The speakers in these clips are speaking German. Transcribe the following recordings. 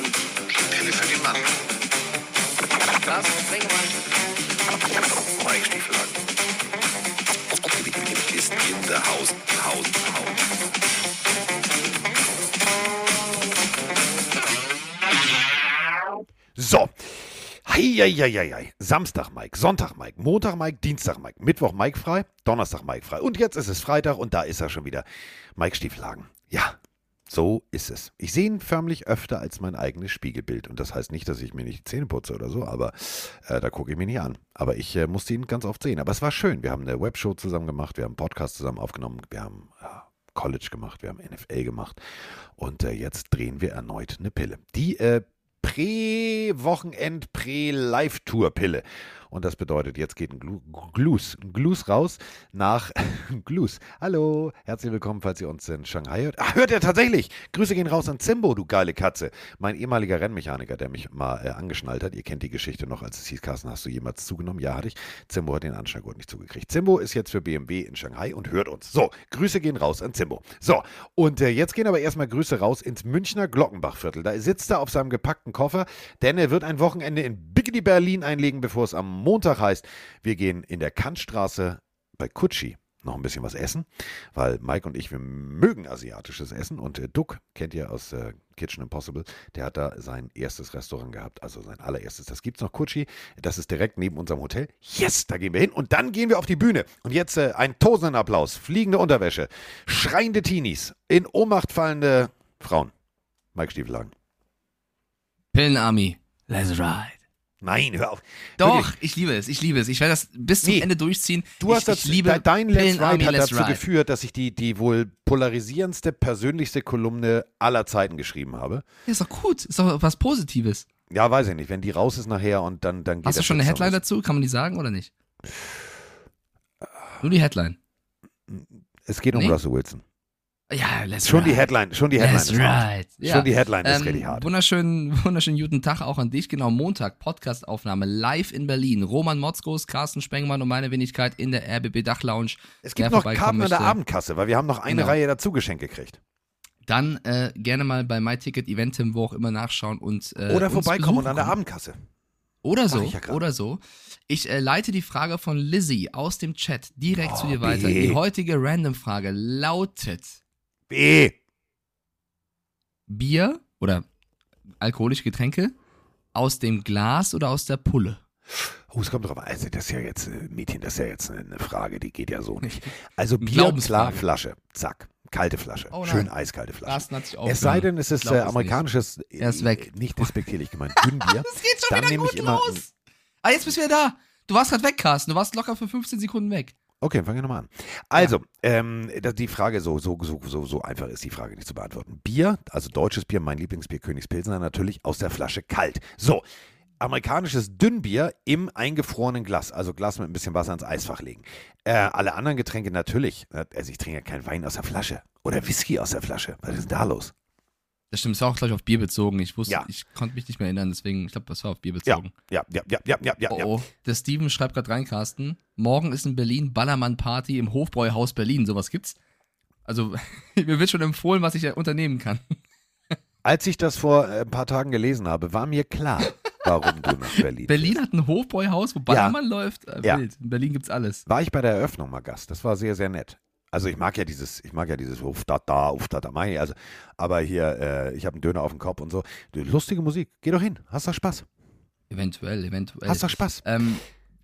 Mann. Pille für den Mann. Was? Sprengemann. Mike Stiefel ist in der Haus, Haus, Haus. So. Heieieiei. Samstag Mike, Sonntag Mike, Montag Mike, Dienstag Mike, Mittwoch Mike frei, Donnerstag Mike frei. Und jetzt ist es Freitag und da ist er schon wieder. Mike Stieflagen. Ja, so ist es. Ich sehe ihn förmlich öfter als mein eigenes Spiegelbild. Und das heißt nicht, dass ich mir nicht die Zähne putze oder so, aber äh, da gucke ich mich nicht an. Aber ich äh, musste ihn ganz oft sehen. Aber es war schön. Wir haben eine Webshow zusammen gemacht, wir haben einen Podcast zusammen aufgenommen, wir haben ja, College gemacht, wir haben NFL gemacht. Und äh, jetzt drehen wir erneut eine Pille. Die äh, Prä-Wochenend, Prä-Live-Tour-Pille. Und das bedeutet, jetzt geht ein Glu Glus, ein Glus raus nach Glus. Hallo, herzlich willkommen, falls ihr uns in Shanghai hört. Ah, hört ihr tatsächlich? Grüße gehen raus an Zimbo, du geile Katze. Mein ehemaliger Rennmechaniker, der mich mal äh, angeschnallt hat. Ihr kennt die Geschichte noch, als es hieß, Carsten, hast du jemals zugenommen? Ja, hatte ich. Zimbo hat den Anschlaggurt nicht zugekriegt. Zimbo ist jetzt für BMW in Shanghai und hört uns. So, Grüße gehen raus an Zimbo. So, und äh, jetzt gehen aber erstmal Grüße raus ins Münchner Glockenbachviertel. Da sitzt er auf seinem gepackten Koffer, denn er wird ein Wochenende in Biggity Berlin einlegen, bevor es am Montag heißt, wir gehen in der Kantstraße bei Kutschi noch ein bisschen was essen, weil Mike und ich, wir mögen asiatisches Essen und äh, Duck kennt ihr aus äh, Kitchen Impossible, der hat da sein erstes Restaurant gehabt, also sein allererstes. Das gibt's noch Kutschi, das ist direkt neben unserem Hotel. Yes, da gehen wir hin und dann gehen wir auf die Bühne. Und jetzt äh, ein tosenden Applaus, fliegende Unterwäsche, schreiende Teenies, in Ohnmacht fallende Frauen. Mike Stiefelagen. Pillenarmy, let's ride. Nein, hör auf. Doch, Wirklich. ich liebe es, ich liebe es. Ich werde das bis zum Nee. Ende durchziehen. Du hast ich, das, ich liebe de- dein Let's Ride hat let's dazu ride. geführt, dass ich die, die wohl polarisierendste, persönlichste Kolumne aller Zeiten geschrieben habe. Ja, ist doch gut, ist doch was Positives. Ja, weiß ich nicht. Wenn die raus ist nachher und dann, dann geht Hast du schon eine Headline dazu? Kann man die sagen oder nicht? Nur die Headline. Es geht um Nee? Russell Wilson. Ja, let's Schon ride. die Headline, schon die Headline Let's ist ride. Ja. Schon die Headline ist Ähm, richtig hart. Wunderschönen, wunderschönen guten Tag auch an dich. Genau, Montag, Podcastaufnahme live in Berlin. Roman Motzkos, Carsten Spengmann und meine Wenigkeit in der RBB Dachlounge. Es wer gibt noch Karten an der. Abendkasse, weil wir haben noch eine Genau. Reihe dazu geschenkt gekriegt. Dann äh, gerne mal bei MyTicket Eventim, wo auch immer nachschauen und äh, Oder vorbeikommen und an der. Abendkasse. Oder so, ja oder so. Ich äh, leite die Frage von Lizzie aus dem Chat direkt Oh, zu dir weiter. Die heutige Random-Frage lautet: B. Bier oder alkoholische Getränke aus dem Glas oder aus der Pulle? Oh, es kommt drauf an. Also, das ist ja jetzt, äh, Mädchen, das ist ja jetzt eine Frage, die geht ja so nicht. Also, Bier, klar, Flasche. Zack. Kalte Flasche. Oh. Schön eiskalte Flasche. Hat sich Es sei denn, es ist äh, es nicht. amerikanisches, Er ist weg. äh, nicht despektierlich gemeint, Dünnbier. Das geht schon Dann wieder gut immer- los. Ah, jetzt bist du wieder da. Du warst gerade weg, Carsten. Du warst locker für 15 Sekunden weg. Okay, fangen wir nochmal an. Also, ähm, da- die Frage, so, so, so, so, einfach ist die Frage nicht zu beantworten. Bier, also deutsches Bier, mein Lieblingsbier, Königspilsner, natürlich aus der Flasche kalt. So, amerikanisches Dünnbier im eingefrorenen Glas, also Glas mit ein bisschen Wasser ins Eisfach legen. Äh, alle anderen Getränke natürlich. Also, ich trinke ja keinen Wein aus der Flasche oder Whisky aus der Flasche. Was ist denn da los? Das stimmt, es war auch gleich auf Bier bezogen. Ich wusste, Ja. ich konnte mich nicht mehr erinnern, deswegen, ich glaube, das war auf Bier Ja, bezogen. ja, ja, ja, ja, ja, ja. Oh, ja. oh. Der Steven schreibt gerade rein, Carsten. Morgen ist in Berlin Ballermann-Party im Hofbräuhaus Berlin. Sowas gibt's? Also, mir wird schon empfohlen, was ich ja unternehmen kann. Als ich das vor äh, ein paar Tagen gelesen habe, war mir klar, warum du nach Berlin Berlin hat ein Hofbräuhaus, wo Ballermann läuft. Äh, Ja. Wild. In Berlin gibt's alles. war ich bei der Eröffnung mal Gast. Das war sehr, sehr nett. Also ich mag ja dieses, ich mag ja dieses Uf da da, Uf da da, mach ich. also, aber hier, äh, ich habe einen Döner auf dem Kopf und so. Lustige Musik, geh doch hin, hast doch Spaß. Eventuell, eventuell. Hast doch Spaß. Ähm,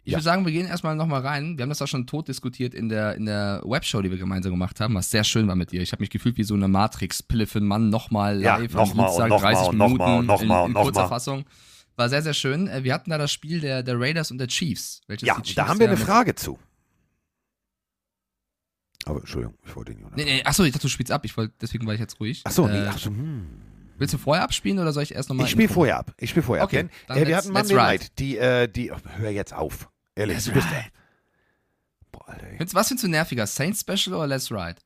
ich Ja. würde sagen, wir gehen erstmal nochmal rein. Wir haben das auch schon tot diskutiert in der, in der Webshow, die wir gemeinsam gemacht haben, was sehr schön war mit dir. Ich habe mich gefühlt wie so eine Matrix-Pille für einen Mann, nochmal Ja, live noch am mal Dienstag, und noch mal 30 und noch Minuten mal und noch in, mal in und noch kurzer mal. Fassung. War sehr, sehr schön. Äh, Wir hatten da das Spiel der, der Raiders und der Chiefs. Welches Ja, da haben wir eine Frage zu. Aber Entschuldigung, ich wollte ihn nicht. Nee, nee, achso, ich dachte, du spielst ab. Ich wollte, deswegen war ich jetzt ruhig. Ach so, nee, Äh, ach so, hm. Willst du vorher abspielen oder soll ich erst nochmal. Ich spiele vorher ab. Ich spiele vorher Okay, ab. Denn, äh, wir hatten Monday ride. Night. Die, äh, die, oh, hör jetzt auf. Ehrlich, Let's du bist. ride. Boah, Alter, ey. Was findest du nerviger? Saints Special oder Let's Ride?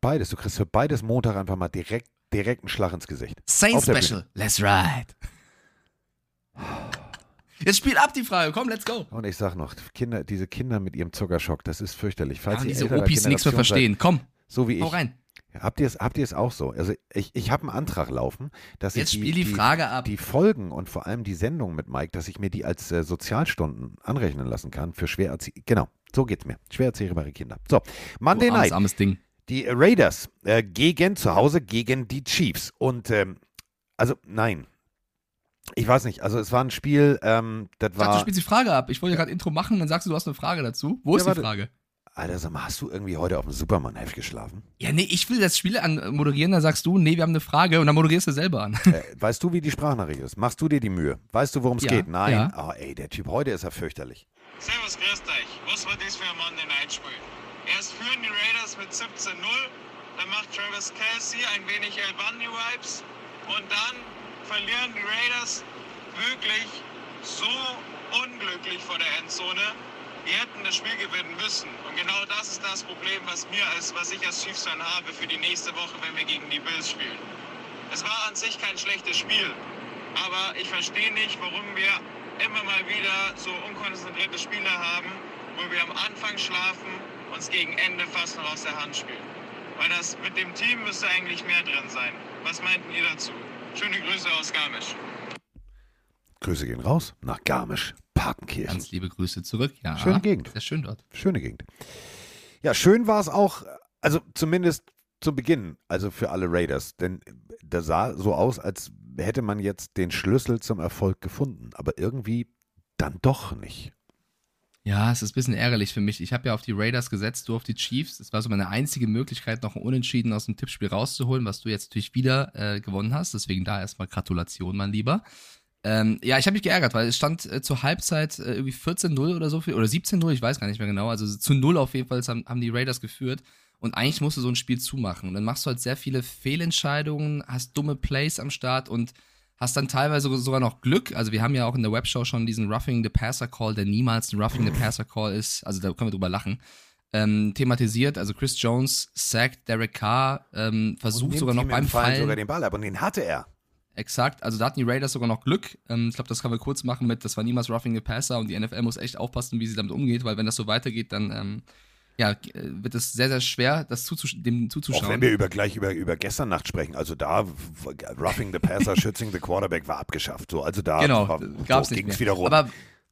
Beides. Du kriegst für beides Montag einfach mal direkt, direkt einen Schlag ins Gesicht. Saints Special. Let's Ride. Jetzt spiel ab die Frage. Komm, let's go. Und ich sag noch, Kinder, diese Kinder mit ihrem Zuckerschock, das ist fürchterlich. Falls Ja, und diese Opis nichts mehr verstehen. Komm, Seid, so wie hau ich. rein. Habt ihr es habt ihr es auch so? Also ich, ich habe einen Antrag laufen, dass Jetzt ich die Frage ab. die Folgen und vor allem die Sendung mit Mike, dass ich mir die als äh, Sozialstunden anrechnen lassen kann für schwer Genau, so geht's mir. Schwer erziehbare Kinder. So, Monday Du armes, Night. armes Ding. Die Raiders äh, gegen zu Hause gegen die Chiefs. Und ähm, also nein. Ich weiß nicht, also es war ein Spiel, ähm, das Ich dachte, du war. spielst die Frage ab. Ich wollte ja gerade Intro machen, dann sagst du, du hast eine Frage dazu. Wo ist Ja, die warte. Frage? Alter, sag mal, hast du irgendwie heute auf dem Superman-Heft geschlafen? Ja, nee, ich will das Spiel an moderieren, dann sagst du, nee, wir haben eine Frage und dann moderierst du selber an. äh, weißt du, wie die Sprachnachricht ist? Machst du dir die Mühe? Weißt du, worum es Ja, geht? Nein. ja. Oh, ey, der Typ heute ist ja fürchterlich. Servus, grüßt euch. Was war das für ein Monday Night Spiel? Erst führen die Raiders mit 17-0, dann macht Travis Kelsey ein wenig El Bundy Vibes und dann verlieren die Raiders wirklich so unglücklich vor der Endzone. Die hätten das Spiel gewinnen müssen. Und genau das ist das Problem, was mir als, was ich als Chiefs-Fan habe für die nächste Woche, wenn wir gegen die Bills spielen. Es war an sich kein schlechtes Spiel, aber ich verstehe nicht, warum wir immer mal wieder so unkonzentrierte Spiele haben, wo wir am Anfang schlafen, uns gegen Ende fast noch aus der Hand spielen. Weil das mit dem Team müsste eigentlich mehr drin sein. Was meinten ihr dazu? Schöne Grüße aus Garmisch. Grüße gehen raus nach Garmisch, Partenkirchen. Ganz liebe Grüße zurück. Ja, Schöne Gegend. Sehr schön dort. Schöne Gegend. Ja, schön war es auch, also zumindest zu Beginn, also für alle Raiders. Denn da sah so aus, als hätte man jetzt den Schlüssel zum Erfolg gefunden. Aber irgendwie dann doch nicht. Ja, es ist ein bisschen ärgerlich für mich. Ich habe ja auf die Raiders gesetzt, du auf die Chiefs. Das war so meine einzige Möglichkeit, noch ein Unentschieden aus dem Tippspiel rauszuholen, was du jetzt natürlich wieder äh, gewonnen hast. Deswegen da erstmal Gratulation, mein Lieber. Ähm, ja, ich habe mich geärgert, weil es stand äh, zur Halbzeit äh, irgendwie 14-0 oder so viel, oder 17-0, ich weiß gar nicht mehr genau. Also zu 0 auf jeden Fall haben, haben die Raiders geführt. Und eigentlich musst du so ein Spiel zumachen. Und dann machst du halt sehr viele Fehlentscheidungen, hast dumme Plays am Start und hast dann teilweise sogar noch Glück. Also wir haben ja auch in der Webshow schon diesen Roughing the Passer Call, der niemals ein Roughing the Passer Call ist. Also da können wir drüber lachen. Ähm, thematisiert, also Chris Jones sackt Derek Carr, ähm, versucht sogar noch beim Fallen Fallen. sogar den Ball ab und den hatte er. Exakt, also da hatten die Raiders sogar noch Glück. Ähm, ich glaube, das können wir kurz machen mit, das war niemals Roughing the Passer und die NFL muss echt aufpassen, wie sie damit umgeht, weil wenn das so weitergeht, dann ähm, ja, äh, wird es sehr, sehr schwer, das zuzusch dem Auch zuzuschauen. wenn wir über, gleich über, über gestern Nacht sprechen, also da Roughing the Passer, Schützing the Quarterback war abgeschafft. So, also da genau, gab's so ging's mehr. wieder rum. Aber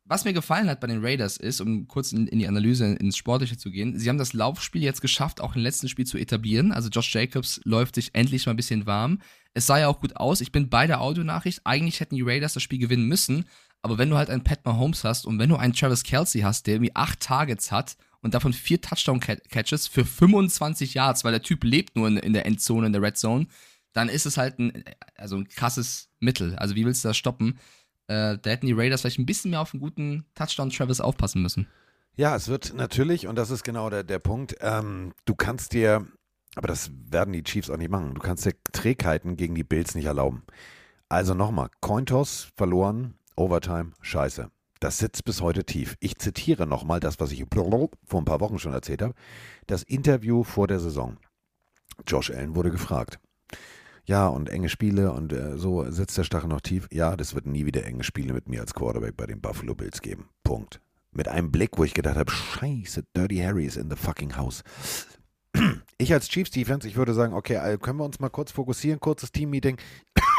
was mir gefallen hat bei den Raiders ist, um kurz in, in die Analyse, ins Sportliche zu gehen, sie haben das Laufspiel jetzt geschafft, auch im letzten Spiel zu etablieren. Also Josh Jacobs läuft sich endlich mal ein bisschen warm. Es sah ja auch gut aus. Ich bin bei der Audionachricht. Eigentlich hätten die Raiders das Spiel gewinnen müssen. Aber wenn du halt einen Pat Mahomes hast und wenn du einen Travis Kelsey hast, der irgendwie acht Targets hat und davon vier Touchdown-Catches für 25 Yards, weil der Typ lebt nur in, in der Endzone, in der Red Zone, dann ist es halt ein, also ein krasses Mittel. Also wie willst du das stoppen? Äh, da hätten die Raiders vielleicht ein bisschen mehr auf einen guten Touchdown Travis aufpassen müssen. Ja, es wird natürlich, und das ist genau der, der Punkt, ähm, du kannst dir, aber das werden die Chiefs auch nicht machen, du kannst dir Trägheiten gegen die Bills nicht erlauben. Also nochmal, Cointoss verloren, Overtime, scheiße. Das sitzt bis heute tief. Ich zitiere nochmal das, was ich vor ein paar Wochen schon erzählt habe. Das Interview vor der Saison. Josh Allen wurde gefragt. Ja, und enge Spiele und äh, so sitzt der Stachel noch tief. Ja, das wird nie wieder enge Spiele mit mir als Quarterback bei den Buffalo Bills geben. Punkt. Mit einem Blick, wo ich gedacht habe, scheiße, Dirty Harry ist in the fucking house. Ich als Chiefs Defense, ich würde sagen, okay, also können wir uns mal kurz fokussieren, kurzes Team-Meeting.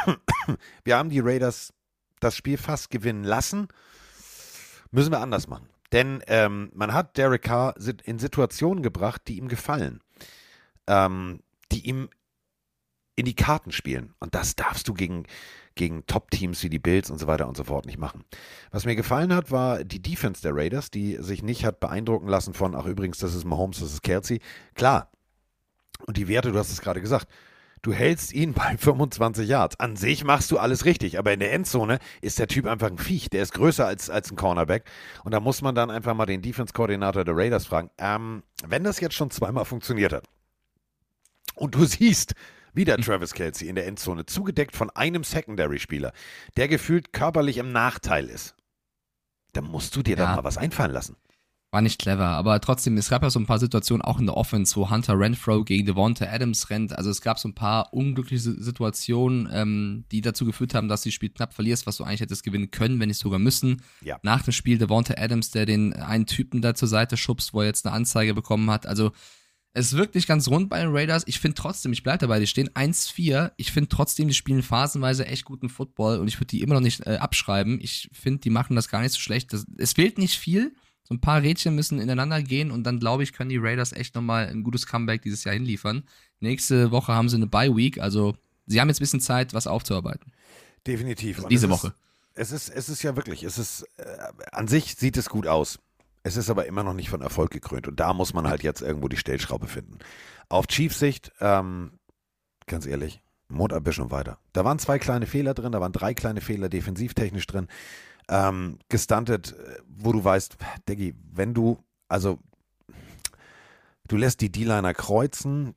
Wir haben die Raiders das Spiel fast gewinnen lassen. Müssen wir anders machen. Denn ähm, man hat Derek Carr in Situationen gebracht, die ihm gefallen. Ähm, die ihm in die Karten spielen. Und das darfst du gegen, gegen Top-Teams wie die Bills und so weiter und so fort nicht machen. Was mir gefallen hat, war die Defense der Raiders, die sich nicht hat beeindrucken lassen von, ach übrigens, das ist Mahomes, das ist Kelsey. Klar. Und die Werte, du hast es gerade gesagt, du hältst ihn bei 25 Yards. An sich machst du alles richtig, aber in der Endzone ist der Typ einfach ein Viech. Der ist größer als, als ein Cornerback. Und da muss man dann einfach mal den Defense-Koordinator der Raiders fragen, ähm, wenn das jetzt schon zweimal funktioniert hat und du siehst, wieder Travis Kelsey in der Endzone, zugedeckt von einem Secondary-Spieler, der gefühlt körperlich im Nachteil ist. Da musst du dir Ja. doch mal was einfallen lassen. War nicht clever, aber trotzdem, es gab ja so ein paar Situationen auch in der Offense, wo Hunter Renfro gegen Devonta Adams rennt. Also es gab so ein paar unglückliche Si- Situationen, ähm, die dazu geführt haben, dass du das Spiel knapp verlierst, was du eigentlich hättest gewinnen können, wenn nicht sogar müssen. Ja. Nach dem Spiel Devonta Adams, der den einen Typen da zur Seite schubst, wo er jetzt eine Anzeige bekommen hat. Also Es wirkt nicht ganz rund bei den Raiders. Ich finde trotzdem, ich bleibe dabei, die stehen 1-4. Ich finde trotzdem, die spielen phasenweise echt guten Football und ich würde die immer noch nicht äh, abschreiben. Ich finde, die machen das gar nicht so schlecht. Das, es fehlt nicht viel. So ein paar Rädchen müssen ineinander gehen und dann glaube ich, können die Raiders echt nochmal ein gutes Comeback dieses Jahr hinliefern. Nächste Woche haben sie eine Bye Week, also sie haben jetzt ein bisschen Zeit, was aufzuarbeiten. Definitiv. Also diese Woche. Ist, es ist, es ist ja wirklich, es ist, äh, an sich sieht es gut aus. Es ist aber immer noch nicht von Erfolg gekrönt. Und da muss man halt jetzt irgendwo die Stellschraube finden. Auf Chiefs-Sicht, ähm, ganz ehrlich, Mond ab schon weiter. Da waren zwei kleine Fehler drin, da waren drei kleine Fehler defensivtechnisch drin. Ähm, gestuntet, wo du weißt, Diggi, wenn du, also du lässt die D-Liner kreuzen,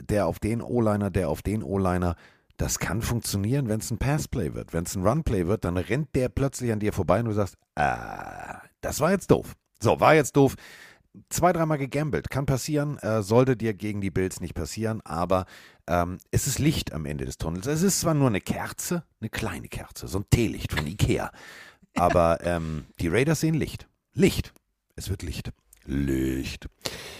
der auf den O-Liner, der auf den O-Liner, das kann funktionieren, wenn es ein Passplay wird. Wenn es ein Runplay wird, dann rennt der plötzlich an dir vorbei und du sagst, ah, das war jetzt doof. So, war jetzt doof. Zwei, dreimal gegambelt. Kann passieren, äh, sollte dir gegen die Bills nicht passieren, aber ähm, es ist Licht am Ende des Tunnels. Es ist zwar nur eine Kerze, eine kleine Kerze, so ein Teelicht von Ikea. Aber ähm, die Raiders sehen Licht. Licht. Es wird Licht. Licht.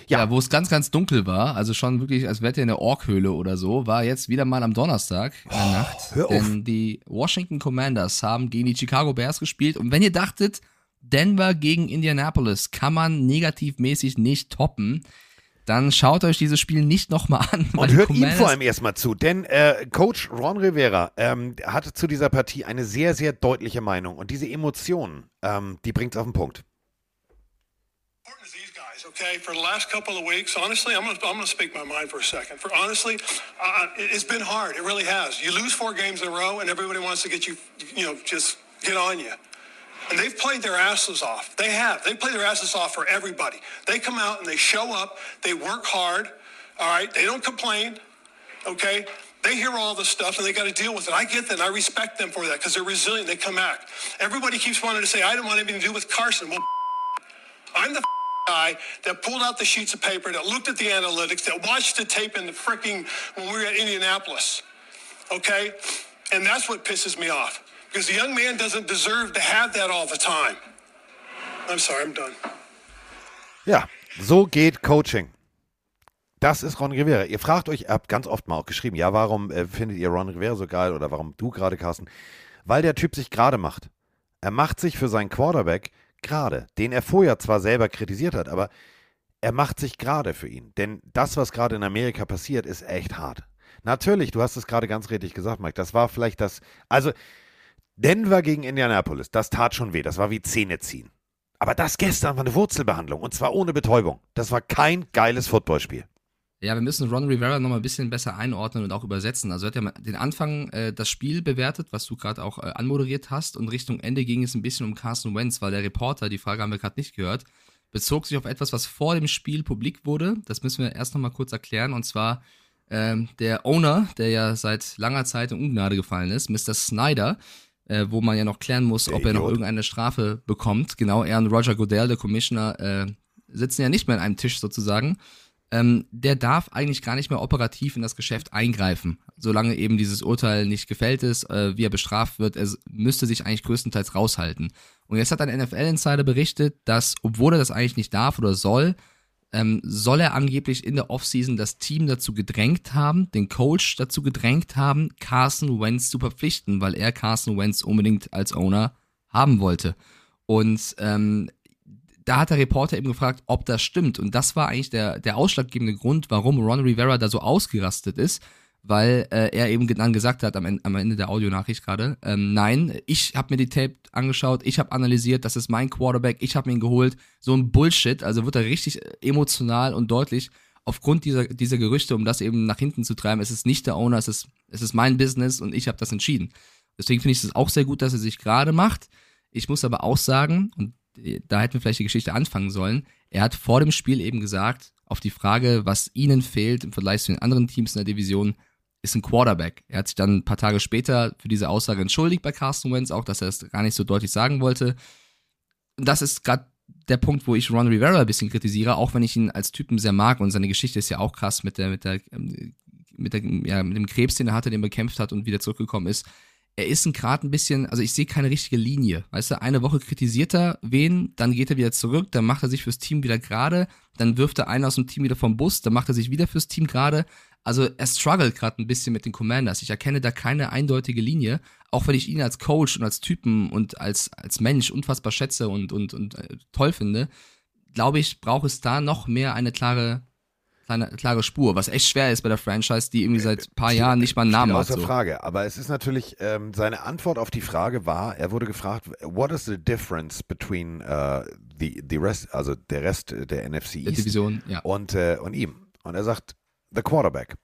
Ja. ja, wo es ganz, ganz dunkel war, also schon wirklich, als wäre in der Orkhöhle oder so, war jetzt wieder mal am Donnerstag in der oh, Nacht. Hör auf. Denn die Washington Commanders haben gegen die Chicago Bears gespielt. Und wenn ihr dachtet, Denver gegen Indianapolis kann man negativmäßig nicht toppen. Dann schaut euch dieses Spiel nicht nochmal an. Und hört ihm vor allem erstmal zu, denn äh, Coach Ron Rivera ähm, hatte zu dieser Partie eine sehr, sehr deutliche Meinung. Und diese Emotionen, ähm, die bringt es auf den Punkt. okay, for the last couple of weeks, honestly, I'm going to I'm gonna speak my mind for a second. For honestly, uh, it's been hard. It really has. You lose four games in a row, and everybody wants to get you, you know, just get on you. And they've played their asses off. They have. They play their asses off for everybody. They come out and they show up. They work hard. All right. They don't complain. Okay. They hear all this stuff and they got to deal with it. I get that. I respect them for that because they're resilient. They come back. Everybody keeps wanting to say, I don't want anything to do with Carson. Well, I'm the guy that pulled out the sheets of paper, that looked at the analytics, that watched the tape in the freaking when we were at Indianapolis. Okay? And that's what pisses me off. Because the young man doesn't deserve to have that all the time. I'm sorry, I'm done. Ja, so geht Coaching. Das ist Ron Rivera. Ihr fragt euch, ihr habt ganz oft mal auch geschrieben, ja, warum äh, findet ihr Ron Rivera so geil oder warum du gerade, Carsten? Weil der Typ sich gerade macht. Er macht sich für seinen Quarterback gerade, den er vorher zwar selber kritisiert hat, aber er macht sich gerade für ihn. Denn das, was gerade in Amerika passiert, ist echt hart. Natürlich, du hast es gerade ganz richtig gesagt, Mike. Das war vielleicht das. Also, Denver gegen Indianapolis, das tat schon weh. Das war wie Zähne ziehen. Aber das gestern war eine Wurzelbehandlung und zwar ohne Betäubung. Das war kein geiles Footballspiel. Ja, wir müssen Ron Rivera nochmal ein bisschen besser einordnen und auch übersetzen. Also er hat ja den Anfang äh, das Spiel bewertet, was du gerade auch äh, anmoderiert hast und Richtung Ende ging es ein bisschen um Carson Wentz, weil der Reporter, die Frage haben wir gerade nicht gehört, bezog sich auf etwas, was vor dem Spiel publik wurde. Das müssen wir erst nochmal kurz erklären und zwar ähm, der Owner, der ja seit langer Zeit in Ungnade gefallen ist, Mr. Snyder, äh, wo man ja noch klären muss, ob er noch irgendeine Strafe bekommt. Genau, er und Roger Goodell, der Commissioner, äh, sitzen ja nicht mehr an einem Tisch sozusagen. Ähm, der darf eigentlich gar nicht mehr operativ in das Geschäft eingreifen, solange eben dieses Urteil nicht gefällt ist, äh, wie er bestraft wird. Er müsste sich eigentlich größtenteils raushalten. Und jetzt hat ein NFL-Insider berichtet, dass, obwohl er das eigentlich nicht darf oder soll, ähm, soll er angeblich in der Offseason das Team dazu gedrängt haben, den Coach dazu gedrängt haben, Carson Wentz zu verpflichten, weil er Carson Wentz unbedingt als Owner haben wollte. Und ähm, da hat der Reporter eben gefragt, ob das stimmt. Und das war eigentlich der, der ausschlaggebende Grund, warum Ron Rivera da so ausgerastet ist weil äh, er eben dann gesagt hat am Ende, am Ende der Audionachricht gerade, ähm, nein, ich habe mir die Tape angeschaut, ich habe analysiert, das ist mein Quarterback, ich habe ihn geholt, so ein Bullshit, also wird er richtig emotional und deutlich aufgrund dieser, dieser Gerüchte, um das eben nach hinten zu treiben, es ist nicht der Owner, es ist, es ist mein Business und ich habe das entschieden. Deswegen finde ich es auch sehr gut, dass er sich gerade macht. Ich muss aber auch sagen, und da hätten wir vielleicht die Geschichte anfangen sollen, er hat vor dem Spiel eben gesagt, auf die Frage, was ihnen fehlt im Vergleich zu den anderen Teams in der Division, ist ein Quarterback. Er hat sich dann ein paar Tage später für diese Aussage entschuldigt bei Carsten Wentz, auch dass er es gar nicht so deutlich sagen wollte. Das ist gerade der Punkt, wo ich Ron Rivera ein bisschen kritisiere, auch wenn ich ihn als Typen sehr mag und seine Geschichte ist ja auch krass mit der, mit der, mit der, ja, mit dem Krebs, den er hatte, den er bekämpft hat und wieder zurückgekommen ist. er ist gerade ein bisschen, also ich sehe keine richtige Linie. Weißt du, eine Woche kritisiert er wen, dann geht er wieder zurück, dann macht er sich fürs Team wieder gerade, dann wirft er einen aus dem Team wieder vom Bus, dann macht er sich wieder fürs Team gerade. Also er struggelt gerade ein bisschen mit den Commanders. Ich erkenne da keine eindeutige Linie, auch wenn ich ihn als Coach und als Typen und als, als Mensch unfassbar schätze und, und, und äh, toll finde. Glaube ich, braucht es da noch mehr eine klare klare, klare Spur, was echt schwer ist bei der Franchise, die irgendwie seit ein paar Jahren nicht mal einen Namen hat. Außer so. Frage. Aber es ist natürlich, ähm, seine Antwort auf die Frage war, er wurde gefragt, what is the difference between uh, the, the rest, also der Rest der NFC East der Division, ja. und, äh, und ihm. Und er sagt, the quarterback.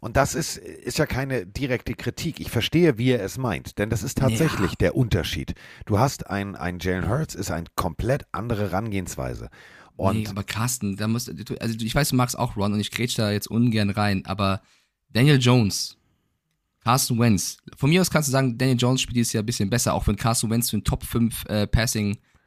Und das ist, ist ja keine direkte Kritik. Ich verstehe, wie er es meint, denn das ist tatsächlich ja. der Unterschied. Du hast ein, ein Jalen Hurts, ist eine komplett andere Herangehensweise. Und nee, aber Carsten, da musst also ich weiß, du magst auch Ron und ich grätsch da jetzt ungern rein, aber Daniel Jones, Carsten Wentz, von mir aus kannst du sagen, Daniel Jones spielt dieses Jahr ein bisschen besser, auch wenn Carsten Wentz zu den Top 5 äh,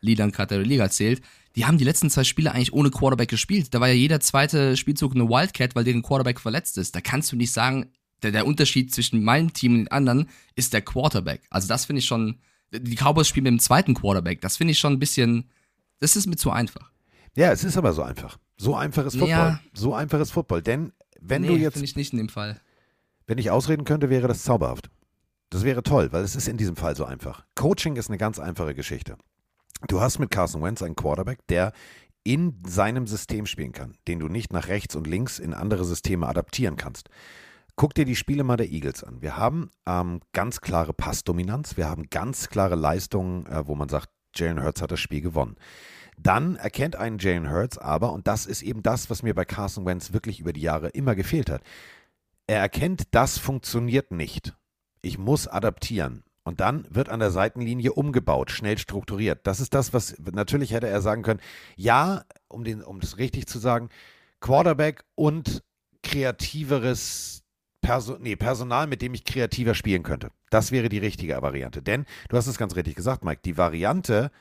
Passing-Leadern gerade der Liga zählt. Die haben die letzten zwei Spiele eigentlich ohne Quarterback gespielt. Da war ja jeder zweite Spielzug eine Wildcat, weil deren Quarterback verletzt ist. Da kannst du nicht sagen, der, der Unterschied zwischen meinem Team und den anderen ist der Quarterback. Also das finde ich schon, die Cowboys spielen mit dem zweiten Quarterback. Das finde ich schon ein bisschen, das ist mir zu einfach. Ja, es ist aber so einfach. So einfach ist Football. Ja. So einfach ist Football. Denn wenn nee, du jetzt. finde ich nicht in dem Fall. Wenn ich ausreden könnte, wäre das zauberhaft. Das wäre toll, weil es ist in diesem Fall so einfach. Coaching ist eine ganz einfache Geschichte. Du hast mit Carson Wentz einen Quarterback, der in seinem System spielen kann, den du nicht nach rechts und links in andere Systeme adaptieren kannst. Guck dir die Spiele mal der Eagles an. Wir haben ähm, ganz klare Passdominanz, wir haben ganz klare Leistungen, äh, wo man sagt, Jalen Hurts hat das Spiel gewonnen. Dann erkennt einen Jalen Hurts aber, und das ist eben das, was mir bei Carson Wentz wirklich über die Jahre immer gefehlt hat. Er erkennt, das funktioniert nicht. Ich muss adaptieren. Und dann wird an der Seitenlinie umgebaut, schnell strukturiert. Das ist das, was natürlich hätte er sagen können. Ja, um, den, um das richtig zu sagen, Quarterback und kreativeres Perso nee, Personal, mit dem ich kreativer spielen könnte. Das wäre die richtige Variante. Denn, du hast es ganz richtig gesagt, Mike, die Variante,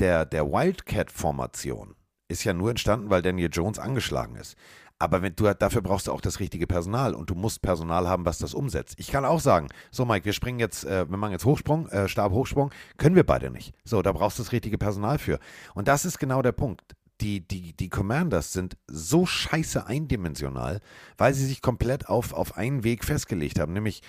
der, der Wildcat-Formation ist ja nur entstanden, weil Daniel Jones angeschlagen ist. Aber wenn du, dafür brauchst du auch das richtige Personal und du musst Personal haben, was das umsetzt. Ich kann auch sagen, so Mike, wir springen jetzt, äh, wir machen jetzt Hochsprung, äh, Stabhochsprung, können wir beide nicht. So, da brauchst du das richtige Personal für. Und das ist genau der Punkt. Die, die, die Commanders sind so scheiße eindimensional, weil sie sich komplett auf, auf einen Weg festgelegt haben, nämlich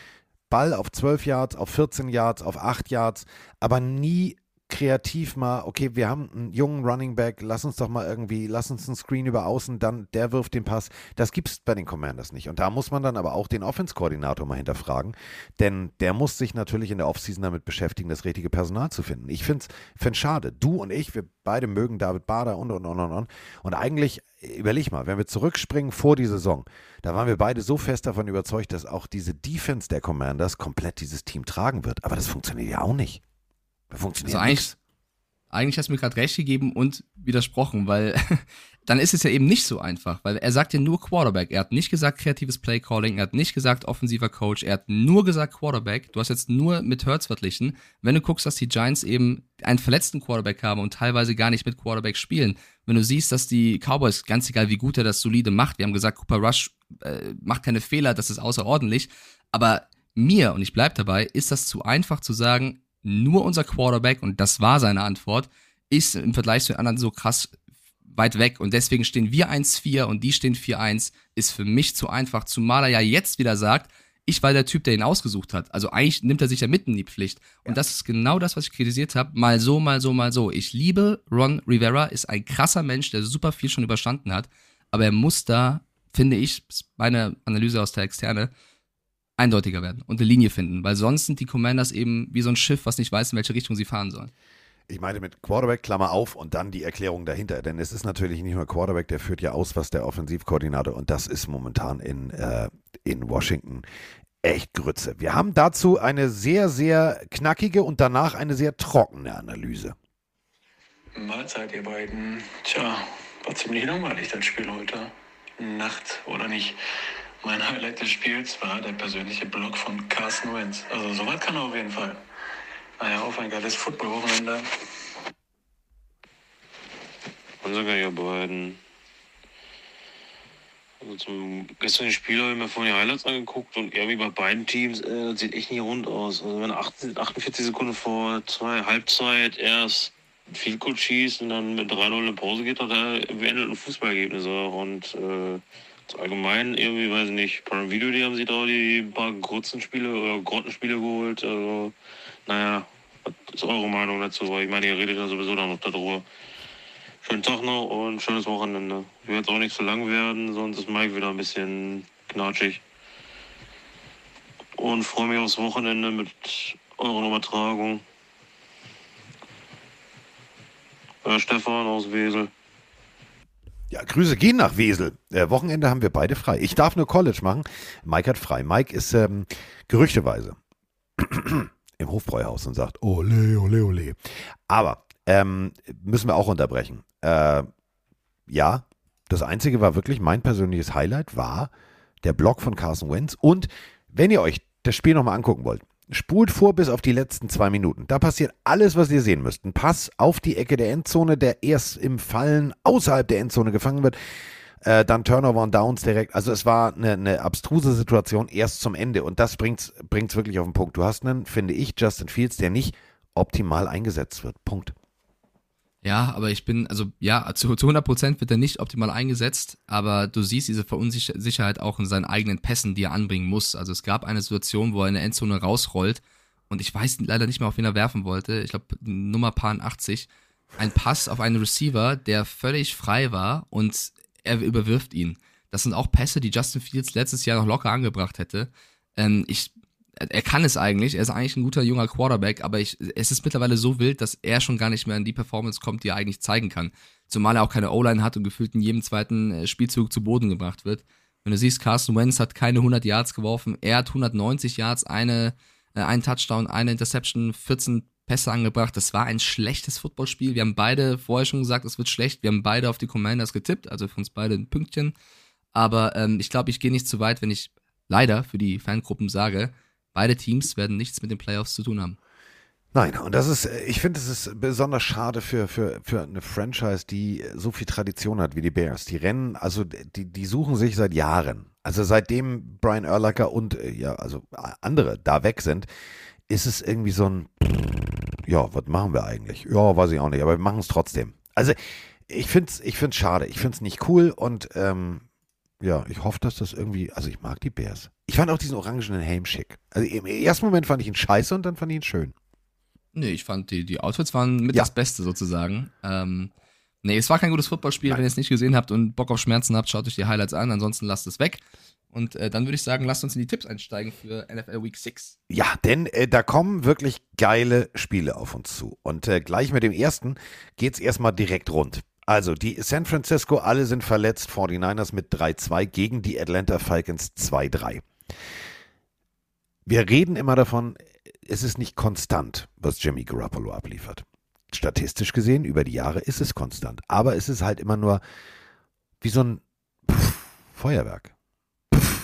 Ball auf 12 Yards, auf 14 Yards, auf 8 Yards, aber nie kreativ mal, okay, wir haben einen jungen Running Back, lass uns doch mal irgendwie, lass uns einen Screen über außen, dann der wirft den Pass. Das gibt es bei den Commanders nicht. Und da muss man dann aber auch den Offense-Koordinator mal hinterfragen, denn der muss sich natürlich in der Offseason damit beschäftigen, das richtige Personal zu finden. Ich finde es schade. Du und ich, wir beide mögen David Bader und und und und und. Und eigentlich, überleg mal, wenn wir zurückspringen vor die Saison, da waren wir beide so fest davon überzeugt, dass auch diese Defense der Commanders komplett dieses Team tragen wird. Aber das funktioniert ja auch nicht. Funktioniert also eigentlich, eigentlich hast du mir gerade recht gegeben und widersprochen, weil dann ist es ja eben nicht so einfach, weil er sagt ja nur Quarterback. Er hat nicht gesagt kreatives Playcalling, er hat nicht gesagt offensiver Coach, er hat nur gesagt Quarterback. Du hast jetzt nur mit Hurts verglichen. Wenn du guckst, dass die Giants eben einen verletzten Quarterback haben und teilweise gar nicht mit Quarterback spielen, wenn du siehst, dass die Cowboys, ganz egal wie gut er das solide macht, wir haben gesagt, Cooper Rush äh, macht keine Fehler, das ist außerordentlich, aber mir, und ich bleib dabei, ist das zu einfach zu sagen, nur unser Quarterback, und das war seine Antwort, ist im Vergleich zu den anderen so krass weit weg. Und deswegen stehen wir 1-4 und die stehen 4-1, ist für mich zu einfach, zumal er ja jetzt wieder sagt, ich war der Typ, der ihn ausgesucht hat. Also eigentlich nimmt er sich ja mitten in die Pflicht. Und ja. das ist genau das, was ich kritisiert habe. Mal so, mal so, mal so. Ich liebe Ron Rivera, ist ein krasser Mensch, der super viel schon überstanden hat. Aber er muss da, finde ich, meine Analyse aus der Externe, eindeutiger werden und eine Linie finden, weil sonst sind die Commanders eben wie so ein Schiff, was nicht weiß, in welche Richtung sie fahren sollen. Ich meine mit Quarterback, Klammer auf und dann die Erklärung dahinter. Denn es ist natürlich nicht nur Quarterback, der führt ja aus, was der Offensivkoordinator und das ist momentan in, äh, in Washington echt Grütze. Wir haben dazu eine sehr, sehr knackige und danach eine sehr trockene Analyse. Mahlzeit, ihr beiden. Tja, war ziemlich langweilig das Spiel heute. Nacht oder nicht. Mein Highlight des Spiels war der persönliche Blog von Carsten Wentz. Also soweit kann er auf jeden Fall. Naja, auf ein geiles Football-Wochenende. Und sogar ihr beiden. Also zum gestrigen Spiel habe ich mir vorhin die Highlights angeguckt und irgendwie bei beiden Teams, äh, das sieht echt nicht rund aus. Also wenn 48 Sekunden vor zwei Halbzeit erst viel Goal schießt und dann mit 3-0 in Pause geht, hat er beendeten Fußballergebnisse. Und äh, allgemein irgendwie, weiß ich nicht, einem Video, die haben sie da die paar kurzen Spiele oder Grottenspiele geholt. Also, naja, was ist eure Meinung dazu? Weil ich meine, ihr redet ja sowieso dann noch darüber. Schönen Tag noch und schönes Wochenende. Will jetzt auch nicht so lang werden, sonst ist Mike wieder ein bisschen knatschig. Und freue mich aufs Wochenende mit eurer Übertragung. Äh, Stefan aus Wesel. Ja, Grüße gehen nach Wesel. Äh, Wochenende haben wir beide frei. Ich darf nur College machen. Mike hat frei. Mike ist ähm, gerüchteweise im Hofbräuhaus und sagt, ole, ole, ole. Aber ähm, müssen wir auch unterbrechen. Äh, ja, das Einzige war wirklich, mein persönliches Highlight war der Blog von Carson Wentz. Und wenn ihr euch das Spiel nochmal angucken wollt, spult vor bis auf die letzten zwei Minuten. Da passiert alles, was ihr sehen müsst. Ein Pass auf die Ecke der Endzone, der erst im Fallen außerhalb der Endzone gefangen wird. Äh, dann Turnover und Downs direkt. Also es war eine, eine abstruse Situation erst zum Ende. Und das bringt es wirklich auf den Punkt. Du hast einen, finde ich, Justin Fields, der nicht optimal eingesetzt wird. Punkt. Ja, aber ich bin, also ja, zu, zu 100 Prozent wird er nicht optimal eingesetzt, aber du siehst diese Verunsicherheit auch in seinen eigenen Pässen, die er anbringen muss. Also es gab eine Situation, wo er in der Endzone rausrollt und ich weiß leider nicht mehr, auf wen er werfen wollte. Ich glaube, Nummer Paar 80. Ein Pass auf einen Receiver, der völlig frei war und er überwirft ihn. Das sind auch Pässe, die Justin Fields letztes Jahr noch locker angebracht hätte. Ähm, ich er kann es eigentlich, er ist eigentlich ein guter junger Quarterback, aber ich, es ist mittlerweile so wild, dass er schon gar nicht mehr in die Performance kommt, die er eigentlich zeigen kann. Zumal er auch keine O-Line hat und gefühlt in jedem zweiten äh, Spielzug zu Boden gebracht wird. Wenn du siehst, Carson Wentz hat keine 100 Yards geworfen, er hat 190 Yards, eine, äh, einen Touchdown, eine Interception, 14 Pässe angebracht. Das war ein schlechtes Footballspiel. Wir haben beide vorher schon gesagt, es wird schlecht. Wir haben beide auf die Commanders getippt, also für uns beide ein Pünktchen. Aber ähm, ich glaube, ich gehe nicht zu weit, wenn ich leider für die Fangruppen sage, Beide Teams werden nichts mit den Playoffs zu tun haben. Nein, und das ist, ich finde, es ist besonders schade für, für, für eine Franchise, die so viel Tradition hat wie die Bears. Die rennen, also die, die suchen sich seit Jahren. Also seitdem Brian Urlacher und ja, also andere da weg sind, ist es irgendwie so ein, ja, was machen wir eigentlich? Ja, weiß ich auch nicht, aber wir machen es trotzdem. Also ich finde es ich find's schade, ich finde es nicht cool und ähm, ja, ich hoffe, dass das irgendwie, also ich mag die Bears. Ich fand auch diesen orangenen Helm schick. Also im ersten Moment fand ich ihn scheiße und dann fand ich ihn schön. Nee, ich fand die, die Outfits waren mit ja. das Beste sozusagen. Ähm, nee, es war kein gutes Footballspiel. Nein. Wenn ihr es nicht gesehen habt und Bock auf Schmerzen habt, schaut euch die Highlights an. Ansonsten lasst es weg. Und äh, dann würde ich sagen, lasst uns in die Tipps einsteigen für NFL Week 6. Ja, denn äh, da kommen wirklich geile Spiele auf uns zu. Und äh, gleich mit dem ersten geht es erstmal direkt rund. Also, die San Francisco, alle sind verletzt. 49ers mit 3-2 gegen die Atlanta Falcons 2-3. Wir reden immer davon, es ist nicht konstant, was Jimmy Garoppolo abliefert. Statistisch gesehen, über die Jahre ist es konstant. Aber es ist halt immer nur wie so ein Pff, Feuerwerk. Pff.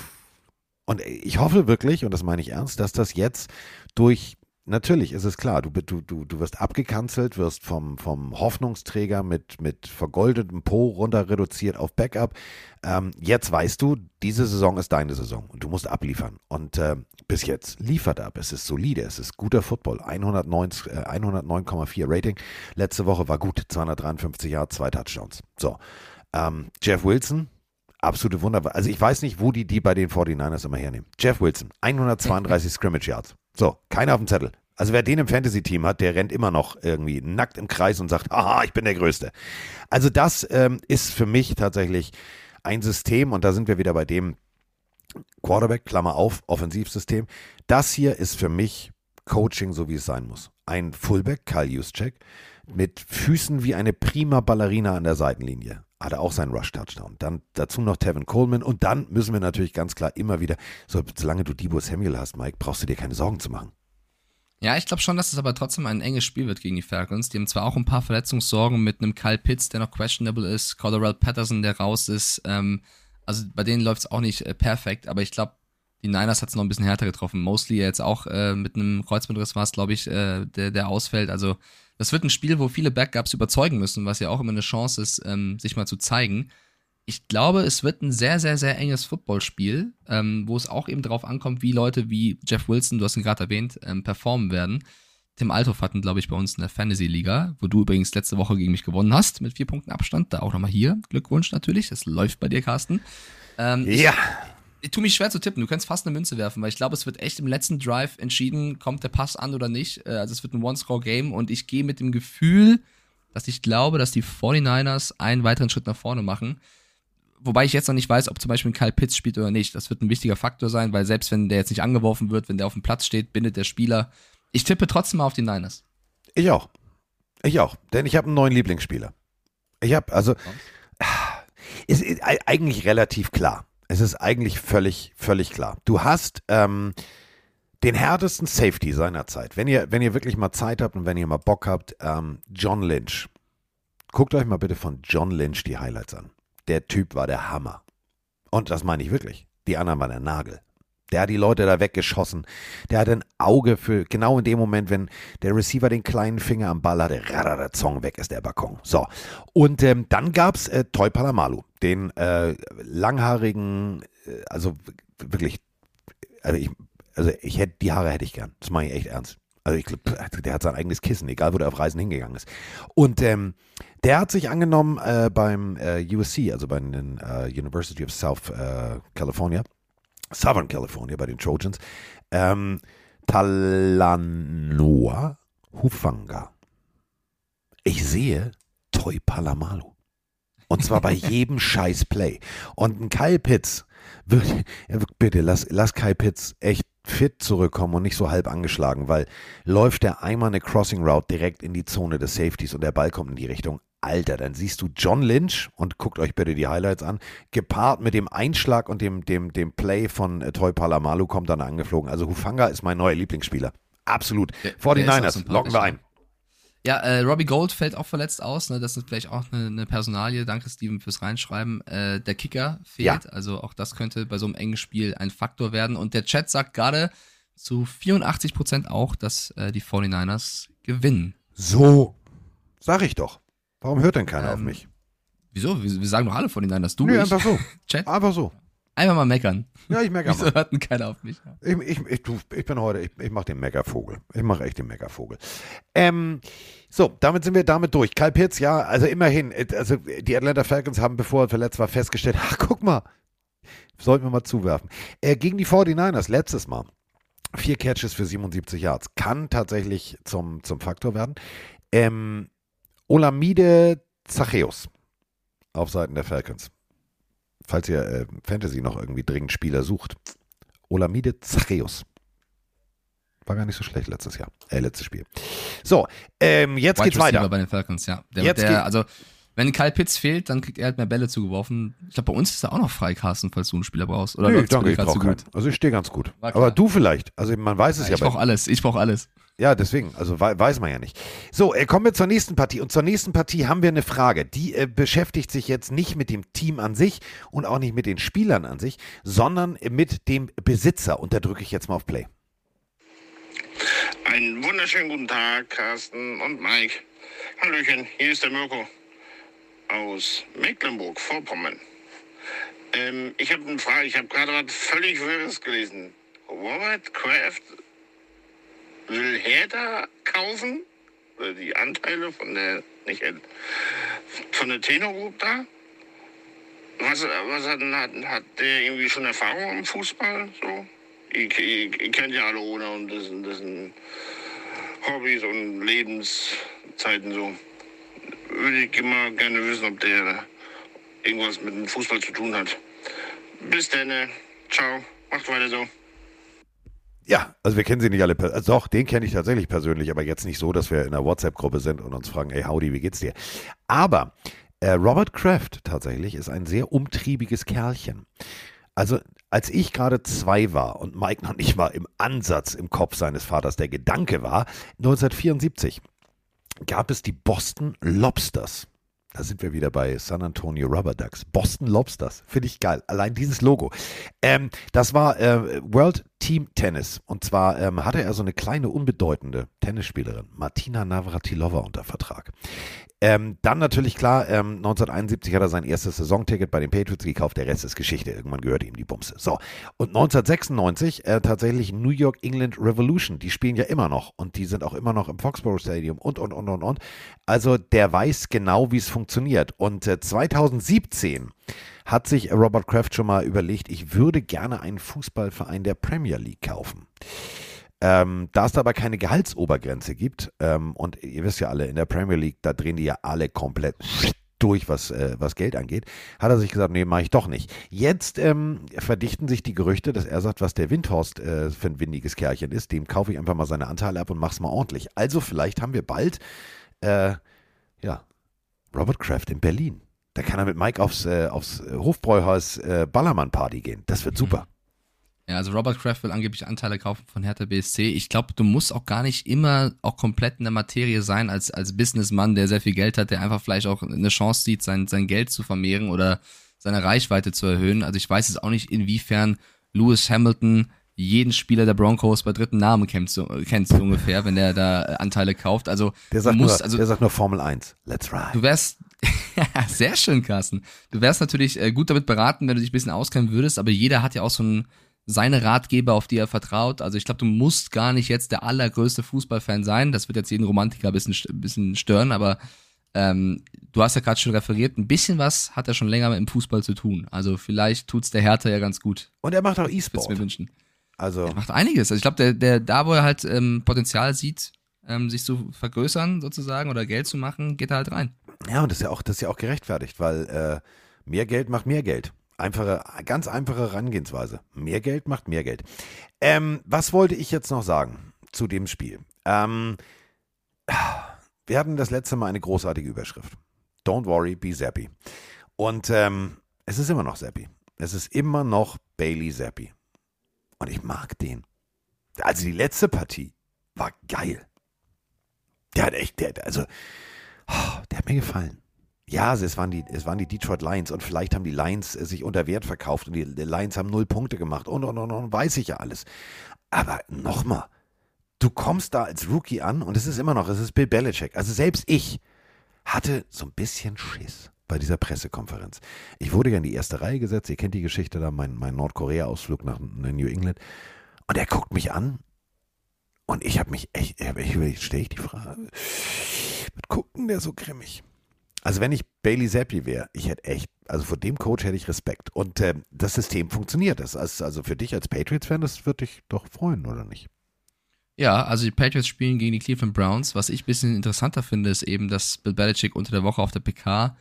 Und ich hoffe wirklich, und das meine ich ernst, dass das jetzt durch Natürlich ist es klar, du, du, du, du wirst abgekanzelt, wirst vom, vom Hoffnungsträger mit, mit vergoldetem Po runter reduziert auf Backup. Ähm, jetzt weißt du, diese Saison ist deine Saison und du musst abliefern. Und äh, bis jetzt liefert ab. Es ist solide, es ist guter Football. 109,4 äh, 109 Rating. Letzte Woche war gut, 253 Yards, zwei Touchdowns. So, ähm, Jeff Wilson, absolute Wunder. Also ich weiß nicht, wo die die bei den 49ers immer hernehmen. Jeff Wilson, 132 Scrimmage Yards. So, keiner auf dem Zettel. Also wer den im Fantasy-Team hat, der rennt immer noch irgendwie nackt im Kreis und sagt, aha, ich bin der Größte. Also das ähm, ist für mich tatsächlich ein System und da sind wir wieder bei dem Quarterback, Klammer auf, Offensivsystem. Das hier ist für mich Coaching, so wie es sein muss. Ein Fullback, Kyle Juszczyk, mit Füßen wie eine prima Ballerina an der Seitenlinie. Hat er auch seinen Rush-Touchdown. Dann dazu noch Tevin Coleman und dann müssen wir natürlich ganz klar immer wieder, so, solange du Debo Samuel hast, Mike, brauchst du dir keine Sorgen zu machen. Ja, ich glaube schon, dass es aber trotzdem ein enges Spiel wird gegen die Falcons. Die haben zwar auch ein paar Verletzungssorgen mit einem Kyle Pitts, der noch questionable ist, Colorado Patterson, der raus ist. Ähm, also bei denen läuft es auch nicht äh, perfekt, aber ich glaube, die Niners hat es noch ein bisschen härter getroffen. Mostly jetzt auch äh, mit einem Kreuzbandriss war es, glaube ich, äh, der, der ausfällt. Also das wird ein Spiel, wo viele Backups überzeugen müssen, was ja auch immer eine Chance ist, ähm, sich mal zu zeigen Ich glaube, es wird ein sehr, sehr, sehr enges Footballspiel, ähm, wo es auch eben darauf ankommt, wie Leute wie Jeff Wilson, du hast ihn gerade erwähnt, ähm, performen werden. Tim Althoff hatten, glaube ich, bei uns in der Fantasy-Liga, wo du übrigens letzte Woche gegen mich gewonnen hast, mit vier Punkten Abstand. Da auch nochmal hier. Glückwunsch natürlich. Das läuft bei dir, Carsten. Ähm, Ja. Ich, ich tue mich schwer zu tippen. Du kannst fast eine Münze werfen, weil ich glaube, es wird echt im letzten Drive entschieden, kommt der Pass an oder nicht. Äh, Also es wird ein One-Score-Game und ich gehe mit dem Gefühl, dass ich glaube, dass die 49ers einen weiteren Schritt nach vorne machen. Wobei ich jetzt noch nicht weiß, ob zum Beispiel ein Kyle Pitts spielt oder nicht. Das wird ein wichtiger Faktor sein, weil selbst wenn der jetzt nicht angeworfen wird, wenn der auf dem Platz steht, bindet der Spieler. Ich tippe trotzdem mal auf die Niners. Ich auch. Ich auch. Denn ich habe einen neuen Lieblingsspieler. Ich habe, also, es ist ei- eigentlich relativ klar. Es ist eigentlich völlig, völlig klar. Du hast ähm, den härtesten Safety seiner Zeit. Wenn ihr, wenn ihr wirklich mal Zeit habt und wenn ihr mal Bock habt, ähm, John Lynch. Guckt euch mal bitte von John Lynch die Highlights an. Der Typ war der Hammer. Und das meine ich wirklich. Die anderen waren der Nagel. Der hat die Leute da weggeschossen. Der hat ein Auge für genau in dem Moment, wenn der Receiver den kleinen Finger am Ball hatte, radada, Zong weg ist der Balkon. So. Und ähm, dann gab es äh, Toy Palamalu, den äh, langhaarigen, äh, also wirklich, also ich, also ich hätte, die Haare hätte ich gern. Das meine ich echt ernst. Also ich glaube, der hat sein eigenes Kissen, egal wo der auf Reisen hingegangen ist. Und ähm, der hat sich angenommen äh, beim äh, USC, also bei den äh, University of South äh, California, Southern California bei den Trojans, ähm, Talanoa Hufanga. Ich sehe Toy Palamalu. Und zwar bei jedem scheiß Play. Und ein Kyle Pitts, bitte lass, lass Kyle Pitts echt fit zurückkommen und nicht so halb angeschlagen, weil läuft der einmal eine Crossing Route direkt in die Zone des Safeties und der Ball kommt in die Richtung. Alter, dann siehst du John Lynch und guckt euch bitte die Highlights an, gepaart mit dem Einschlag und dem, dem, dem Play von äh, Toy Palamalu kommt dann angeflogen. Also Hufanga ist mein neuer Lieblingsspieler. Absolut. Der- der ist auch 49ers, sympathisch, locken wir ja. ein. Ja, äh, Robbie Gold fällt auch verletzt aus. Ne? Das ist vielleicht auch eine, eine Personalie. Danke, Steven, fürs Reinschreiben. Äh, der Kicker fehlt. Also auch das könnte bei so einem engen Spiel ein Faktor werden. Und der Chat sagt gerade zu 84 Prozent auch, dass äh, die 49ers gewinnen. So. Sag ich doch. Warum hört denn keiner auf Ähm, mich? Wieso? Wir, wir sagen doch alle 49ers. Du, Nee, ich, einfach so. Chat. Einfach so. Einmal mal meckern. Ja, ich merke Wieso mal. hört denn keiner auf mich? Ich, ich, ich, du, ich bin heute, ich, ich mache den Meckervogel. Ich mache echt den Meckervogel. Ähm, so, damit sind wir damit durch. Kyle Pitts, ja, also immerhin, äh, also die Atlanta Falcons haben, bevor er verletzt war, festgestellt, ach, guck mal, sollten wir mal zuwerfen. Äh, gegen die 49ers letztes Mal. Vier Catches für 77 Yards. Kann tatsächlich zum, zum Faktor werden. Ähm, Olamide Zacheus auf Seiten der Falcons. Falls ihr äh, Fantasy noch irgendwie dringend Spieler sucht. Olamide Zacheus. War gar nicht so schlecht letztes Jahr. Äh, letztes Spiel. So, ähm, jetzt Wide geht's Receiver weiter. bei den Falcons, ja. Der, Jetzt der, also, wenn Kyle Pitts fehlt, dann kriegt er halt mehr Bälle zugeworfen. Ich glaube, bei uns ist er auch noch frei, Carsten, falls du einen Spieler brauchst. Oder bei danke, ich brauche keinen. gut? Also ich stehe ganz gut. Aber du vielleicht. Also man weiß es ja, ich bei brauche alles, ich brauche alles. Ja, deswegen, also wei- weiß man ja nicht. So, äh, kommen wir zur nächsten Partie. Und zur nächsten Partie haben wir eine Frage. Die äh, beschäftigt sich jetzt nicht mit dem Team an sich und auch nicht mit den Spielern an sich, sondern mit dem Besitzer. Und da drücke ich jetzt mal auf Play. Einen wunderschönen guten Tag, Carsten und Mike. Hallöchen, hier ist der Mirko aus Mecklenburg-Vorpommern. Ähm, ich habe eine Frage, ich habe gerade was völlig Wirres gelesen. Robert Kraft will Hertha kaufen? Oder die Anteile von der, nicht, von der Tenor Group da? Was, was hat, hat, hat der irgendwie schon Erfahrung im Fußball? So? Ihr, ihr, ihr kennt ja alle ohne und das, das sind Hobbys und Lebenszeiten so. Würde ich immer gerne wissen, ob der irgendwas mit dem Fußball zu tun hat. Bis dann. Ciao. Macht weiter so. Ja, also wir kennen sie nicht alle. Also doch, den kenne ich tatsächlich persönlich, aber jetzt nicht so, dass wir in einer WhatsApp-Gruppe sind und uns fragen, ey Howdy, wie geht's dir? Aber äh, Robert Kraft tatsächlich ist ein sehr umtriebiges Kerlchen. Also als ich gerade zwei war und Mike noch nicht mal im Ansatz im Kopf seines Vaters der Gedanke war, 1974 gab es die Boston Lobsters. Da sind wir wieder bei San Antonio Rubber Ducks. Boston Lobsters. Finde ich geil. Allein dieses Logo. Ähm, das war äh, World Team Tennis. Und zwar ähm, hatte er so eine kleine, unbedeutende Tennisspielerin, Martina Navratilova, unter Vertrag. Ähm, dann natürlich klar, ähm, 1971 hat er sein erstes Saisonticket bei den Patriots gekauft, der Rest ist Geschichte, irgendwann gehörte ihm die Bumse. So, und 1996 äh, tatsächlich New York England Revolution, die spielen ja immer noch und die sind auch immer noch im Foxborough Stadium und, und, und, und, und. Also der weiß genau, wie es funktioniert. Und äh, 2017 hat sich Robert Kraft schon mal überlegt, ich würde gerne einen Fußballverein der Premier League kaufen. Ähm, da es aber keine Gehaltsobergrenze gibt, ähm, und ihr wisst ja alle, in der Premier League, da drehen die ja alle komplett durch, was, äh, was Geld angeht, hat er sich gesagt, nee, mache ich doch nicht. Jetzt ähm, verdichten sich die Gerüchte, dass er sagt, was der Windhorst äh, für ein windiges Kerlchen ist, dem kaufe ich einfach mal seine Anteile ab und mach's mal ordentlich. Also vielleicht haben wir bald, äh, ja, Robert Kraft in Berlin. Da kann er mit Mike aufs, äh, aufs Hofbräuhaus äh, Ballermann-Party gehen. Das wird super. Ja, also Robert Kraft will angeblich Anteile kaufen von Hertha BSC. Ich glaube, du musst auch gar nicht immer auch komplett in der Materie sein als, als Businessmann, der sehr viel Geld hat, der einfach vielleicht auch eine Chance sieht, sein, sein Geld zu vermehren oder seine Reichweite zu erhöhen. Also ich weiß jetzt auch nicht, inwiefern Lewis Hamilton jeden Spieler der Broncos bei dritten Namen kennt, so, kennt so ungefähr, wenn der da Anteile kauft. Also der sagt, musst, nur, also, der sagt nur Formel 1. Let's ride. Du wärst, sehr schön, Carsten. Du wärst natürlich äh, gut damit beraten, wenn du dich ein bisschen auskennen würdest, aber jeder hat ja auch so ein seine Ratgeber, auf die er vertraut. Also ich glaube, du musst gar nicht jetzt der allergrößte Fußballfan sein. Das wird jetzt jeden Romantiker ein bisschen, ein bisschen stören, aber ähm, du hast ja gerade schon referiert, ein bisschen was hat er schon länger mit dem Fußball zu tun. Also vielleicht tut's der Hertha ja ganz gut. Und er macht auch E-Sport. mir wünschen. Also er macht einiges. Also ich glaube, der, der, da wo er halt ähm, Potenzial sieht, ähm, sich zu vergrößern sozusagen oder Geld zu machen, geht er halt rein. Ja, und das ist ja auch, das ist ja auch gerechtfertigt, weil äh, mehr Geld macht mehr Geld. Einfache, ganz einfache Herangehensweise. Mehr Geld macht mehr Geld. Ähm, was wollte ich jetzt noch sagen zu dem Spiel? Ähm, wir hatten das letzte Mal eine großartige Überschrift. Don't worry, be Zappy. Und ähm, es ist immer noch Zappy. Es ist immer noch Bailey Zappi. Und ich mag den. Also die letzte Partie war geil. Der hat echt, der, also, oh, der hat mir gefallen. Ja, es waren, die, es waren die Detroit Lions und vielleicht haben die Lions äh, sich unter Wert verkauft und die, die Lions haben null Punkte gemacht und, und, und, und, weiß ich ja alles. Aber nochmal, du kommst da als Rookie an und es ist immer noch, es ist Bill Belichick. Also selbst ich hatte so ein bisschen Schiss bei dieser Pressekonferenz. Ich wurde ja in die erste Reihe gesetzt, ihr kennt die Geschichte da, mein, mein Nordkorea-Ausflug nach New England. Und er guckt mich an und ich habe mich echt, ich stelle ich die Frage, was guckt denn der so grimmig? Also wenn ich Bailey Zappi wäre, ich hätte echt, also vor dem Coach hätte ich Respekt. Und äh, das System funktioniert. Das ist also für dich als Patriots-Fan, das würde dich doch freuen, oder nicht? Ja, also die Patriots spielen gegen die Cleveland Browns. Was ich ein bisschen interessanter finde, ist eben, dass Bill Belichick unter der Woche auf der PK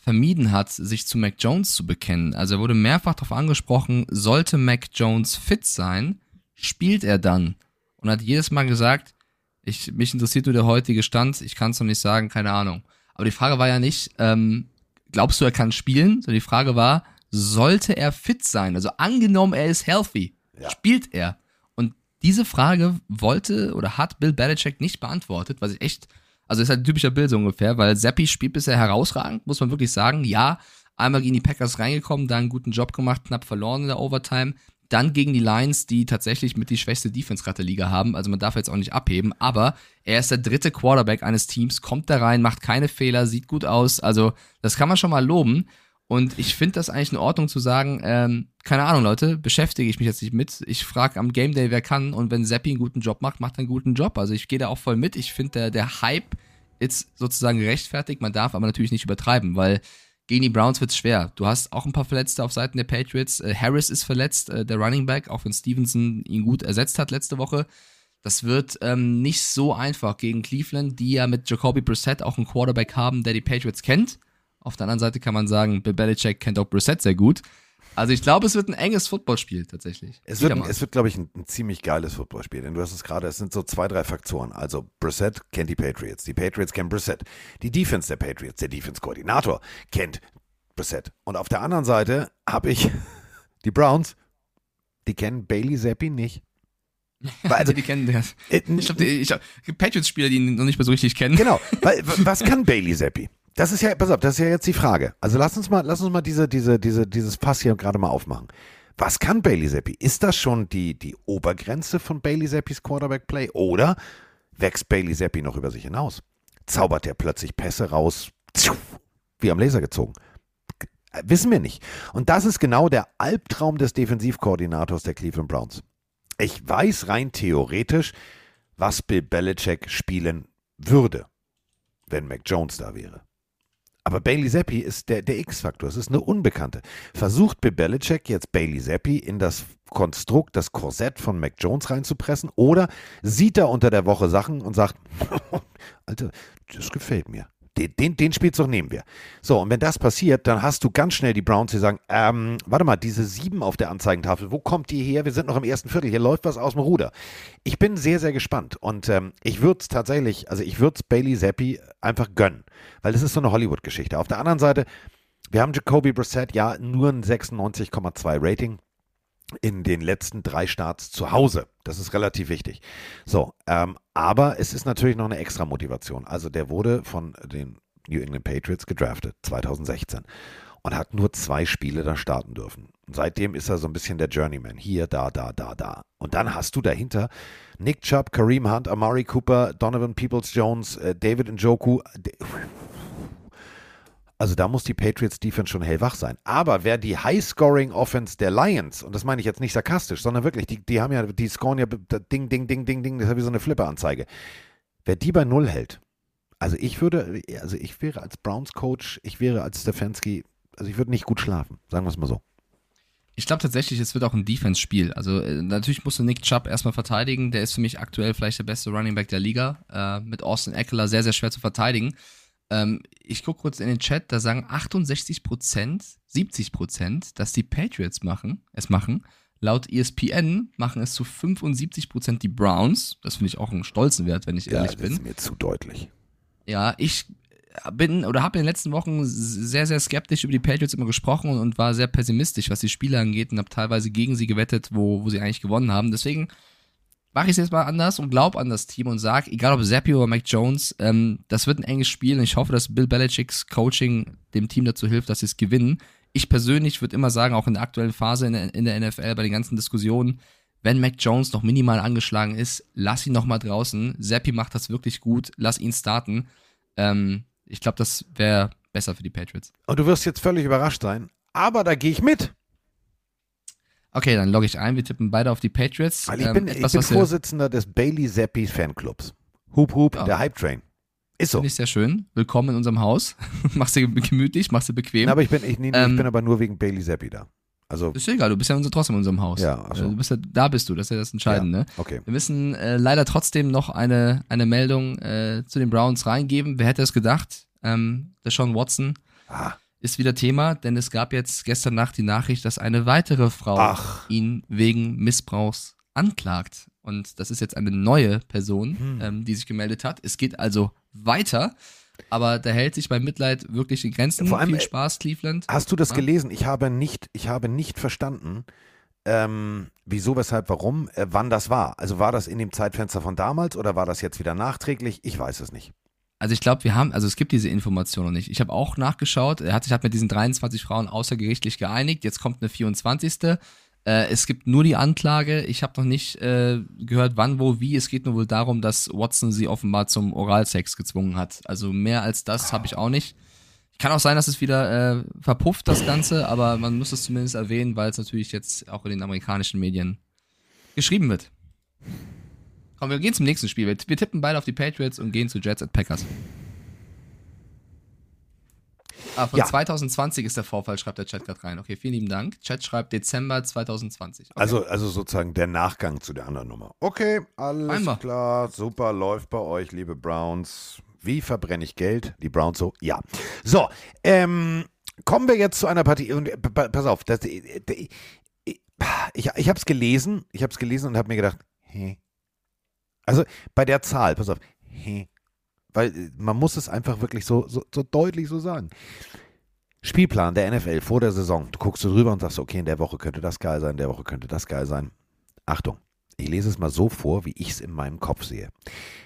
vermieden hat, sich zu Mac Jones zu bekennen. Also er wurde mehrfach darauf angesprochen, sollte Mac Jones fit sein, spielt er dann. Und hat jedes Mal gesagt, ich, mich interessiert nur der heutige Stand, ich kann es noch nicht sagen, keine Ahnung. Aber die Frage war ja nicht, ähm, glaubst du, er kann spielen? Sondern die Frage war, sollte er fit sein? Also angenommen, er ist healthy, ja. spielt er? Und diese Frage wollte oder hat Bill Belichick nicht beantwortet, was ich echt, also ist halt ein typischer Bill so ungefähr, weil Zappi spielt bisher herausragend, muss man wirklich sagen. Ja, einmal gegen die Packers reingekommen, da einen guten Job gemacht, knapp verloren in der Overtime. Dann gegen die Lions, die tatsächlich mit die schwächste Defense gerade der Liga haben. Also man darf jetzt auch nicht abheben. Aber er ist der dritte Quarterback eines Teams, kommt da rein, macht keine Fehler, sieht gut aus. Also das kann man schon mal loben. Und ich finde das eigentlich in Ordnung zu sagen, ähm, keine Ahnung, Leute, beschäftige ich mich jetzt nicht mit. Ich frage am Game Day, wer kann. Und wenn Seppi einen guten Job macht, macht er einen guten Job. Also ich gehe da auch voll mit. Ich finde, der, der Hype ist sozusagen gerechtfertigt. Man darf aber natürlich nicht übertreiben, weil gegen die Browns wird es schwer. Du hast auch ein paar Verletzte auf Seiten der Patriots. Äh, Harris ist verletzt, äh, der Running Back, auch wenn Stevenson ihn gut ersetzt hat letzte Woche. Das wird ähm, nicht so einfach gegen Cleveland, die ja mit Jacoby Brissett auch einen Quarterback haben, der die Patriots kennt. Auf der anderen Seite kann man sagen, Bill Belichick kennt auch Brissett sehr gut. Also ich glaube, es wird ein enges Footballspiel tatsächlich. Es wird, es wird, glaube ich, ein, ein, ziemlich geiles Footballspiel. Denn du hast es gerade, es sind so zwei, drei Faktoren. Also Brissett kennt die Patriots, die Patriots kennen Brissett. Die Defense der Patriots, der Defense-Koordinator kennt Brissett. Und auf der anderen Seite habe ich die Browns, die kennen Bailey Zappi nicht. Also, die kennen das. Ich glaube, glaub, Patriots-Spieler, die ihn noch nicht mehr so richtig kennen. Genau. Was kann Bailey Zappi? Das ist ja, pass auf, das ist ja jetzt die Frage. Also lass uns mal, lass uns mal diese, diese, diese, dieses Fass hier gerade mal aufmachen. was kann Bailey Zappi? Ist das schon die, die Obergrenze von Bailey Zappis Quarterback-Play oder wächst Bailey Zappi noch über sich hinaus? Zaubert er plötzlich Pässe raus, wie am Laser gezogen? Wissen wir nicht. Und das ist genau der Albtraum des Defensivkoordinators der Cleveland Browns. Ich weiß rein theoretisch, was Bill Belichick spielen würde, wenn Mac Jones da wäre. Aber Bailey Zappi ist der, der X-Faktor. Es ist eine Unbekannte. Versucht Bill Belichick jetzt Bailey Zappi in das Konstrukt, das Korsett von Mac Jones reinzupressen? Oder sieht er unter der Woche Sachen und sagt, Alter, das gefällt mir. Den, den, Spielzug nehmen wir. So, und wenn das passiert, dann hast du ganz schnell die Browns, die sagen, ähm, warte mal, diese sieben auf der Anzeigentafel, wo kommt die her? Wir sind noch im ersten Viertel, hier läuft was aus dem Ruder. Ich bin sehr, sehr gespannt und ähm, ich würde es tatsächlich, also ich würde es Bailey Zappi einfach gönnen, weil das ist so eine Hollywood-Geschichte. Auf der anderen Seite, wir haben Jacoby Brissett, ja, nur ein 96,2 Rating in den letzten drei Starts zu Hause. Das ist relativ wichtig. So, ähm, aber es ist natürlich noch eine extra Motivation. Also der wurde von den New England Patriots gedraftet 2016 und hat nur zwei Spiele da starten dürfen. Seitdem ist er so ein bisschen der Journeyman. Hier, da, da, da, da. Und dann hast du dahinter Nick Chubb, Kareem Hunt, Amari Cooper, Donovan Peoples-Jones, äh, David Njoku. Also da muss die Patriots Defense schon hellwach sein. Aber wer die High-Scoring Offense der Lions, und das meine ich jetzt nicht sarkastisch, sondern wirklich, die, die haben ja, die scoren ja Ding, Ding, Ding, Ding, Ding, das ist ja wie so eine Flipper-Anzeige. Wer die bei Null hält, also ich würde, also ich wäre als Browns-Coach, ich wäre als Stefanski, also ich würde nicht gut schlafen, sagen wir es mal so. Ich glaube tatsächlich, es wird auch ein Defense-Spiel. Also äh, natürlich musst du Nick Chubb erstmal verteidigen. Der ist für mich aktuell vielleicht der beste Running Back der Liga. Äh, mit Austin Eckler sehr, sehr schwer zu verteidigen. Ähm, ich gucke kurz in den Chat, da sagen 68% 70% dass die Patriots machen, es machen. Laut ESPN machen es zu 75% die Browns. Das finde ich auch einen stolzen Wert, wenn ich ja, ehrlich bin. Das ist mir zu deutlich. Ja, ich bin oder habe in den letzten Wochen sehr, sehr skeptisch über die Patriots immer gesprochen und, war sehr pessimistisch, was die Spiele angeht und habe teilweise gegen sie gewettet, wo, wo sie eigentlich gewonnen haben. Deswegen mache ich es jetzt mal anders und glaube an das Team und sage, egal ob Zappi oder Mike Jones, ähm, das wird ein enges Spiel und ich hoffe, dass Bill Belichicks Coaching dem Team dazu hilft, dass sie es gewinnen. Ich persönlich würde immer sagen, auch in der aktuellen Phase in der, in der NFL, bei den ganzen Diskussionen, wenn Mac Jones noch minimal angeschlagen ist, lass ihn noch mal draußen. Zappi macht das wirklich gut, lass ihn starten. Ähm, ich glaube, das wäre besser für die Patriots. Und du wirst jetzt völlig überrascht sein, aber da gehe ich mit. Okay, dann logge ich ein. Wir tippen beide auf die Patriots. Weil ich ähm, bin, etwas, ich bin Vorsitzender des Bailey Zappi Fanclubs. Hup, hup, ja. der Hype Train. Ist so. Finde ich sehr schön. Willkommen in unserem Haus. machst du gemütlich, machst du bequem. aber ich bin, ich, nee, ähm, ich bin aber nur wegen Bailey Zappi da. Also, ist egal, du bist ja trotzdem in unserem Haus. Ja, also. du bist ja, da bist du, das ist ja das Entscheidende. Ja, okay. Wir müssen äh, leider trotzdem noch eine, eine Meldung äh, zu den Browns reingeben. Wer hätte es gedacht? Ähm, der Sean Watson ah ist wieder Thema, denn es gab jetzt gestern Nacht die Nachricht, dass eine weitere Frau Ach. ihn wegen Missbrauchs anklagt. Und das ist jetzt eine neue Person, hm. ähm, die sich gemeldet hat. Es geht also weiter. Aber da hält sich bei Mitleid wirklich in Grenzen. Vor allem, Viel Spaß, Cleveland. Hast du das ja? gelesen? Ich habe nicht, ich habe nicht verstanden, ähm, wieso, weshalb, warum, äh, wann das war. Also war das in dem Zeitfenster von damals oder war das jetzt wieder nachträglich? Ich weiß es nicht. Also ich glaube, wir haben, also es gibt diese Information noch nicht. Ich habe auch nachgeschaut. Er hat sich halt mit diesen 23 Frauen außergerichtlich geeinigt. Jetzt kommt eine 24. Äh, es gibt nur die Anklage. Ich habe noch nicht äh, gehört, wann, wo, wie. Es geht nur wohl darum, dass Watson sie offenbar zum Oralsex gezwungen hat. Also mehr als das habe ich auch nicht. Kann auch sein, dass es wieder äh, verpufft, das Ganze, aber man muss es zumindest erwähnen, weil es natürlich jetzt auch in den amerikanischen Medien geschrieben wird. Komm, wir gehen zum nächsten Spiel. Wir, wir tippen beide auf die Patriots und gehen zu Jets at Packers. Ah, von ja. 2020 ist der Vorfall, schreibt der Chat gerade rein. Okay, vielen lieben Dank. Chat schreibt Dezember 2020. Okay. Also, also sozusagen der Nachgang zu der anderen Nummer. Okay, alles Einmal. klar, super, läuft bei euch, liebe Browns. Wie verbrenne ich Geld? Die Browns so? Ja. So, ähm, kommen wir jetzt zu einer Partie. Und, pass auf, das, ich, ich, ich habe es gelesen, ich habe es gelesen und habe mir gedacht, hey, also bei der Zahl, pass auf, weil äh, man muss es einfach wirklich so, so, so deutlich so sagen. Spielplan der NFL vor der Saison. Du guckst so drüber und sagst, okay, in der Woche könnte das geil sein, in der Woche könnte das geil sein. Achtung, ich lese es mal so vor, wie ich es in meinem Kopf sehe.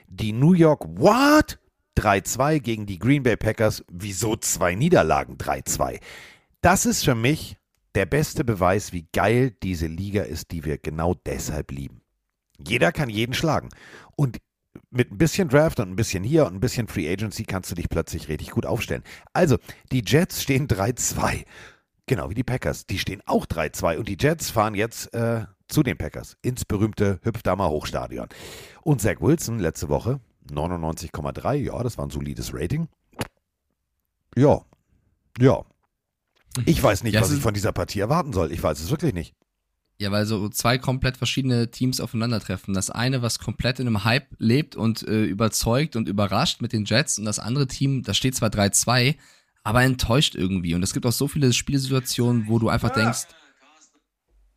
Die New York, what? 3-2 gegen die Green Bay Packers. Wieso zwei Niederlagen 3-2? Das ist für mich der beste Beweis, wie geil diese Liga ist, die wir genau deshalb lieben. Jeder kann jeden schlagen. Und mit ein bisschen Draft und ein bisschen hier und ein bisschen Free Agency kannst du dich plötzlich richtig gut aufstellen. Also, die Jets stehen 3-2. Genau wie die Packers. Die stehen auch 3-2 und die Jets fahren jetzt äh, zu den Packers ins berühmte Hüpfdamer Hochstadion. Und Zach Wilson letzte Woche 99,3, ja, das war ein solides Rating. Ja, ja. Ich weiß nicht, Ja, was ich von dieser Partie erwarten soll. Ich weiß es wirklich nicht. Ja, weil so zwei komplett verschiedene Teams aufeinandertreffen. Das eine, was komplett in einem Hype lebt und äh, überzeugt und überrascht mit den Jets und das andere Team, das steht zwar 3-2, aber enttäuscht irgendwie. Und es gibt auch so viele Spielsituationen, wo du einfach denkst,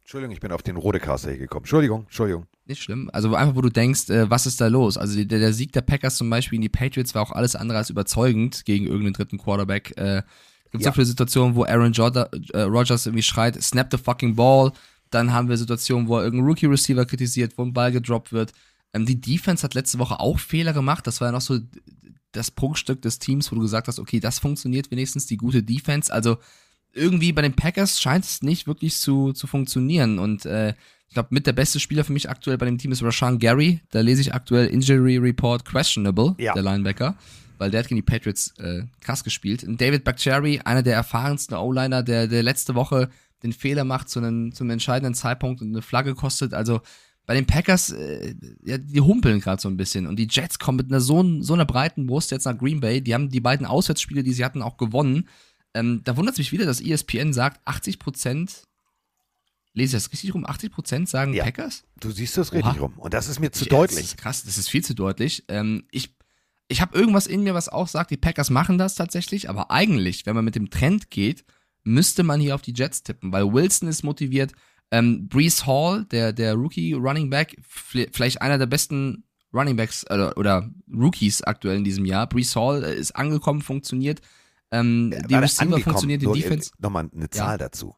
Entschuldigung, ich bin auf den Rodecaster hier gekommen. Entschuldigung, Entschuldigung. nicht schlimm, also einfach, wo du denkst, äh, was ist da los? Also der, der Sieg der Packers zum Beispiel in die Patriots war auch alles andere als überzeugend gegen irgendeinen dritten Quarterback. Äh, gibt Ja. so viele Situationen, wo Aaron Jorda, äh, Rodgers irgendwie schreit, snap the fucking ball. Dann haben wir Situationen, wo irgendein Rookie-Receiver kritisiert, wo ein Ball gedroppt wird. Ähm, die Defense hat letzte Woche auch Fehler gemacht. Das war ja noch so das Prunkstück des Teams, wo du gesagt hast, okay, das funktioniert wenigstens, die gute Defense. Also irgendwie bei den Packers scheint es nicht wirklich zu, zu funktionieren. Und äh, ich glaube, mit der beste Spieler für mich aktuell bei dem Team ist Rashawn Gary. Da lese ich aktuell Injury Report questionable, Ja. der Linebacker, weil der hat gegen die Patriots äh, krass gespielt. Und David Bakhtiari, einer der erfahrensten O-Liner, der, der letzte Woche den Fehler macht zu einem, zu einem entscheidenden Zeitpunkt und eine Flagge kostet. Also bei den Packers, äh, ja, die humpeln gerade so ein bisschen. Und die Jets kommen mit einer so, so einer breiten Brust jetzt nach Green Bay. Die haben die beiden Auswärtsspiele, die sie hatten, auch gewonnen. Ähm, da wundert es mich wieder, dass ESPN sagt, 80 Prozent, lese ich das richtig rum, 80 Prozent sagen Ja. Packers? Du siehst das Oha. richtig rum. Und das ist mir zu Ich- Das deutlich. ist krass, das ist viel zu deutlich. Ähm, ich ich habe irgendwas in mir, was auch sagt, die Packers machen das tatsächlich, aber eigentlich, wenn man mit dem Trend geht, müsste man hier auf die Jets tippen, weil Wilson ist motiviert. Ähm, Brees Hall, der, der Rookie Running Back, vielleicht einer der besten Running Backs äh, oder Rookies aktuell in diesem Jahr. Brees Hall äh, ist angekommen, funktioniert. Ähm, die Warte, Receiver funktioniert, die äh, Defense. Nochmal eine Zahl dazu.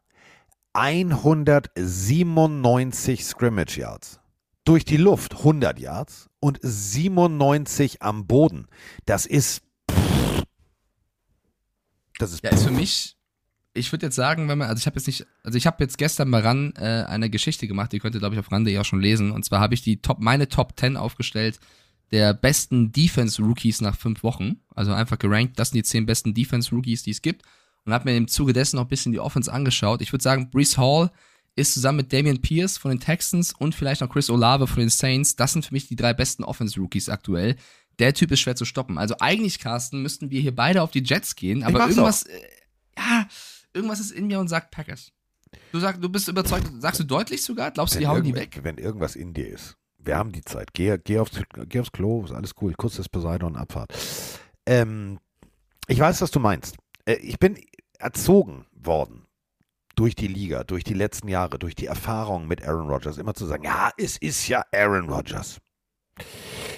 197 Scrimmage Yards. Durch die Luft 100 Yards und 97 am Boden. Das ist. Das ist. Ja, ist für mich, ich würde jetzt sagen, wenn man, also ich habe jetzt nicht, also ich habe jetzt gestern bei RAN äh, eine Geschichte gemacht, die könnt ihr, glaube ich, auf RAN.de auch schon lesen. Und zwar habe ich die Top, meine Top 10 aufgestellt der besten Defense-Rookies nach fünf Wochen. Also einfach gerankt, das sind die zehn besten Defense-Rookies, die es gibt. Und habe mir im Zuge dessen noch ein bisschen die Offense angeschaut. Ich würde sagen, Brees Hall ist zusammen mit Damian Pierce von den Texans und vielleicht noch Chris Olave von den Saints, das sind für mich die drei besten Offense-Rookies aktuell. Der Typ ist schwer zu stoppen. Also eigentlich, Carsten, müssten wir hier beide auf die Jets gehen, aber irgendwas, äh, ja, irgendwas ist in mir und sagt Packers. Du sagst, du bist überzeugt, sagst du deutlich sogar? Glaubst du, die hauen die weg? wenn irgendwas in dir ist. Wir haben die Zeit. Geh, geh, aufs, geh aufs Klo, ist alles cool. Kurz das Poseidon Abfahrt. Ähm, ich weiß, was du meinst. Äh, ich bin erzogen worden durch die Liga, durch die letzten Jahre, durch die Erfahrung mit Aaron Rodgers, immer zu sagen, ja, es ist ja Aaron Rodgers.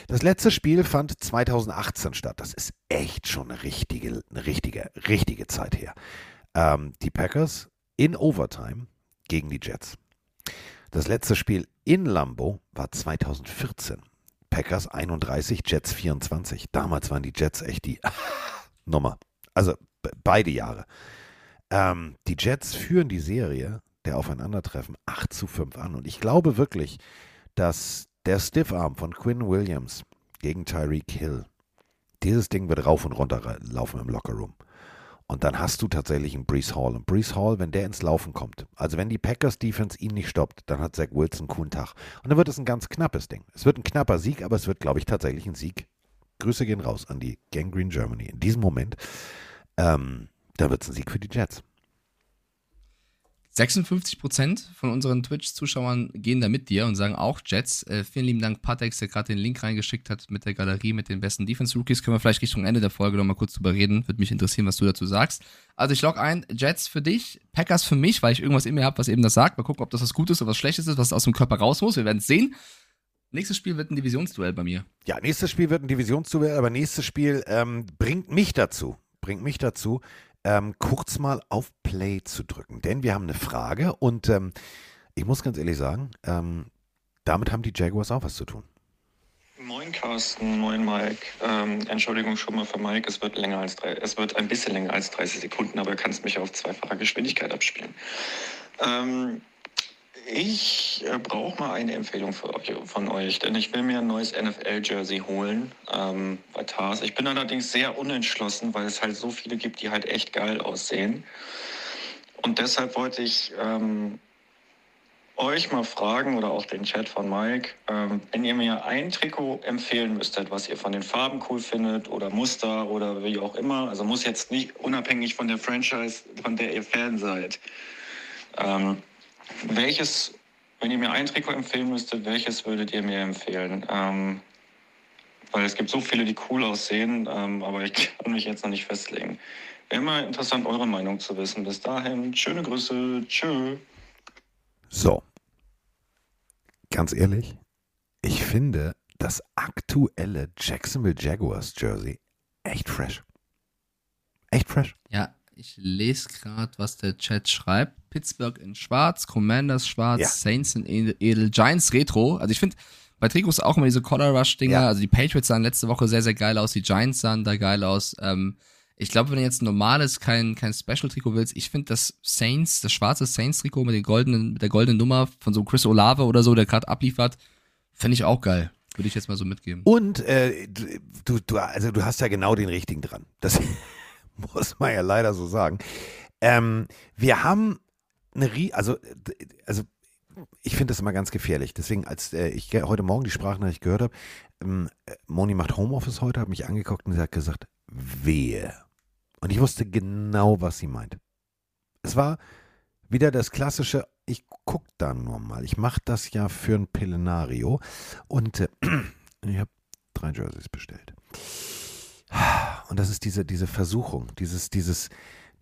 Das letzte Spiel fand 2018 statt. Das ist echt schon eine richtige, eine richtige, richtige Zeit her. Ähm, die Packers in Overtime gegen die Jets. Das letzte Spiel in Lambeau war 2014. Packers 31, Jets 24. Damals waren die Jets echt die Nummer. Also be- beide Jahre. Ähm, die Jets führen die Serie der Aufeinandertreffen 8 zu 5 an. Und ich glaube wirklich, dass der Stiffarm von Quinn Williams gegen Tyreek Hill, dieses Ding wird rauf und runter laufen im Lockerroom. Und dann hast du tatsächlich einen Brees Hall. Und Brees Hall, wenn der ins Laufen kommt, also wenn die Packers Defense ihn nicht stoppt, dann hat Zach Wilson einen coolen Tag. Und dann wird es ein ganz knappes Ding. Es wird ein knapper Sieg, aber es wird, glaube ich, tatsächlich ein Sieg. Grüße gehen raus an die Gangrene Germany. In diesem Moment, ähm, da wird es ein Sieg für die Jets. 56% von unseren Twitch-Zuschauern gehen da mit dir und sagen auch Jets. Äh, vielen lieben Dank, Patex, der gerade den Link reingeschickt hat mit der Galerie mit den besten Defense-Rookies. Können wir vielleicht Richtung Ende der Folge noch mal kurz drüber reden. Würde mich interessieren, was du dazu sagst. Also ich log ein, Jets für dich, Packers für mich, weil ich irgendwas in mir habe, was eben das sagt. Mal gucken, ob das was Gutes oder was Schlechtes ist, was aus dem Körper raus muss. Wir werden es sehen. Nächstes Spiel wird ein Divisionsduell bei mir. Ja, nächstes Spiel wird ein Divisionsduell, aber nächstes Spiel ähm, bringt mich dazu, bringt mich dazu, ähm, kurz mal auf Play zu drücken. Denn wir haben eine Frage und ähm, ich muss ganz ehrlich sagen, ähm, damit haben die Jaguars auch was zu tun. Moin Carsten, moin Mike. Ähm, Entschuldigung schon mal für Mike, es wird länger als drei, es wird ein bisschen länger als 30 Sekunden, aber du kannst mich auf zweifacher Geschwindigkeit abspielen. Ähm, ich äh, brauche mal eine Empfehlung euch, von euch, denn ich will mir ein neues NFL-Jersey holen ähm, bei Tars. Ich bin allerdings sehr unentschlossen, weil es halt so viele gibt, die halt echt geil aussehen. Und deshalb wollte ich ähm, euch mal fragen oder auch den Chat von Mike, ähm, wenn ihr mir ein Trikot empfehlen müsstet, was ihr von den Farben cool findet oder Muster oder wie auch immer, also muss jetzt nicht unabhängig von der Franchise, von der ihr Fan seid. Ähm, welches, wenn ihr mir ein Trikot empfehlen müsstet, welches würdet ihr mir empfehlen? Ähm, weil es gibt so viele, die cool aussehen, ähm, aber ich kann mich jetzt noch nicht festlegen. Wäre mal interessant, eure Meinung zu wissen. Bis dahin, schöne Grüße, tschö. So. Ganz ehrlich, ich finde das aktuelle Jacksonville Jaguars Jersey echt fresh. Echt fresh. Ja, ich lese gerade, was der Chat schreibt. Pittsburgh in schwarz, Commanders schwarz, Ja. Saints in edel, Giants retro. Also ich finde bei Trikots auch immer diese Color Rush Dinger. Ja. Also die Patriots sahen letzte Woche sehr, sehr geil aus. Die Giants sahen da geil aus. Ähm, ich glaube, wenn du jetzt ein normales, kein, kein Special-Trikot willst, ich finde das Saints, das schwarze Saints-Trikot mit, den goldenen, mit der goldenen Nummer von so Chris Olave oder so, der gerade abliefert, finde ich auch geil. Würde ich jetzt mal so mitgeben. Und äh, du, du, also du hast ja genau den richtigen dran. Das muss man ja leider so sagen. Ähm, wir haben eine Rie also, also ich finde das immer ganz gefährlich. Deswegen, als äh, ich heute Morgen die Sprachnachricht gehört habe, ähm, äh, Moni macht Homeoffice heute, habe mich angeguckt und sie hat gesagt, wehe. Und ich wusste genau, was sie meint. Es war wieder das klassische, ich gucke da nur mal. Ich mache das ja für ein Pillenario. Und äh, ich habe drei Jerseys bestellt. Und das ist diese, diese Versuchung, dieses, dieses,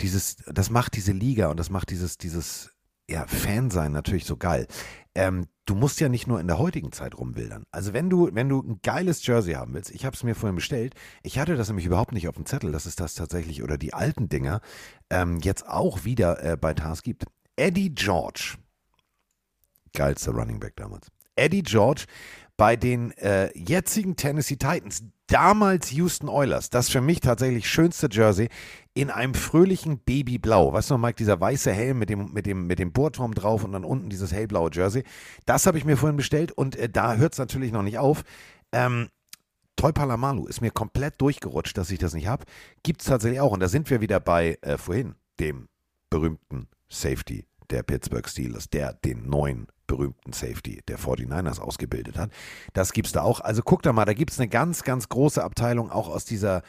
dieses, das macht diese Liga und das macht dieses, dieses, ja, Fansein natürlich so geil. Ähm, du musst ja nicht nur in der heutigen Zeit rumwildern. Also wenn du, wenn du ein geiles Jersey haben willst, ich habe es mir vorhin bestellt, ich hatte das nämlich überhaupt nicht auf dem Zettel, dass es das tatsächlich oder die alten Dinger ähm, jetzt auch wieder äh, bei Tars gibt. Eddie George, geilster Running Back damals. Eddie George bei den äh, jetzigen Tennessee Titans, damals Houston Oilers, das für mich tatsächlich schönste Jersey in einem fröhlichen Babyblau. Weißt du noch, Mike, dieser weiße Helm mit dem, mit dem, mit dem Bohrturm drauf und dann unten dieses hellblaue Jersey. Das habe ich mir vorhin bestellt und äh, da hört es natürlich noch nicht auf. Ähm, Toy Palamalu ist mir komplett durchgerutscht, dass ich das nicht habe. Gibt es tatsächlich auch. Und da sind wir wieder bei äh, vorhin, dem berühmten Safety der Pittsburgh Steelers, der den neuen berühmten Safety der 49ers ausgebildet hat. Das gibt's da auch. Also guck da mal, da gibt es eine ganz, ganz große Abteilung auch aus dieser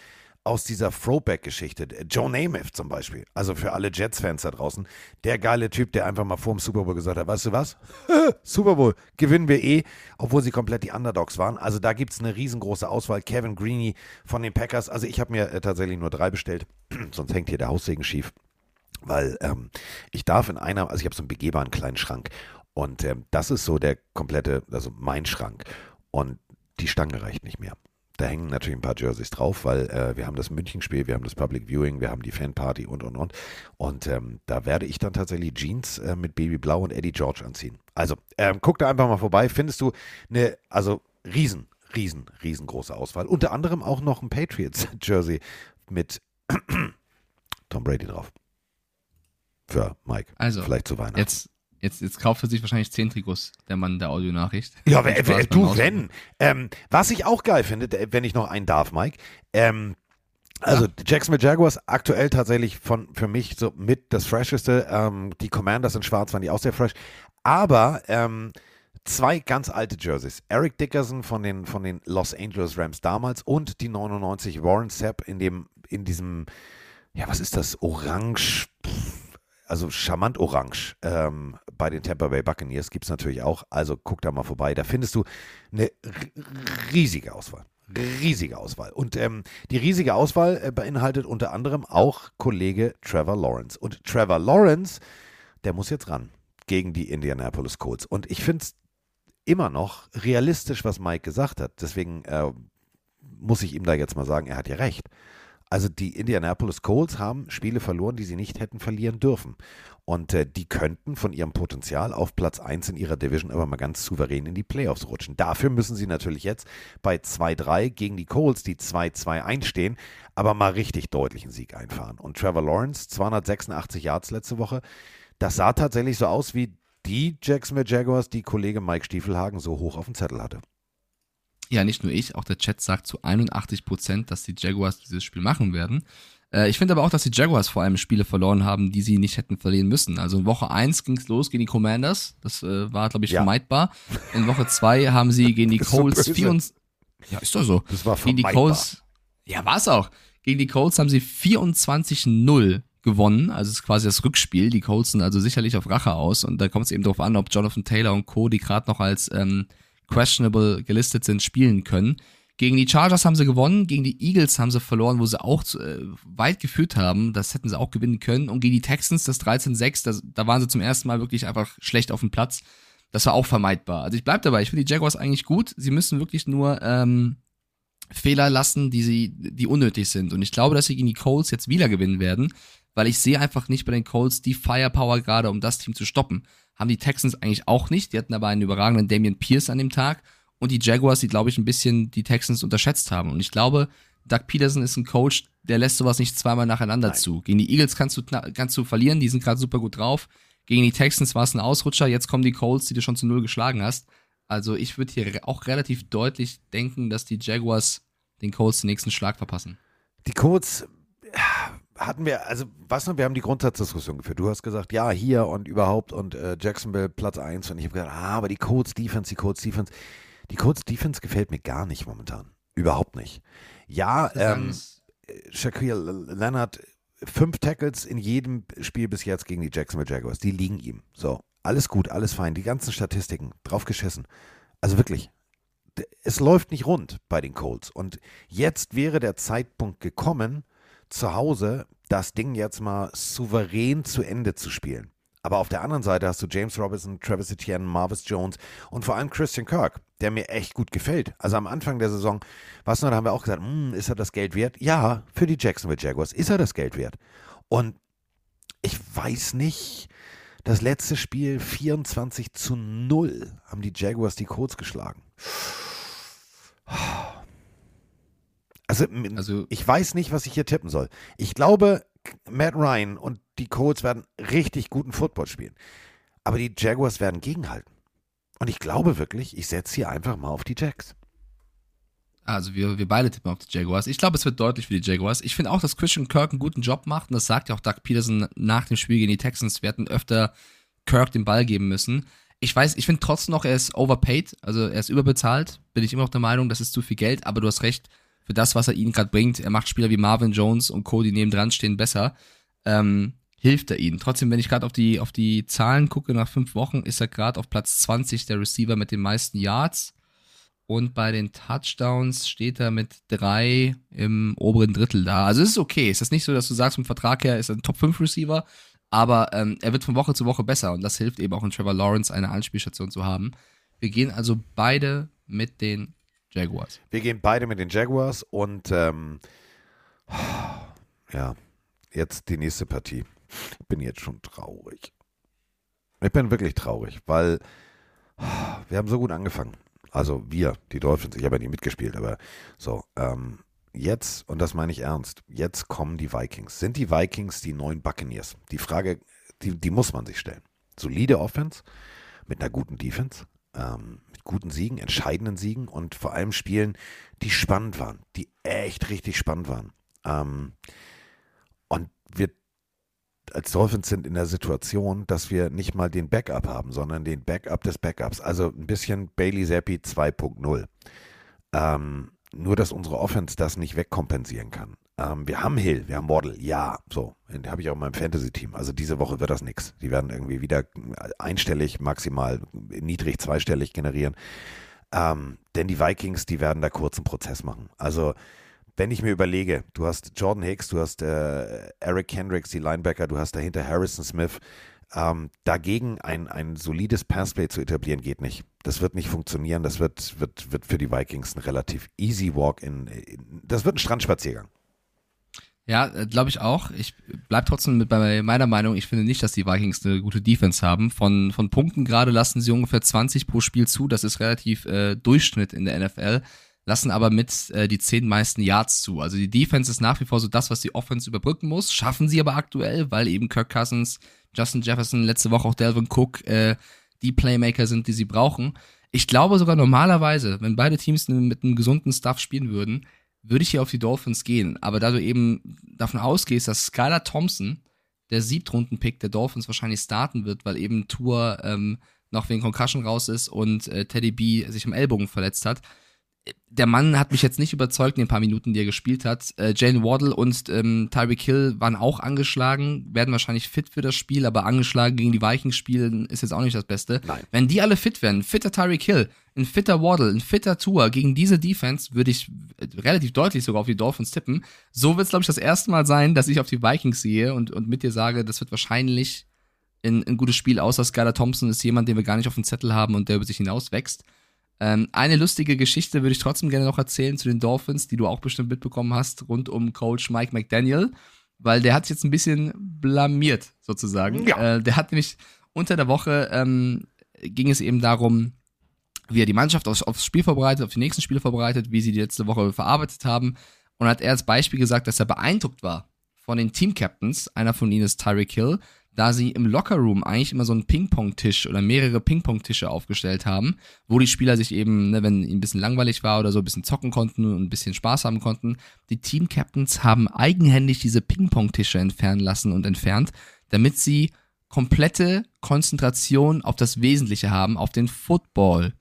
aus dieser Throwback-Geschichte. Joe Namath zum Beispiel, also für alle Jets-Fans da draußen, der geile Typ, der einfach mal vor dem Super Bowl gesagt hat, weißt du was? Super Bowl, gewinnen wir eh, obwohl sie komplett die Underdogs waren. Also da gibt es eine riesengroße Auswahl. Kevin Greeny von den Packers, also ich habe mir äh, tatsächlich nur drei bestellt, sonst hängt hier der Haussegen schief. Weil ähm, ich darf in einer, also ich habe so einen begehbaren kleinen Schrank und ähm, das ist so der komplette, also mein Schrank. Und die Stange reicht nicht mehr. Da hängen natürlich ein paar Jerseys drauf, weil äh, wir haben das München-Spiel, wir haben das Public Viewing, wir haben die Fanparty und und und. Und ähm, da werde ich dann tatsächlich Jeans äh, mit Babyblau und Eddie George anziehen. Also ähm, guck da einfach mal vorbei, findest du eine, also riesen, riesen, riesengroße Auswahl. Unter anderem auch noch ein Patriots-Jersey mit Tom Brady drauf. Für Mike. Also, Vielleicht zu Weihnachten. Jetzt, jetzt, jetzt kauft er sich wahrscheinlich zehn Trikots, der Mann der Audionachricht. Ja, wer, beim du, wenn. Ähm, was ich auch geil finde, wenn ich noch einen darf, Mike. Ähm, also Jacksonville Jaguars aktuell tatsächlich von für mich so mit das fresheste. Ähm, die Commanders in Schwarz waren die auch sehr fresh. Aber ähm, zwei ganz alte Jerseys. Eric Dickerson von den, von den Los Angeles Rams damals und die 99 Warren Sapp in dem, in diesem, ja, was ist das? Orange, pff, also charmant orange. Ähm, bei den Tampa Bay Buccaneers gibt es natürlich auch. Also guck da mal vorbei. Da findest du eine riesige Auswahl. Riesige Auswahl. Und ähm, die riesige Auswahl äh, beinhaltet unter anderem auch Kollege Trevor Lawrence. Und Trevor Lawrence, der muss jetzt ran gegen die Indianapolis Colts. Und ich finde es immer noch realistisch, was Mike gesagt hat. Deswegen äh, muss ich ihm da jetzt mal sagen, er hat ja recht. Also die Indianapolis Colts haben Spiele verloren, die sie nicht hätten verlieren dürfen. Und äh, die könnten von ihrem Potenzial auf Platz 1 in ihrer Division aber mal ganz souverän in die Playoffs rutschen. Dafür müssen sie natürlich jetzt bei 2-3 gegen die Colts, die 2-2 einstehen, aber mal richtig deutlichen Sieg einfahren. Und Trevor Lawrence, 286 Yards letzte Woche, das sah tatsächlich so aus wie die Jacksonville Jaguars, die Kollege Mike Stiefelhagen so hoch auf dem Zettel hatte. Ja, nicht nur ich, auch der Chat sagt zu 81 Prozent, dass die Jaguars dieses Spiel machen werden. Äh, ich finde aber auch, dass die Jaguars vor allem Spiele verloren haben, die sie nicht hätten verlieren müssen. Also in Woche 1 ging es los gegen die Commanders. Das äh, war, glaube ich, ja. vermeidbar. In Woche 2 haben sie gegen die Colts so 24. Ja, ist doch so. Das war gegen die Colts. Ja, war es auch. Gegen die Colts haben sie 24-0 gewonnen. Also es ist quasi das Rückspiel. Die Colts sind also sicherlich auf Rache aus. Und da kommt es eben darauf an, ob Jonathan Taylor und Co., die gerade noch als ähm, questionable gelistet sind, spielen können. Gegen die Chargers haben sie gewonnen, gegen die Eagles haben sie verloren, wo sie auch äh, weit geführt haben. Das hätten sie auch gewinnen können. Und gegen die Texans, das 13-6, da waren sie zum ersten Mal wirklich einfach schlecht auf dem Platz. Das war auch vermeidbar. Also ich bleib dabei, ich finde die Jaguars eigentlich gut. Sie müssen wirklich nur ähm, Fehler lassen, die sie, die unnötig sind. Und ich glaube, dass sie gegen die Colts jetzt wieder gewinnen werden, weil ich sehe einfach nicht bei den Colts die Firepower gerade, um das Team zu stoppen. Haben die Texans eigentlich auch nicht. Die hatten aber einen überragenden Damian Pierce an dem Tag und die Jaguars, die, glaube ich, ein bisschen die Texans unterschätzt haben. Und ich glaube, Doug Peterson ist ein Coach, der lässt sowas nicht zweimal nacheinander Nein. zu. Gegen die Eagles kannst du, kannst du verlieren, die sind gerade super gut drauf. Gegen die Texans war es ein Ausrutscher, jetzt kommen die Colts, die du schon zu Null geschlagen hast. Also ich würde hier auch relativ deutlich denken, dass die Jaguars den Colts den nächsten Schlag verpassen. Die Colts hatten wir, also was noch, wir haben die Grundsatzdiskussion geführt. Du hast gesagt, ja, hier und überhaupt und äh, Jacksonville Platz 1 und ich habe gesagt, ah, aber die Colts Defense, die Colts Defense. Die Colts Defense gefällt mir gar nicht momentan. Überhaupt nicht. Ja, ähm, Shaquille Leonard, fünf Tackles in jedem Spiel bis jetzt gegen die Jacksonville Jaguars. Die liegen ihm. So, alles gut, alles fein. Die ganzen Statistiken, draufgeschissen. Also wirklich, es läuft nicht rund bei den Colts. Und jetzt wäre der Zeitpunkt gekommen, zu Hause das Ding jetzt mal souverän zu Ende zu spielen. Aber auf der anderen Seite hast du James Robinson, Travis Etienne, Marvis Jones und vor allem Christian Kirk, der mir echt gut gefällt. Also am Anfang der Saison, was noch, da haben wir auch gesagt, hm, ist er das Geld wert? Ja, für die Jacksonville Jaguars ist er das Geld wert. Und ich weiß nicht, das letzte Spiel 24 zu 0 haben die Jaguars die Colts geschlagen. Also, also ich weiß nicht, was ich hier tippen soll. Ich glaube, Matt Ryan und die Colts werden richtig guten Football spielen. Aber die Jaguars werden gegenhalten. Und ich glaube wirklich, ich setze hier einfach mal auf die Jacks. Also wir, wir beide tippen auf die Jaguars. Ich glaube, es wird deutlich für die Jaguars. Ich finde auch, dass Christian Kirk einen guten Job macht. Und das sagt ja auch Doug Peterson nach dem Spiel gegen die Texans. Wir hätten öfter Kirk den Ball geben müssen. Ich weiß, ich finde trotzdem noch, er ist overpaid. Also er ist überbezahlt. Bin ich immer noch der Meinung, das ist zu viel Geld. Aber du hast recht, für das, was er ihnen gerade bringt, er macht Spieler wie Marvin Jones und Cody neben dran stehen besser. Ähm, hilft er ihnen. Trotzdem, wenn ich gerade auf die, auf die Zahlen gucke, nach fünf Wochen ist er gerade auf Platz 20 der Receiver mit den meisten Yards. Und bei den Touchdowns steht er mit drei im oberen Drittel da. Also es ist okay. Es ist nicht so, dass du sagst, vom Vertrag her ist er ein Top 5 Receiver, aber ähm, er wird von Woche zu Woche besser und das hilft eben auch in Trevor Lawrence eine Anspielstation zu haben. Wir gehen also beide mit den Jaguars. Wir gehen beide mit den Jaguars und ähm, ja, jetzt die nächste Partie. Ich bin jetzt schon traurig. Ich bin wirklich traurig, weil wir haben so gut angefangen. Also wir, die Dolphins, ich habe ja nie mitgespielt, aber so, ähm, jetzt, und das meine ich ernst, jetzt kommen die Vikings. Sind die Vikings die neuen Buccaneers? Die Frage, die, die muss man sich stellen. Solide Offense mit einer guten Defense, ähm, mit guten Siegen, entscheidenden Siegen und vor allem Spielen, die spannend waren, die echt richtig spannend waren. Ähm, und wir als Dolphins sind in der Situation, dass wir nicht mal den Backup haben, sondern den Backup des Backups. Also ein bisschen Bailey Zappi 2.0. Ähm, nur, dass unsere Offense das nicht wegkompensieren kann. Ähm, wir haben Hill, wir haben Waddle, ja, so. Den habe ich auch in meinem Fantasy-Team. Also diese Woche wird das nichts. Die werden irgendwie wieder einstellig, maximal niedrig zweistellig generieren. Ähm, denn die Vikings, die werden da kurzen Prozess machen. Also wenn ich mir überlege, du hast Jordan Hicks, du hast äh, Eric Kendricks, die Linebacker, du hast dahinter Harrison Smith. Ähm, dagegen ein, ein solides Passplay zu etablieren, geht nicht. Das wird nicht funktionieren. Das wird, wird, wird für die Vikings ein relativ easy Walk in, in das wird ein Strandspaziergang. Ja, äh, glaube ich auch. Ich bleib trotzdem mit bei meiner Meinung. Ich finde nicht, dass die Vikings eine gute Defense haben. Von, von Punkten gerade lassen sie ungefähr 20 pro Spiel zu. Das ist relativ äh, Durchschnitt in der NFL. Lassen aber mit äh, die zehn meisten Yards zu. Also die Defense ist nach wie vor so das, was die Offense überbrücken muss. Schaffen sie aber aktuell, weil eben Kirk Cousins, Justin Jefferson, letzte Woche auch Delvin Cook äh, die Playmaker sind, die sie brauchen. Ich glaube sogar normalerweise, wenn beide Teams mit einem gesunden Stuff spielen würden, würde ich hier auf die Dolphins gehen. Aber da du eben davon ausgehst, dass Skylar Thompson, der Siebtrunden-Pick der Dolphins, wahrscheinlich starten wird, weil eben Tour ähm, noch wegen Concussion raus ist und äh, Teddy B sich am Ellbogen verletzt hat, der Mann hat mich jetzt nicht überzeugt in den paar Minuten, die er gespielt hat. Äh, Jane Waddle und ähm, Tyreek Hill waren auch angeschlagen, werden wahrscheinlich fit für das Spiel, aber angeschlagen gegen die Vikings spielen ist jetzt auch nicht das Beste. Nein. Wenn die alle fit werden, fitter Tyreek Hill, ein fitter Waddle, ein fitter Tour gegen diese Defense, würde ich äh, relativ deutlich sogar auf die Dolphins tippen. So wird es, glaube ich, das erste Mal sein, dass ich auf die Vikings sehe und, und mit dir sage, das wird wahrscheinlich ein, ein gutes Spiel, außer Skylar Thompson ist jemand, den wir gar nicht auf dem Zettel haben und der über sich hinaus wächst. Ähm, eine lustige Geschichte würde ich trotzdem gerne noch erzählen zu den Dolphins, die du auch bestimmt mitbekommen hast, rund um Coach Mike McDaniel, weil der hat sich jetzt ein bisschen blamiert, sozusagen. Ja. Äh, der hat nämlich unter der Woche ähm, ging es eben darum, wie er die Mannschaft aufs, aufs Spiel vorbereitet, auf die nächsten Spiele vorbereitet, wie sie die letzte Woche verarbeitet haben. Und hat er als Beispiel gesagt, dass er beeindruckt war von den Team-Captains. Einer von ihnen ist Tyreek Hill, da sie im Lockerroom eigentlich immer so einen Ping-Pong-Tisch oder mehrere Ping-Pong-Tische aufgestellt haben, wo die Spieler sich eben, ne, wenn ihnen ein bisschen langweilig war oder so, ein bisschen zocken konnten und ein bisschen Spaß haben konnten. Die Team-Captains haben eigenhändig diese Ping-Pong-Tische entfernen lassen und entfernt, damit sie komplette Konzentration auf das Wesentliche haben, auf den Football.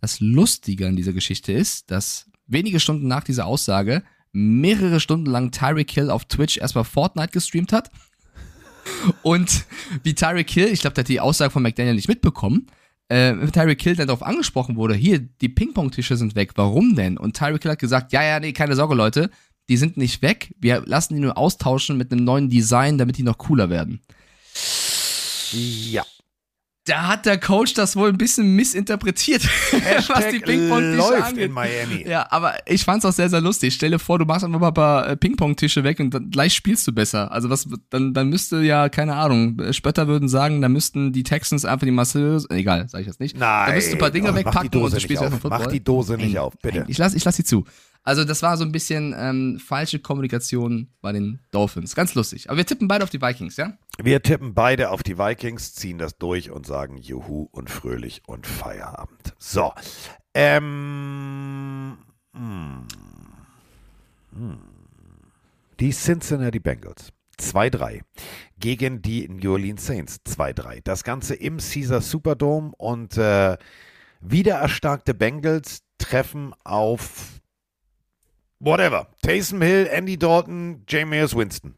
Das Lustige an dieser Geschichte ist, dass wenige Stunden nach dieser Aussage mehrere Stunden lang Tyreek Hill auf Twitch erstmal Fortnite gestreamt hat und wie Tyreek Hill, ich glaube, der hat die Aussage von McDaniel nicht mitbekommen, äh, Tyreek Hill dann darauf angesprochen wurde, hier, die Ping-Pong-Tische sind weg, warum denn? Und Tyreek Hill hat gesagt, ja, ja, nee, keine Sorge, Leute, die sind nicht weg, wir lassen die nur austauschen mit einem neuen Design, damit die noch cooler werden. Ja. Da hat der Coach das wohl ein bisschen missinterpretiert, was die Ping-Pong-Tische angeht. in Miami. Ja, aber ich fand's auch sehr, sehr lustig. Stell dir vor, du machst einfach mal ein paar äh, Ping-Pong-Tische weg und dann gleich spielst du besser. Also was, dann, dann müsste ja, keine Ahnung, äh, Spötter würden sagen, dann müssten die Texans einfach die Masse, egal, sag ich jetzt nicht. Nein. Da müsstest du ein paar Dinge die wegpacken und du spielst auf. einfach Football. Mach die Dose nicht Nein, auf, bitte. Ich lass, ich lass sie zu. Also das war so ein bisschen ähm, falsche Kommunikation bei den Dolphins. Ganz lustig. Aber wir tippen beide auf die Vikings, ja? Wir tippen beide auf die Vikings, ziehen das durch und sagen Juhu und fröhlich und Feierabend. So. Ähm. hm. Hm. Die Cincinnati Bengals 2-3 gegen die New Orleans Saints 2-3. Das Ganze im Caesar Superdome und äh, wieder erstarkte Bengals treffen auf whatever. Taysom Hill, Andy Dalton, Jameis Winston.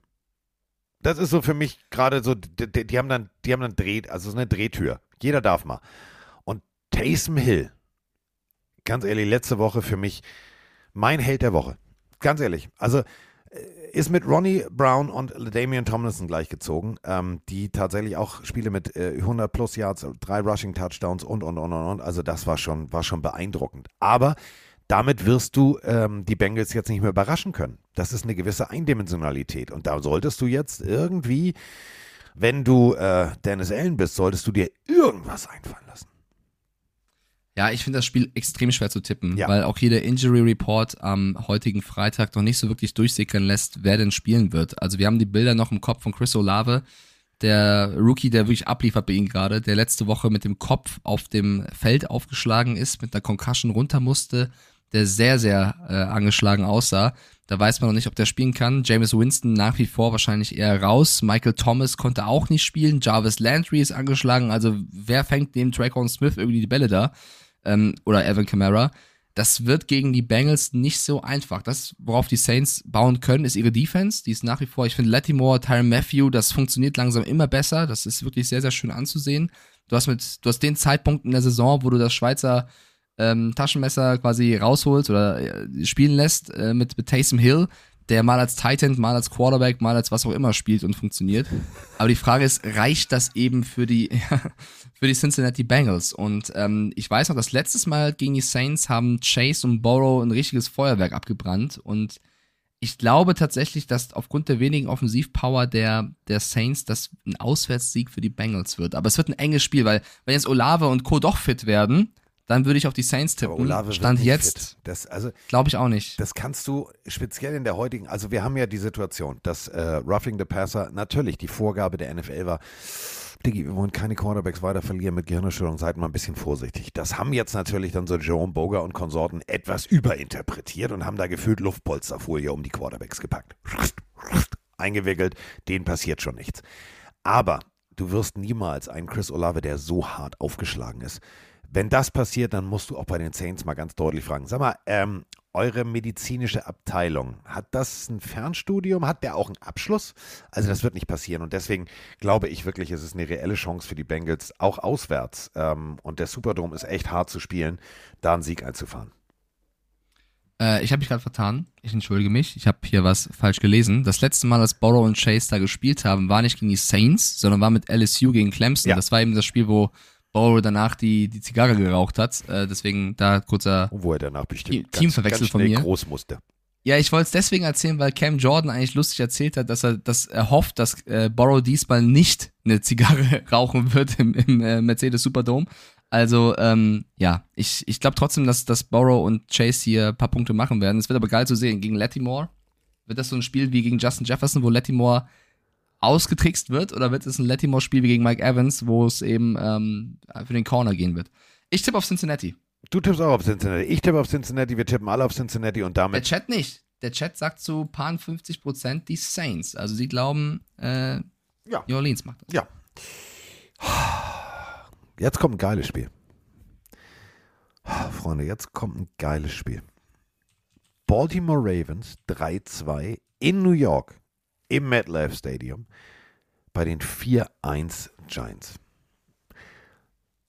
Das ist so für mich gerade so, die, die, haben dann, die haben dann Dreh, also so eine Drehtür. Jeder darf mal. Und Taysom Hill, ganz ehrlich, letzte Woche für mich mein Held der Woche. Ganz ehrlich. Also äh, ist mit Ronnie Brown und Damian Tomlinson gleichgezogen, ähm, die tatsächlich auch Spiele mit äh, 100 plus Yards, drei Rushing Touchdowns und, und, und, und, und. Also das war schon, war schon beeindruckend. Aber damit wirst du ähm, die Bengals jetzt nicht mehr überraschen können. Das ist eine gewisse Eindimensionalität. Und da solltest du jetzt irgendwie, wenn du äh, Dennis Allen bist, solltest du dir irgendwas einfallen lassen. Ja, ich finde das Spiel extrem schwer zu tippen, Ja. weil auch hier der Injury Report am heutigen Freitag noch nicht so wirklich durchsickern lässt, wer denn spielen wird. Also wir haben die Bilder noch im Kopf von Chris Olave, der Rookie, der wirklich abliefert bei ihm gerade, der letzte Woche mit dem Kopf auf dem Feld aufgeschlagen ist, mit einer Concussion runter musste, der sehr, sehr äh, angeschlagen aussah. Da weiß man noch nicht, ob der spielen kann. James Winston nach wie vor wahrscheinlich eher raus. Michael Thomas konnte auch nicht spielen. Jarvis Landry ist angeschlagen. Also wer fängt neben Traycon Smith irgendwie die Bälle da? Ähm, oder Evan Kamara. Das wird gegen die Bengals nicht so einfach. Das, worauf die Saints bauen können, ist ihre Defense. Die ist nach wie vor, ich finde, Lattimore, Tyron Matthew, das funktioniert langsam immer besser. Das ist wirklich sehr, sehr schön anzusehen. Du hast mit, du hast den Zeitpunkt in der Saison, wo du das Schweizer ähm, Taschenmesser quasi rausholst oder äh, spielen lässt äh, mit, mit Taysom Hill, der mal als Titan, mal als Quarterback, mal als was auch immer spielt und funktioniert. Aber die Frage ist, reicht das eben für die, für die Cincinnati Bengals? Und ähm, ich weiß noch, das letztes Mal gegen die Saints haben Chase und Borrow ein richtiges Feuerwerk abgebrannt und Ich glaube tatsächlich, dass aufgrund der wenigen Offensivpower der, der Saints das ein Auswärtssieg für die Bengals wird. Aber es wird ein enges Spiel, weil wenn jetzt Olave und Co. doch fit werden, dann würde ich auf die Saints tippen. Aber Olave Stand jetzt also, glaube ich auch nicht. Das kannst du speziell in der heutigen, also wir haben ja die Situation, dass äh, Roughing the Passer natürlich die Vorgabe der NFL war, Diggi, wir wollen keine Quarterbacks weiter verlieren mit Gehirnerschütterung, seid mal ein bisschen vorsichtig. Das haben jetzt natürlich dann so Jerome Boger und Konsorten etwas überinterpretiert und haben da gefühlt Luftpolsterfolie um die Quarterbacks gepackt. Eingewickelt, denen passiert schon nichts. Aber du wirst niemals einen Chris Olave, der so hart aufgeschlagen ist. Wenn das passiert, dann musst du auch bei den Saints mal ganz deutlich fragen. Sag mal, ähm, eure medizinische Abteilung, hat das ein Fernstudium? Hat der auch einen Abschluss? Also das wird nicht passieren und deswegen glaube ich wirklich, es ist eine reelle Chance für die Bengals, auch auswärts. Ähm, und der Superdome ist echt hart zu spielen, da einen Sieg einzufahren. Äh, ich habe mich gerade vertan. Ich entschuldige mich. Ich habe hier was falsch gelesen. Das letzte Mal, als Borrow und Chase da gespielt haben, war nicht gegen die Saints, sondern war mit LSU gegen Clemson. Ja. Das war eben das Spiel, wo Borrow danach die, die Zigarre geraucht hat. Äh, deswegen da kurzer Wo er danach bestimmt Team- ganz, Teamverwechsel ganz von schnell mir. groß musste. Ja, ich wollte es deswegen erzählen, weil Cam Jordan eigentlich lustig erzählt hat, dass er, dass er hofft, dass äh, Borrow diesmal nicht eine Zigarre rauchen wird im, im äh, Mercedes Superdome. Also, ähm, ja, ich, ich glaube trotzdem, dass, dass Borrow und Chase hier ein paar Punkte machen werden. Es wird aber geil zu sehen. Gegen Lattimore wird das so ein Spiel wie gegen Justin Jefferson, wo Lattimore ausgetrickst wird, oder wird es ein Lattimore-Spiel wie gegen Mike Evans, wo es eben ähm, für den Corner gehen wird? Ich tippe auf Cincinnati. Du tippst auch auf Cincinnati. Ich tippe auf Cincinnati. Wir tippen alle auf Cincinnati und Der damit. Chat nicht. Der Chat sagt zu paar 50 Prozent die Saints. Also sie glauben, äh, Ja. New Orleans macht das. Ja. Jetzt kommt ein geiles Spiel. Freunde, jetzt kommt ein geiles Spiel. Baltimore Ravens 3-2 in New York im MetLife Stadium bei den 4-1 Giants.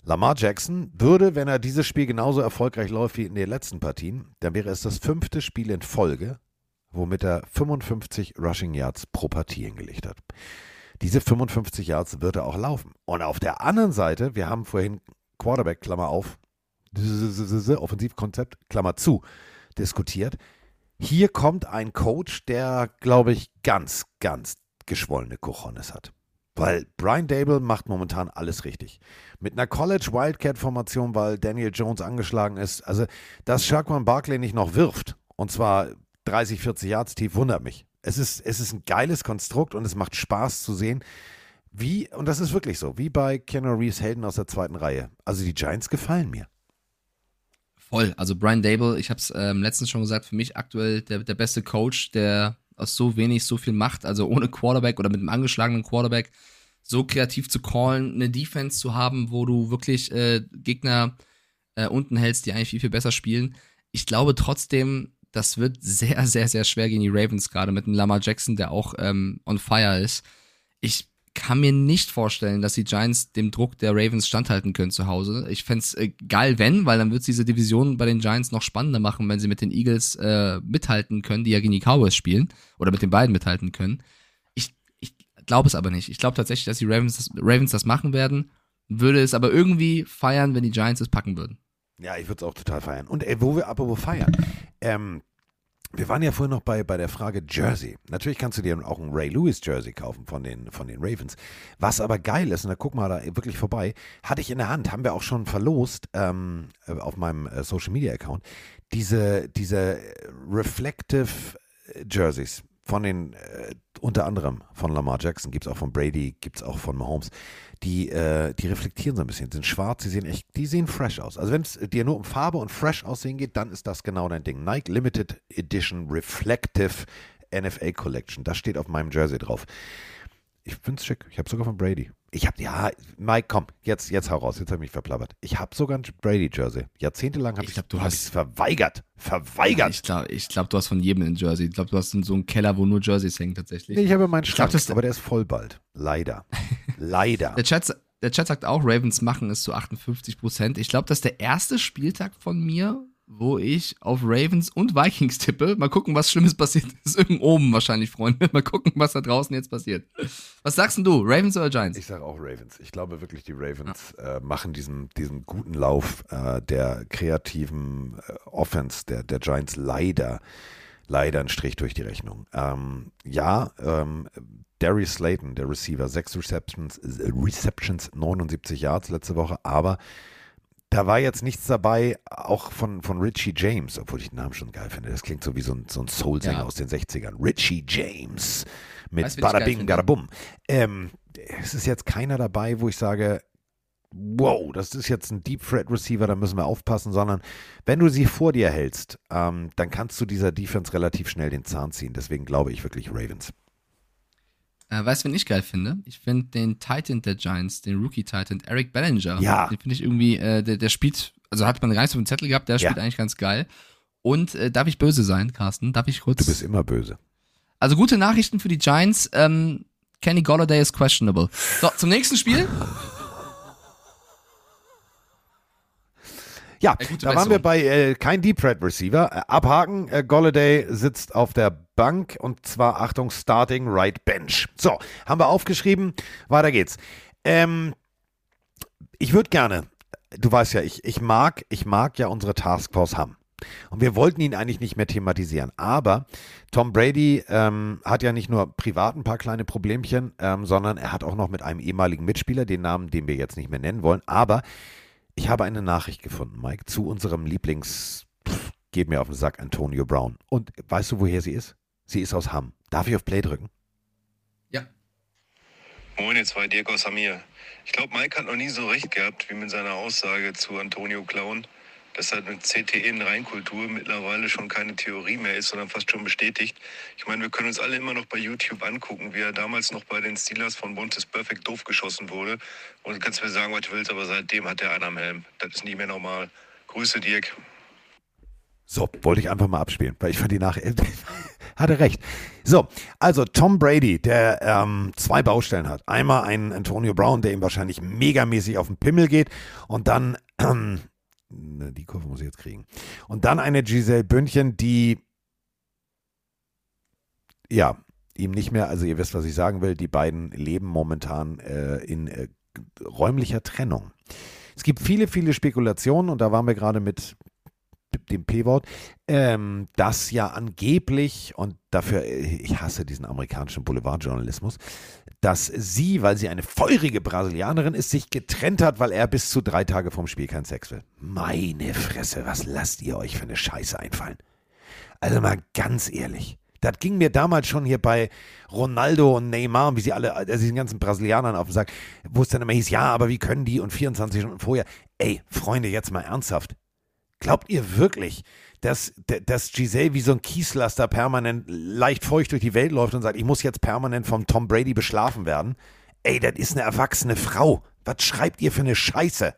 Lamar Jackson würde, wenn er dieses Spiel genauso erfolgreich läuft wie in den letzten Partien, dann wäre es das fünfte Spiel in Folge, womit er 55 Rushing Yards pro Partie hingelegt hat. Diese 55 Yards wird er auch laufen. Und auf der anderen Seite, wir haben vorhin Quarterback, Klammer auf, Offensivkonzept, Klammer zu, diskutiert. Hier kommt ein Coach, der, glaube ich, ganz, ganz geschwollene Cojones hat. Weil Brian Dable macht momentan alles richtig. Mit einer College Wildcat-Formation, weil Daniel Jones angeschlagen ist. Also, dass Shaquan Barkley nicht noch wirft, und zwar 30, 40 Yards tief, wundert mich. Es ist, es ist ein geiles Konstrukt und es macht Spaß zu sehen, wie, und das ist wirklich so, wie bei Keanu Reeves Helden aus der zweiten Reihe. Also die Giants gefallen mir. Voll. Also Brian Dable, ich habe es ähm, letztens schon gesagt, für mich aktuell der, der beste Coach, der aus so wenig so viel macht, also ohne Quarterback oder mit einem angeschlagenen Quarterback so kreativ zu callen, eine Defense zu haben, wo du wirklich äh, Gegner äh, unten hältst, die eigentlich viel, viel besser spielen. Ich glaube trotzdem, das wird sehr, sehr, sehr schwer gegen die Ravens, gerade mit einem Lamar Jackson, der auch ähm, on fire ist. Ich kann mir nicht vorstellen, dass die Giants dem Druck der Ravens standhalten können zu Hause. Ich fände es äh, geil, wenn, weil dann wird diese Division bei den Giants noch spannender machen, wenn sie mit den Eagles äh, mithalten können, die ja gegen die Cowboys spielen, oder mit den beiden mithalten können. Ich, ich glaube es aber nicht. Ich glaube tatsächlich, dass die Ravens das, Ravens das machen werden, würde es aber irgendwie feiern, wenn die Giants es packen würden. Ja, ich würde es auch total feiern. Und ey, wo wir apropos feiern, ähm, wir waren ja vorhin noch bei, bei der Frage Jersey. Natürlich kannst du dir auch ein Ray Lewis Jersey kaufen von den, von den Ravens. Was aber geil ist, und da guck mal da wirklich vorbei, hatte ich in der Hand, haben wir auch schon verlost ähm, auf meinem äh, Social Media Account, diese, diese Reflective Jerseys von den, äh, unter anderem von Lamar Jackson, gibt es auch von Brady, gibt es auch von Mahomes. Die, äh, die reflektieren so ein bisschen, sind schwarz, die sehen echt, die sehen fresh aus. Also wenn es dir nur um Farbe und fresh aussehen geht, dann ist das genau dein Ding. Nike Limited Edition Reflective NFL Collection. Das steht auf meinem Jersey drauf. Ich finde es schick. Ich habe sogar von Brady. Ich habe, ja, Mike, komm, jetzt, jetzt hau raus. Jetzt habe ich mich verplappert. Ich habe sogar ein Brady-Jersey. Jahrzehntelang habe Ich ich glaub, du hab hast- verweigert. Verweigert. Ich glaube, ich glaub, du hast von jedem ein Jersey. Ich glaube, du hast in so einen Keller, wo nur Jerseys hängen tatsächlich. Nee, ich habe meinen glaub, Schrank, aber der ist voll bald. Leider. Leider. Der Chat, der Chat sagt auch, Ravens machen es zu 58 Prozent. Ich glaube, das ist der erste Spieltag von mir, wo ich auf Ravens und Vikings tippe. Mal gucken, was Schlimmes passiert ist. Irgendwo oben wahrscheinlich, Freunde. Mal gucken, was da draußen jetzt passiert. Was sagst denn du, Ravens oder Giants? Ich sage auch Ravens. Ich glaube wirklich, die Ravens äh, machen diesen, diesen guten Lauf äh, der kreativen äh, Offense der, der Giants leider, leider ein Strich durch die Rechnung. Ähm, ja, ähm, Darius Slayton, der Receiver, sechs Receptions, Receptions, 79 Yards letzte Woche, aber da war jetzt nichts dabei, auch von, von Richie James, obwohl ich den Namen schon geil finde. Das klingt so wie so ein, so ein Soul-Sänger Ja. aus den 60ern. Richie James mit Weißt Bada Bing? Bada Bum. Ähm, es ist jetzt keiner dabei, wo ich sage, wow, das ist jetzt ein Deep Threat Receiver, da müssen wir aufpassen, sondern wenn du sie vor dir hältst, ähm, dann kannst du dieser Defense relativ schnell den Zahn ziehen. Deswegen glaube ich wirklich Ravens. Äh, weißt du, wen ich geil finde? Ich finde den Titan der Giants, den Rookie-Titan, Eric Bellinger. Ja. Den finde ich irgendwie, äh, der, der spielt, also hat man gar nicht so dem Zettel gehabt, der Ja. spielt eigentlich ganz geil. Und äh, darf ich böse sein, Carsten? Darf ich kurz? Du bist immer böse. Also gute Nachrichten für die Giants. Ähm, Kenny Golladay ist questionable. So, zum nächsten Spiel. Ja, Äh, da waren wir bei äh, kein Deep Threat Receiver. Äh, abhaken, äh, Golladay sitzt auf der Bank und zwar, Achtung, Starting Right Bench. So, haben wir aufgeschrieben. Weiter geht's. Ähm, ich würde gerne, du weißt ja, ich, ich mag, ich mag ja unsere Taskforce haben. Und wir wollten ihn eigentlich nicht mehr thematisieren. Aber Tom Brady ähm, hat ja nicht nur privat ein paar kleine Problemchen, ähm, sondern er hat auch noch mit einem ehemaligen Mitspieler, den Namen, den wir jetzt nicht mehr nennen wollen. Aber ich habe eine Nachricht gefunden, Mike, zu unserem Lieblings, pff, geht mir auf den Sack, Antonio Brown. Und weißt du, woher sie ist? Sie ist aus Hamm. Darf ich auf Play drücken? Ja. Moin, ihr zwei, Dirk aus Hamir. Ich glaube, Mike hat noch nie so recht gehabt wie mit seiner Aussage zu Antonio Clown, dass halt mit CTE in Reinkultur mittlerweile schon keine Theorie mehr ist, sondern fast schon bestätigt. Ich meine, wir können uns alle immer noch bei YouTube angucken, wie er damals noch bei den Steelers von Bontes Perfect doof geschossen wurde. Und du kannst mir sagen, was du willst, aber seitdem hat er einen am Helm. Das ist nicht mehr normal. Grüße, Dirk. So, wollte ich einfach mal abspielen, weil ich fand die Nachricht, hatte recht. So, also Tom Brady, der ähm, zwei Baustellen hat. Einmal einen Antonio Brown, der ihm wahrscheinlich megamäßig auf den Pimmel geht und dann, ähm, die Kurve muss ich jetzt kriegen. Und dann eine Giselle Bündchen, die, ja, ihm nicht mehr, also ihr wisst, was ich sagen will, die beiden leben momentan äh, in äh, räumlicher Trennung. Es gibt viele, viele Spekulationen und da waren wir gerade mit dem P-Wort, ähm, dass ja angeblich, und dafür, äh, ich hasse diesen amerikanischen Boulevardjournalismus, dass sie, weil sie eine feurige Brasilianerin ist, sich getrennt hat, weil er bis zu drei Tage vorm Spiel keinen Sex will. Meine Fresse, was lasst ihr euch für eine Scheiße einfallen? Also mal ganz ehrlich. Das ging mir damals schon hier bei Ronaldo und Neymar, wie sie alle, also diesen ganzen Brasilianern auf den Sack, wo es dann immer hieß, ja, aber wie können die und 24 Stunden vorher. Ey, Freunde, jetzt mal ernsthaft. Glaubt ihr wirklich, dass, dass Giselle wie so ein Kieslaster permanent leicht feucht durch die Welt läuft und sagt, ich muss jetzt permanent vom Tom Brady beschlafen werden? Ey, das ist eine erwachsene Frau. Was schreibt ihr für eine Scheiße?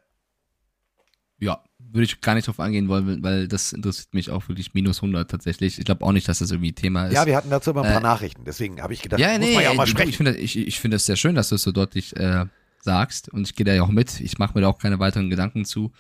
Ja, würde ich gar nicht drauf angehen wollen, weil das interessiert mich auch wirklich minus 100 tatsächlich. Ich glaube auch nicht, dass das irgendwie Thema ist. Ja, wir hatten dazu aber ein paar Äh, Nachrichten. Deswegen habe ich gedacht, ja, muss nee, man ja auch mal sprechen. ich finde ich, ich finde das sehr schön, dass du es so deutlich äh, sagst und ich gehe da ja auch mit. Ich mache mir da auch keine weiteren Gedanken zu.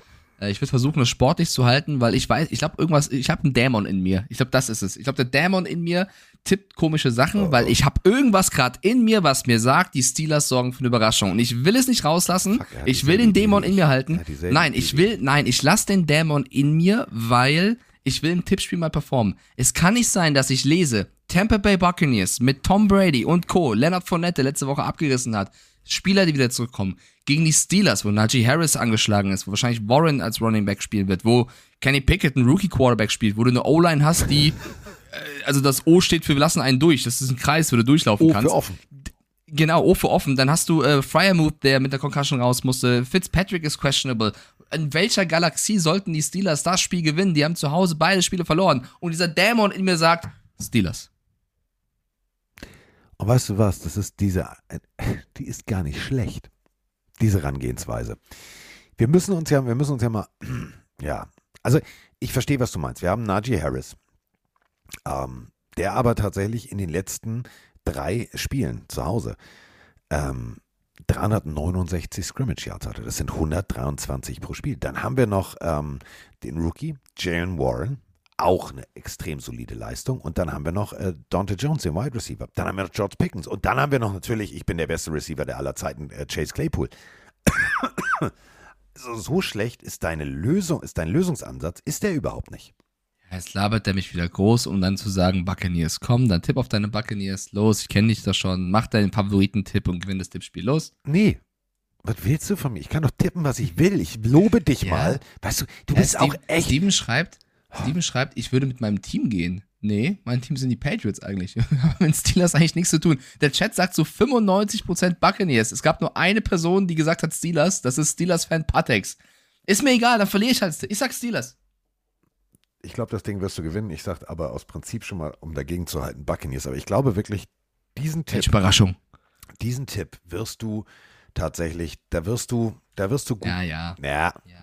Äh, ich würde versuchen, es sportlich zu halten, weil ich weiß, ich glaube irgendwas, ich habe einen Dämon in mir. Ich glaube, das ist es. Ich glaube, der Dämon in mir tippt komische Sachen, Oh, weil ich habe irgendwas gerade in mir, was mir sagt, die Steelers sorgen für eine Überraschung und ich will es nicht rauslassen. Fuck, hat ich will den Dämon in mir halten. dieselben Nein, ich ich. will, nein, ich lasse den Dämon in mir, weil ich will im Tippspiel mal performen. Es kann nicht sein, dass ich lese, Tampa Bay Buccaneers mit Tom Brady und Co., Leonard Fournette, der letzte Woche abgerissen hat, Spieler, die wieder zurückkommen, gegen die Steelers, wo Najee Harris angeschlagen ist, wo wahrscheinlich Warren als Running Back spielen wird, wo Kenny Pickett ein Rookie Quarterback spielt, wo du eine O-Line hast, die, äh, also das O steht für wir lassen einen durch, das ist ein Kreis, wo du durchlaufen Oh, kannst. für offen. Genau, O für offen. Dann hast du äh, Fryermuth, der mit der Concussion raus musste. Fitzpatrick ist questionable. In welcher Galaxie sollten die Steelers das Spiel gewinnen? Die haben zu Hause beide Spiele verloren. Und dieser Dämon in mir sagt, Steelers. Und weißt du was, das ist diese, die ist gar nicht schlecht, diese Herangehensweise. Wir müssen uns ja, wir müssen uns ja mal, ja, also ich verstehe, was du meinst. Wir haben Najee Harris, ähm, der aber tatsächlich in den letzten drei Spielen zu Hause ähm, 369 Scrimmage Yards hatte. Das sind 123 pro Spiel. Dann haben wir noch ähm, den Rookie Jalen Warren, auch eine extrem solide Leistung. Und dann haben wir noch äh, Dante Jones, den Wide Receiver. Dann haben wir noch George Pickens. Und dann haben wir noch natürlich, ich bin der beste Receiver der aller Zeiten, äh, Chase Claypool. so, so schlecht ist deine Lösung, ist dein Lösungsansatz, ist der überhaupt nicht. Jetzt labert der mich wieder groß, um dann zu sagen, Buccaneers, komm, dann tipp auf deine Buccaneers, los, ich kenne dich doch schon, mach deinen Favoritentipp und gewinn das Tippspiel, los. Nee. Was willst du von mir? Ich kann doch tippen, was ich will. Ich lobe dich Ja. mal. Weißt du, du Ja, bist Steve- auch echt. Steven schreibt, Steven schreibt, ich würde mit meinem Team gehen. Nee, mein Team sind die Patriots eigentlich. Haben mit Steelers eigentlich nichts zu tun. Der Chat sagt so 95% Buccaneers. Es gab nur eine Person, die gesagt hat Steelers. Das ist Steelers-Fan Patex. Ist mir egal, dann verliere ich halt. Ich sag Steelers. Ich glaube, das Ding wirst du gewinnen. Ich sage aber aus Prinzip schon mal, um dagegen zu halten, Buccaneers. Aber ich glaube wirklich, diesen Welche Tipp, Überraschung. diesen Tipp wirst du tatsächlich, da wirst du, da wirst du gut. Ja, ja. Ja, Ich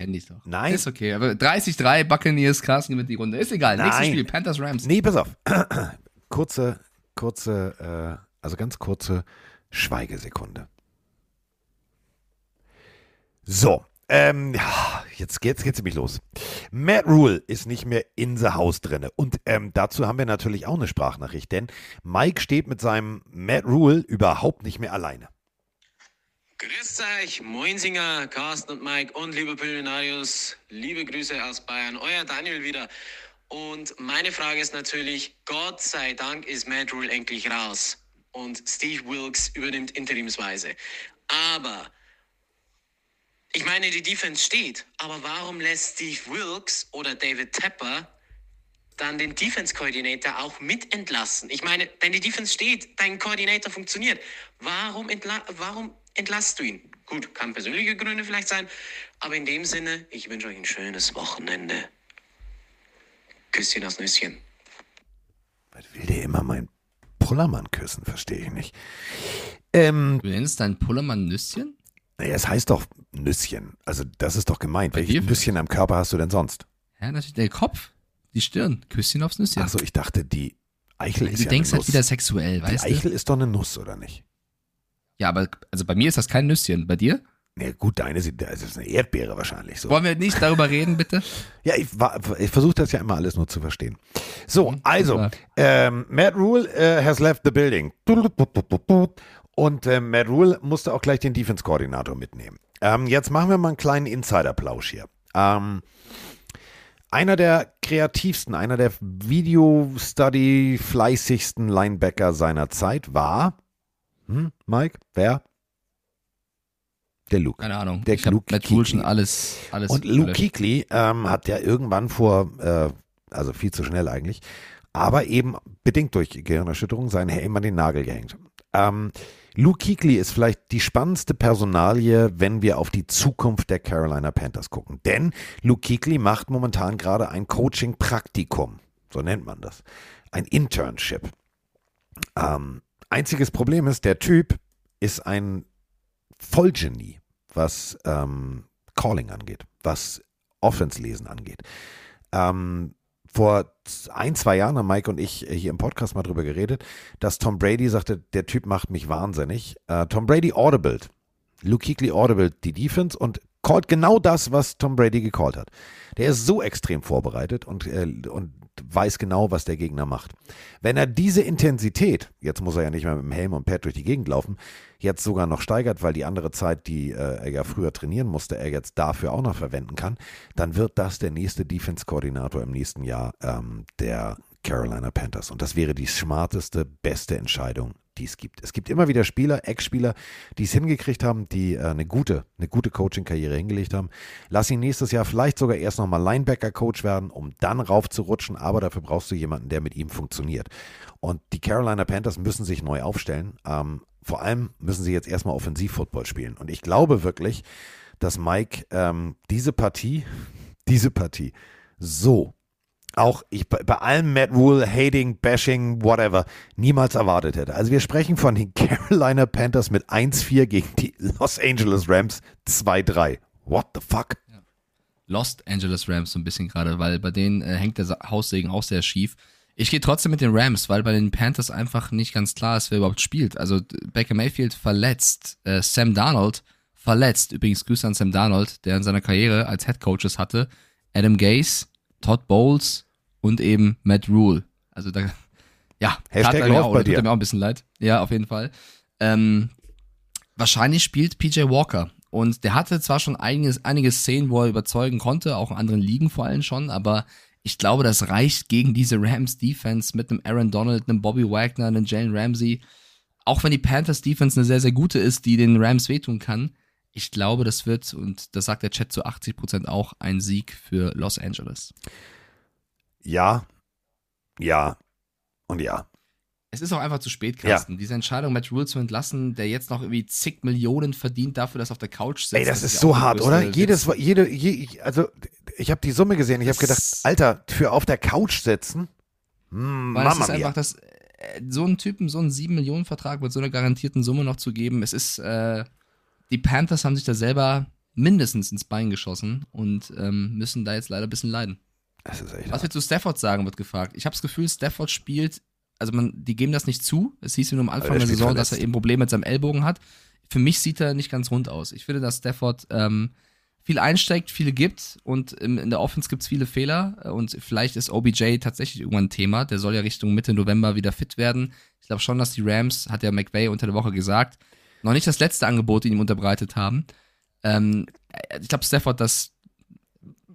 kenne dich doch. Nein. Ist okay, aber 30-3 Buccaneers, Carsten gewinnt die Runde. Ist egal. Nächstes Nein. Spiel, Panthers Rams. Nee, pass auf. kurze, kurze, äh, also ganz kurze Schweigesekunde. So, ähm, jetzt geht's, geht's nämlich los. Matt Rule ist nicht mehr in the House drinne. Und ähm, dazu haben wir natürlich auch eine Sprachnachricht, denn Mike steht mit seinem Matt Rule überhaupt nicht mehr alleine. Grüßt euch, Moinsinger, Carsten und Mike und liebe Pillenarius, liebe Grüße aus Bayern, euer Daniel wieder. Und meine Frage ist natürlich, Gott sei Dank ist Matt Rule endlich raus und Steve Wilkes übernimmt interimsweise. Aber, ich meine, die Defense steht, aber warum lässt Steve Wilkes oder David Tepper dann den Defense-Koordinator auch mit entlassen. Ich meine, deine Defense steht, dein Koordinator funktioniert. Warum, warum entlasst du ihn? Gut, kann persönliche Gründe vielleicht sein, aber in dem Sinne, ich wünsche euch ein schönes Wochenende. Küsschen aus Nüsschen. Was will der immer meinen Pullermann küssen? Verstehe ich nicht. Ähm, Du nennst deinen Pullermann Nüsschen? naja, es heißt doch Nüsschen. Also, das ist doch gemeint. Bei Welches dir Nüsschen am Körper hast du denn sonst? Ja, natürlich der Kopf, die Stirn, Küsschen aufs Nüsschen. Achso, ich dachte, die Eichel ist du ja denkst eine halt Nuss. wieder sexuell, die weißt du? Eichel ist doch eine Nuss, oder nicht? Ja, aber also bei mir ist das kein Nüsschen. Bei dir? Nee, gut, deine sieht, das ist eine Erdbeere wahrscheinlich so. Wollen wir nicht darüber reden, bitte? Ja, ich, ich versuche das ja immer alles nur zu verstehen. So, Mhm, also, ähm, Matt Rule äh, has left the building. Und äh, Matt Rule musste auch gleich den Defense-Koordinator mitnehmen. Ähm, jetzt machen wir mal einen kleinen Insider-Plausch hier. Ähm, einer der kreativsten, einer der Video-Study-fleißigsten Linebacker seiner Zeit war, hm, Mike, wer? Der Luke. Keine Ahnung. Der ich Luke Kuechly. schon alles, alles Und Luke. Kuechly ähm, hat ja irgendwann vor, äh, also viel zu schnell eigentlich, aber eben bedingt durch Gehirnerschütterung seinen Helm an den Nagel gehängt. Ähm, Luke Kuechly ist vielleicht die spannendste Personalie, wenn wir auf die Zukunft der Carolina Panthers gucken. Denn Luke Kuechly macht momentan gerade ein Coaching-Praktikum. So nennt man das. Ein Internship. Ähm, einziges Problem ist, der Typ ist ein Vollgenie, was ähm, Calling angeht, was Offense-Lesen angeht. Ähm, vor ein, zwei Jahren haben Mike und ich hier im Podcast mal drüber geredet, dass Tom Brady sagte, der Typ macht mich wahnsinnig. Äh, Tom Brady audibled. Luke Kuechly audibled die Defense und callt genau das, was Tom Brady gecallt hat. Der ist so extrem vorbereitet und, äh, und weiß genau, was der Gegner macht. Wenn er diese Intensität, jetzt muss er ja nicht mehr mit dem Helm und Pad durch die Gegend laufen, jetzt sogar noch steigert, weil die andere Zeit, die äh, er ja früher trainieren musste, er jetzt dafür auch noch verwenden kann, dann wird das der nächste Defense-Koordinator im nächsten Jahr ähm, der Carolina Panthers. Und das wäre die smarteste, beste Entscheidung, die es gibt. Es gibt immer wieder Spieler, Ex-Spieler, die es hingekriegt haben, die äh, eine gute, eine gute Coaching-Karriere hingelegt haben. Lass ihn nächstes Jahr vielleicht sogar erst nochmal Linebacker-Coach werden, um dann raufzurutschen, aber dafür brauchst du jemanden, der mit ihm funktioniert. Und die Carolina Panthers müssen sich neu aufstellen. Ähm, vor allem müssen sie jetzt erstmal Offensiv-Football spielen. Und ich glaube wirklich, dass Mike ähm, diese Partie, diese Partie so auch ich bei, allem Matt Rule, Hating, Bashing, whatever, niemals erwartet hätte. Also wir sprechen von den Carolina Panthers mit 1-4 gegen die Los Angeles Rams 2-3. What the fuck? Lost Angeles Rams so ein bisschen gerade, weil bei denen äh, hängt der Haussegen auch sehr schief. Ich gehe trotzdem mit den Rams, weil bei den Panthers einfach nicht ganz klar ist, wer überhaupt spielt. Also Baker Mayfield verletzt, äh, Sam Darnold verletzt. Übrigens Grüße an Sam Darnold, der in seiner Karriere als Head Coaches hatte Adam Gase, Todd Bowles und eben Matt Rule. Also da, ja, Hashtag tat er mir auch, bei tut dir. mir auch ein bisschen leid. Ja, auf jeden Fall. Ähm, wahrscheinlich spielt PJ Walker. Und der hatte zwar schon einiges, einige Szenen, wo er überzeugen konnte, auch in anderen Ligen vor allem schon, aber Ich glaube, das reicht gegen diese Rams Defense mit einem Aaron Donald, einem Bobby Wagner, einem Jalen Ramsey. Auch wenn die Panthers Defense eine sehr, sehr gute ist, die den Rams wehtun kann. Ich glaube, das wird, und das sagt der Chat zu 80 Prozent auch, ein Sieg für Los Angeles. Ja, ja und ja. Es ist auch einfach zu spät, Carsten. Ja. Diese Entscheidung, Matt Rule zu entlassen, der jetzt noch irgendwie zig Millionen verdient dafür, dass er auf der Couch sitzt. Ey, das, das ist, so hart, oder? Jedes, jede, je, also ich habe die Summe gesehen. Ich habe gedacht, Alter, für auf der Couch sitzen. Hm, Weil Mama es ist einfach das, äh, so einen Typen, so einen 7 Millionen Vertrag mit so einer garantierten Summe noch zu geben. Es ist, äh, die Panthers haben sich da selber mindestens ins Bein geschossen und ähm, müssen da jetzt leider ein bisschen leiden. Das ist echt Was wir zu Stafford sagen, wird gefragt. Ich habe das Gefühl, Stafford spielt, also man, die geben das nicht zu. Es hieß nur am Anfang der Saison, verletzt. dass er eben Probleme mit seinem Ellbogen hat. Für mich sieht er nicht ganz rund aus. Ich finde, dass Stafford ähm, viel einsteigt, viele gibt und in der Offense gibt es viele Fehler und vielleicht ist OBJ tatsächlich irgendwann ein Thema. Der soll ja Richtung Mitte November wieder fit werden. Ich glaube schon, dass die Rams, hat ja McVay unter der Woche gesagt, noch nicht das letzte Angebot ihm unterbreitet haben. Ähm, ich glaube, Stafford, das,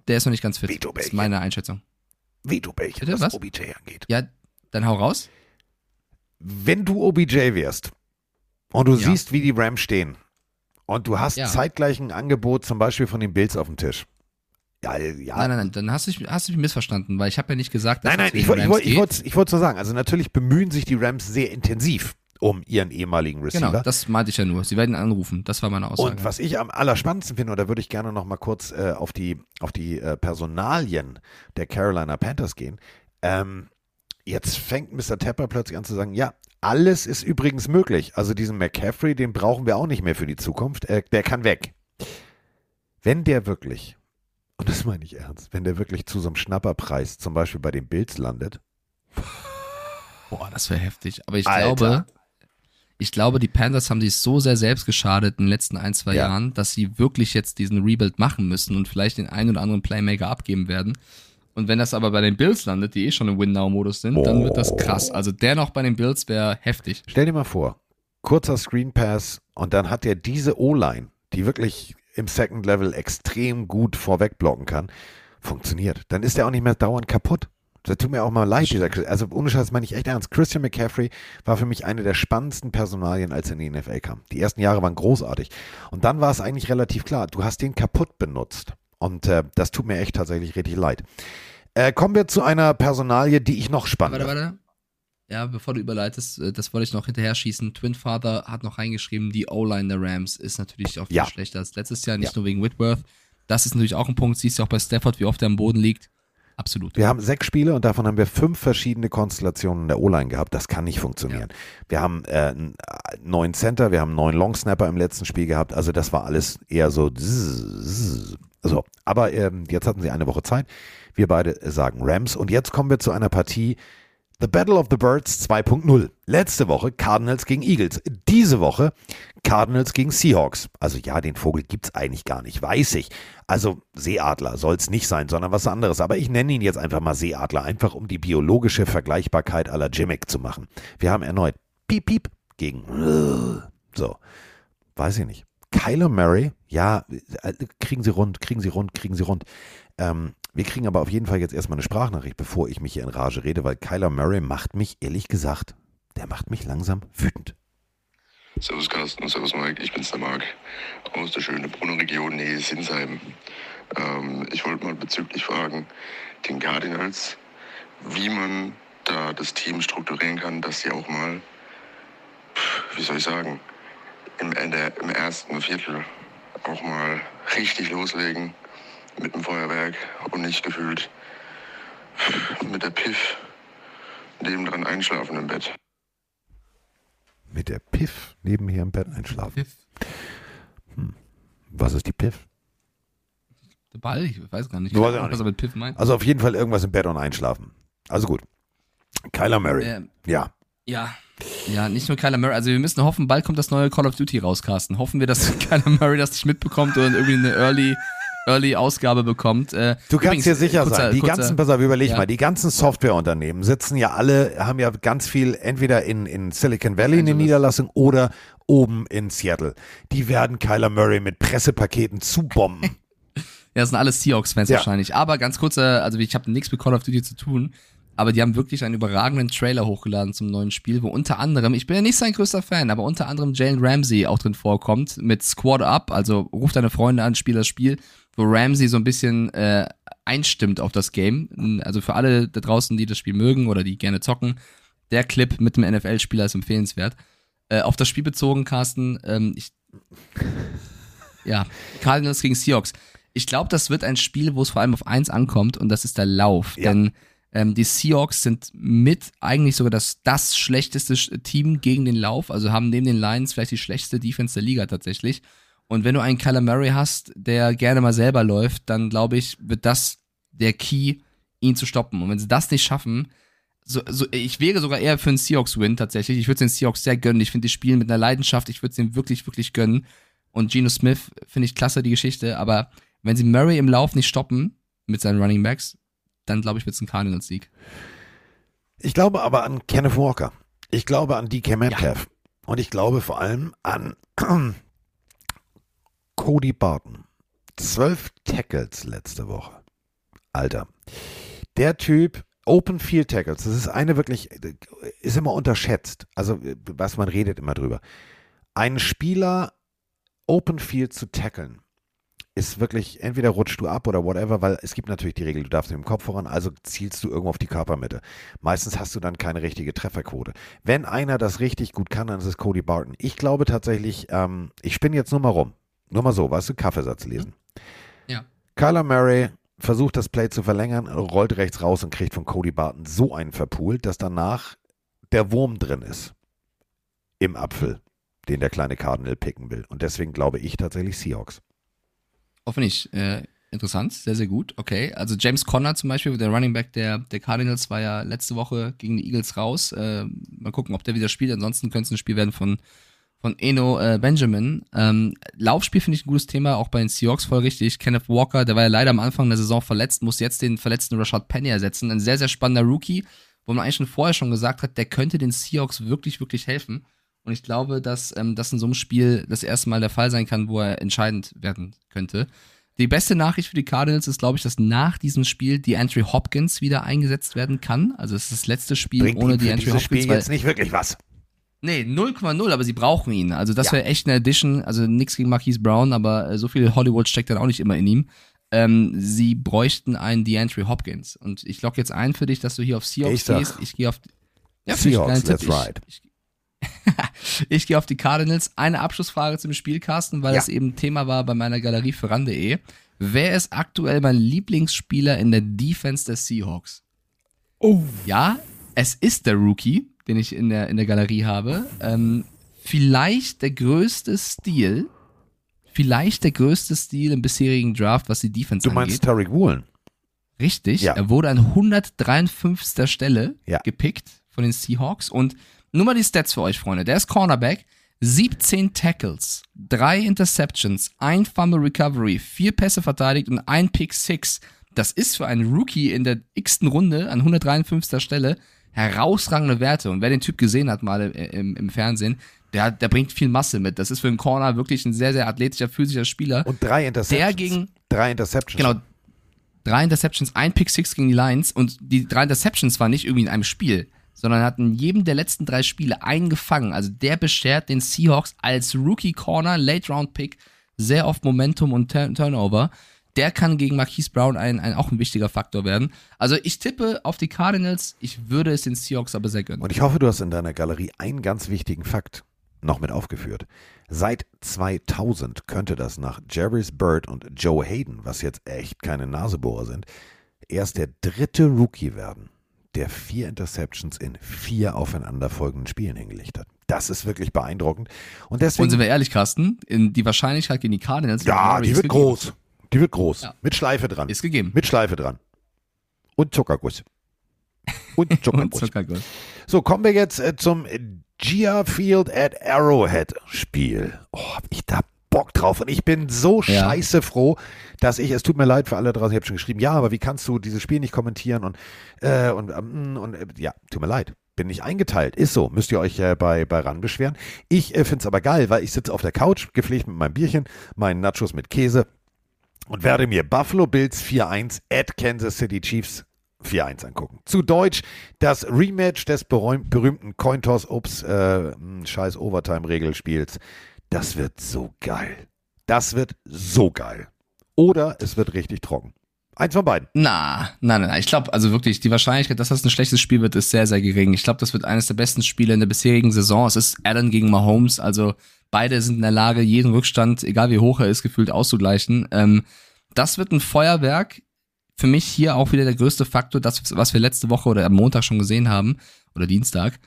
der ist noch nicht ganz fit. Vito das ist meine Einschätzung. Vito Bällchen, Bitte, was, was OBJ angeht. Ja, dann hau raus. Wenn du OBJ wärst und du ja. siehst, wie die Rams stehen und du hast ja. zeitgleich ein Angebot zum Beispiel von den Bills auf dem Tisch. Ja, ja. Nein, nein, nein, dann hast du, hast du mich missverstanden, weil ich habe ja nicht gesagt, dass Nein, nein, ich, wollte ich, ich wollte so sagen, also natürlich bemühen sich die Rams sehr intensiv um ihren ehemaligen Receiver. Genau, das meinte ich ja nur. Sie werden ihn anrufen. Das war meine Aussage. Und was ich am allerspannendsten finde, und da würde ich gerne noch mal kurz äh, auf die, auf die äh, Personalien der Carolina Panthers gehen. Ähm, jetzt fängt Mr. Tepper plötzlich an zu sagen, ja, alles ist übrigens möglich. Also diesen McCaffrey, den brauchen wir auch nicht mehr für die Zukunft. Äh, der kann weg. Wenn der wirklich, und das meine ich ernst, wenn der wirklich zu so einem Schnapperpreis zum Beispiel bei den Bills landet. Boah, das wäre heftig. Aber ich Alter. glaube, ich glaube, die Panthers haben sich so sehr selbst geschadet in den letzten ein, zwei ja. Jahren, dass sie wirklich jetzt diesen Rebuild machen müssen und vielleicht den einen oder anderen Playmaker abgeben werden. Und wenn das aber bei den Bills landet, die eh schon im Win-Now-Modus sind, oh. dann wird das krass. Also der noch bei den Bills wäre heftig. Stell dir mal vor, kurzer Screen Pass und dann hat er diese O-Line, die wirklich im Second Level extrem gut vorweg blocken kann, funktioniert. Dann ist er auch nicht mehr dauernd kaputt. Das tut mir auch mal leid, dieser Chris. Also ohne Scheiß meine ich echt ernst. Christian McCaffrey war für mich eine der spannendsten Personalien, als er in die NFL kam. Die ersten Jahre waren großartig. Und dann war es eigentlich relativ klar, du hast den kaputt benutzt. Und äh, das tut mir echt tatsächlich richtig leid. Äh, kommen wir zu einer Personalie, die ich noch spannend Warte, warte. Ja, bevor du überleitest, äh, das wollte ich noch hinterher schießen. Twin Father hat noch reingeschrieben, die O-Line der Rams ist natürlich auch viel ja. schlechter als letztes Jahr, nicht ja. nur wegen Whitworth. Das ist natürlich auch ein Punkt. Siehst du auch bei Stafford, wie oft er am Boden liegt. Absolut. Wir haben sechs Spiele und davon haben wir fünf verschiedene Konstellationen der O-Line gehabt. Das kann nicht funktionieren. Ja. Wir haben äh, einen neuen Center, wir haben einen neuen Longsnapper im letzten Spiel gehabt. Also das war alles eher so. So, aber ähm, jetzt hatten sie eine Woche Zeit. Wir beide sagen Rams. Und jetzt kommen wir zu einer Partie, The Battle of the Birds 2.0. Letzte Woche Cardinals gegen Eagles. Diese Woche Cardinals gegen Seahawks. Also ja, den Vogel gibt's eigentlich gar nicht, weiß ich. Also Seeadler soll's nicht sein, sondern was anderes. Aber ich nenne ihn jetzt einfach mal Seeadler, einfach um die biologische Vergleichbarkeit aller Jimmick zu machen. Wir haben erneut Piep Piep gegen so, weiß ich nicht. Kyler Murray, ja, äh, kriegen Sie rund, kriegen Sie rund, kriegen Sie rund. Ähm, wir kriegen aber auf jeden Fall jetzt erstmal eine Sprachnachricht, bevor ich mich hier in Rage rede, weil Kyler Murray macht mich, ehrlich gesagt, der macht mich langsam wütend. Servus Carsten, Servus Mike, ich bin's der Marc aus der schönen Brunnenregion Nähe Sinsheim. Ähm, ich wollte mal bezüglich fragen, den Cardinals, wie man da das Team strukturieren kann, dass sie auch mal, wie soll ich sagen, im, Ende, im ersten Viertel auch mal richtig loslegen mit dem Feuerwerk und nicht gefühlt mit der Piff nebendran einschlafen im Bett. Mit der Piff nebenher im Bett einschlafen. Piff. Hm. Was ist die Piff? Der Ball? Ich weiß gar nicht, du was er mit Piff meint. Also auf jeden Fall irgendwas im Bett und einschlafen. Also gut. Kyler Murray. Ähm, ja. Ja. Ja, nicht nur Kyler Murray. Also wir müssen hoffen, bald kommt das neue Call of Duty raus, Carsten. Hoffen wir, dass Kyler Murray das nicht mitbekommt oder irgendwie eine Early Early-Ausgabe bekommt. Äh, du kannst übrigens, dir sicher kurzer, sein, die kurzer, ganzen, pass auf, überleg ja. mal, die ganzen Softwareunternehmen sitzen ja alle, haben ja ganz viel entweder in, in Silicon Valley in der Niederlassung oder oben in Seattle. Die werden Kyler Murray mit Pressepaketen zubomben. Ja, das sind alles Seahawks-Fans Ja. wahrscheinlich. Aber ganz kurz, äh, also ich habe nichts mit Call of Duty zu tun, aber die haben wirklich einen überragenden Trailer hochgeladen zum neuen Spiel, wo unter anderem, ich bin ja nicht sein größter Fan, aber unter anderem Jalen Ramsey auch drin vorkommt mit Squad Up, also ruf deine Freunde an, spiel das Spiel, wo Ramsey so ein bisschen äh, einstimmt auf das Game. Also für alle da draußen, die das Spiel mögen oder die gerne zocken, der Clip mit dem NFL-Spieler ist empfehlenswert. Äh, auf das Spiel bezogen, Carsten, ähm, ich, ja, Cardinals gegen Seahawks. Ich glaube, das wird ein Spiel, wo es vor allem auf eins ankommt und das ist der Lauf. Ja. Denn ähm, die Seahawks sind mit eigentlich sogar das, das schlechteste Sch- Team gegen den Lauf, also haben neben den Lions vielleicht die schlechteste Defense der Liga tatsächlich. Und wenn du einen Kyler Murray hast, der gerne mal selber läuft, dann glaube ich, wird das der Key, ihn zu stoppen. Und wenn sie das nicht schaffen, so, so, ich wäre sogar eher für einen Seahawks-Win tatsächlich. Ich würde den Seahawks sehr gönnen. Ich finde die spielen mit einer Leidenschaft. Ich würde es ihnen wirklich, wirklich gönnen. Und Geno Smith finde ich klasse, die Geschichte. Aber wenn sie Murray im Lauf nicht stoppen mit seinen Running Backs, dann glaube ich, wird es ein Cardinals-Sieg. Ich glaube aber an Kenneth Walker. Ich glaube an DK Metcalf. Und ich glaube vor allem an Cody Barton. Zwölf Tackles letzte Woche. Alter. Der Typ, Open Field Tackles, das ist eine wirklich, ist immer unterschätzt. Also, was man redet immer drüber. Einen Spieler Open Field zu tackeln, ist wirklich, entweder rutschst du ab oder whatever, weil es gibt natürlich die Regel, du darfst mit dem Kopf voran, also zielst du irgendwo auf die Körpermitte. Meistens hast du dann keine richtige Trefferquote. Wenn einer das richtig gut kann, dann ist es Cody Barton. Ich glaube tatsächlich, ähm, ich spinne jetzt nur mal rum. Nur mal so, weißt du, Kaffeesatz lesen. Ja. Kyler Murray versucht das Play zu verlängern, rollt rechts raus und kriegt von Cody Barton so einen verpult, dass danach der Wurm drin ist. Im Apfel, den der kleine Cardinal picken will. Und deswegen glaube ich tatsächlich Seahawks. Oh, finde ich äh, interessant, sehr, sehr gut. Okay, also James Conner zum Beispiel, der Running Back der, der Cardinals, war ja letzte Woche gegen die Eagles raus. Äh, mal gucken, ob der wieder spielt. Ansonsten könnte es ein Spiel werden von, von Eno äh, Benjamin. Ähm, Laufspiel finde ich ein gutes Thema, auch bei den Seahawks voll richtig. Kenneth Walker, der war ja leider am Anfang der Saison verletzt, muss jetzt den verletzten Rashad Penny ersetzen. Ein sehr, sehr spannender Rookie, wo man eigentlich schon vorher schon gesagt hat, der könnte den Seahawks wirklich, wirklich helfen. Und ich glaube, dass ähm, das in so einem Spiel das erste Mal der Fall sein kann, wo er entscheidend werden könnte. Die beste Nachricht für die Cardinals ist, glaube ich, dass nach diesem Spiel die Andrew Hopkins wieder eingesetzt werden kann. Also es ist das letzte Spiel Bringt ohne die Andrew Hopkins. Spiel jetzt nicht wirklich was. Nee, 0,0, aber sie brauchen ihn. Also das Ja. wäre echt eine Addition. Also nichts gegen Marquise Brown, aber äh, so viel Hollywood steckt dann auch nicht immer in ihm. Ähm, sie bräuchten einen DeAndre Hopkins. Und ich logge jetzt ein für dich, dass du hier auf Seahawks Ich gehst. Ich gehe auf ja, Seahawks, that's right. Ich, ich, gehe auf die Cardinals. Eine Abschlussfrage zum Spiel, Carsten, weil Ja. das eben Thema war bei meiner Galerie für ran.de. Wer ist aktuell mein Lieblingsspieler in der Defense der Seahawks? Oh. Ja, es ist der Rookie, den ich in der, in der Galerie habe. Ähm, vielleicht der größte Stil, vielleicht der größte Stil im bisherigen Draft, was die Defense Du meinst angeht. Tariq Woolen? Richtig, Ja. er wurde an 153. Stelle Ja. gepickt von den Seahawks. Und nur mal die Stats für euch, Freunde. Der ist Cornerback, 17 Tackles, 3 Interceptions, ein Fumble Recovery, 4 Pässe verteidigt und ein Pick 6. Das ist für einen Rookie in der x-ten Runde an 153. Stelle herausragende Werte. Und wer den Typ gesehen hat mal im, im, Fernsehen, der, der bringt viel Masse mit. Das ist für einen Corner wirklich ein sehr, sehr athletischer, physischer Spieler. Und drei Interceptions. Der gegen- Drei Interceptions. Genau. Drei Interceptions, ein Pick Six gegen die Lions und die drei Interceptions waren nicht irgendwie in einem Spiel, sondern hat in jedem der letzten drei Spiele einen gefangen. Also der beschert den Seahawks als Rookie Corner, Late Round Pick, sehr oft Momentum und Turn Turnover. Der kann gegen Marquise Brown ein, ein, auch ein wichtiger Faktor werden. Also ich tippe auf die Cardinals, ich würde es den Seahawks aber sehr gönnen. Und ich hoffe, du hast in deiner Galerie einen ganz wichtigen Fakt noch mit aufgeführt. Seit 2000 könnte das nach Jerry's Bird und Joe Hayden, was jetzt echt keine Nasebohrer sind, erst der dritte Rookie werden, der vier Interceptions in vier aufeinanderfolgenden Spielen hingelegt hat. Das ist wirklich beeindruckend. Und deswegen. Und sind wir ehrlich, Carsten, in die Wahrscheinlichkeit gegen die Cardinals ja, die ist wird gegeben. groß. Die wird groß. Ja. Mit Schleife dran. Ist gegeben. Mit Schleife dran. Und Zuckerguss. Und Zuckerguss. Und Zuckerguss. So, kommen wir jetzt äh, zum Gia Field at Arrowhead Spiel. Oh, hab ich da Bock drauf und ich bin so Ja. scheiße froh, dass ich, es tut mir leid für alle draußen, ich habe schon geschrieben, ja, aber wie kannst du dieses Spiel nicht kommentieren und, äh, und, ähm, und äh, ja, tut mir leid. Bin nicht eingeteilt. Ist so. Müsst ihr euch äh, bei, bei RAN beschweren. Ich äh, finde es aber geil, weil ich sitze auf der Couch, gepflegt mit meinem Bierchen, meinen Nachos mit Käse und werde mir Buffalo Bills 4-1 at Kansas City Chiefs 4-1 angucken. Zu Deutsch das Rematch des berühm- berühmten Cointoss Ups äh, mh, scheiß Overtime-Regelspiels. Das wird so geil. Das wird so geil. Oder es wird richtig trocken. Eins von beiden. Na, nein, nein, nein. Ich glaube, also wirklich, die Wahrscheinlichkeit, dass das ein schlechtes Spiel wird, ist sehr, sehr gering. Ich glaube, das wird eines der besten Spiele in der bisherigen Saison. Es ist Allen gegen Mahomes, also beide sind in der Lage, jeden Rückstand, egal wie hoch er ist, gefühlt auszugleichen. Ähm, das wird ein Feuerwerk. Für mich hier auch wieder der größte Faktor, das, was wir letzte Woche oder am Montag schon gesehen haben, oder Dienstag.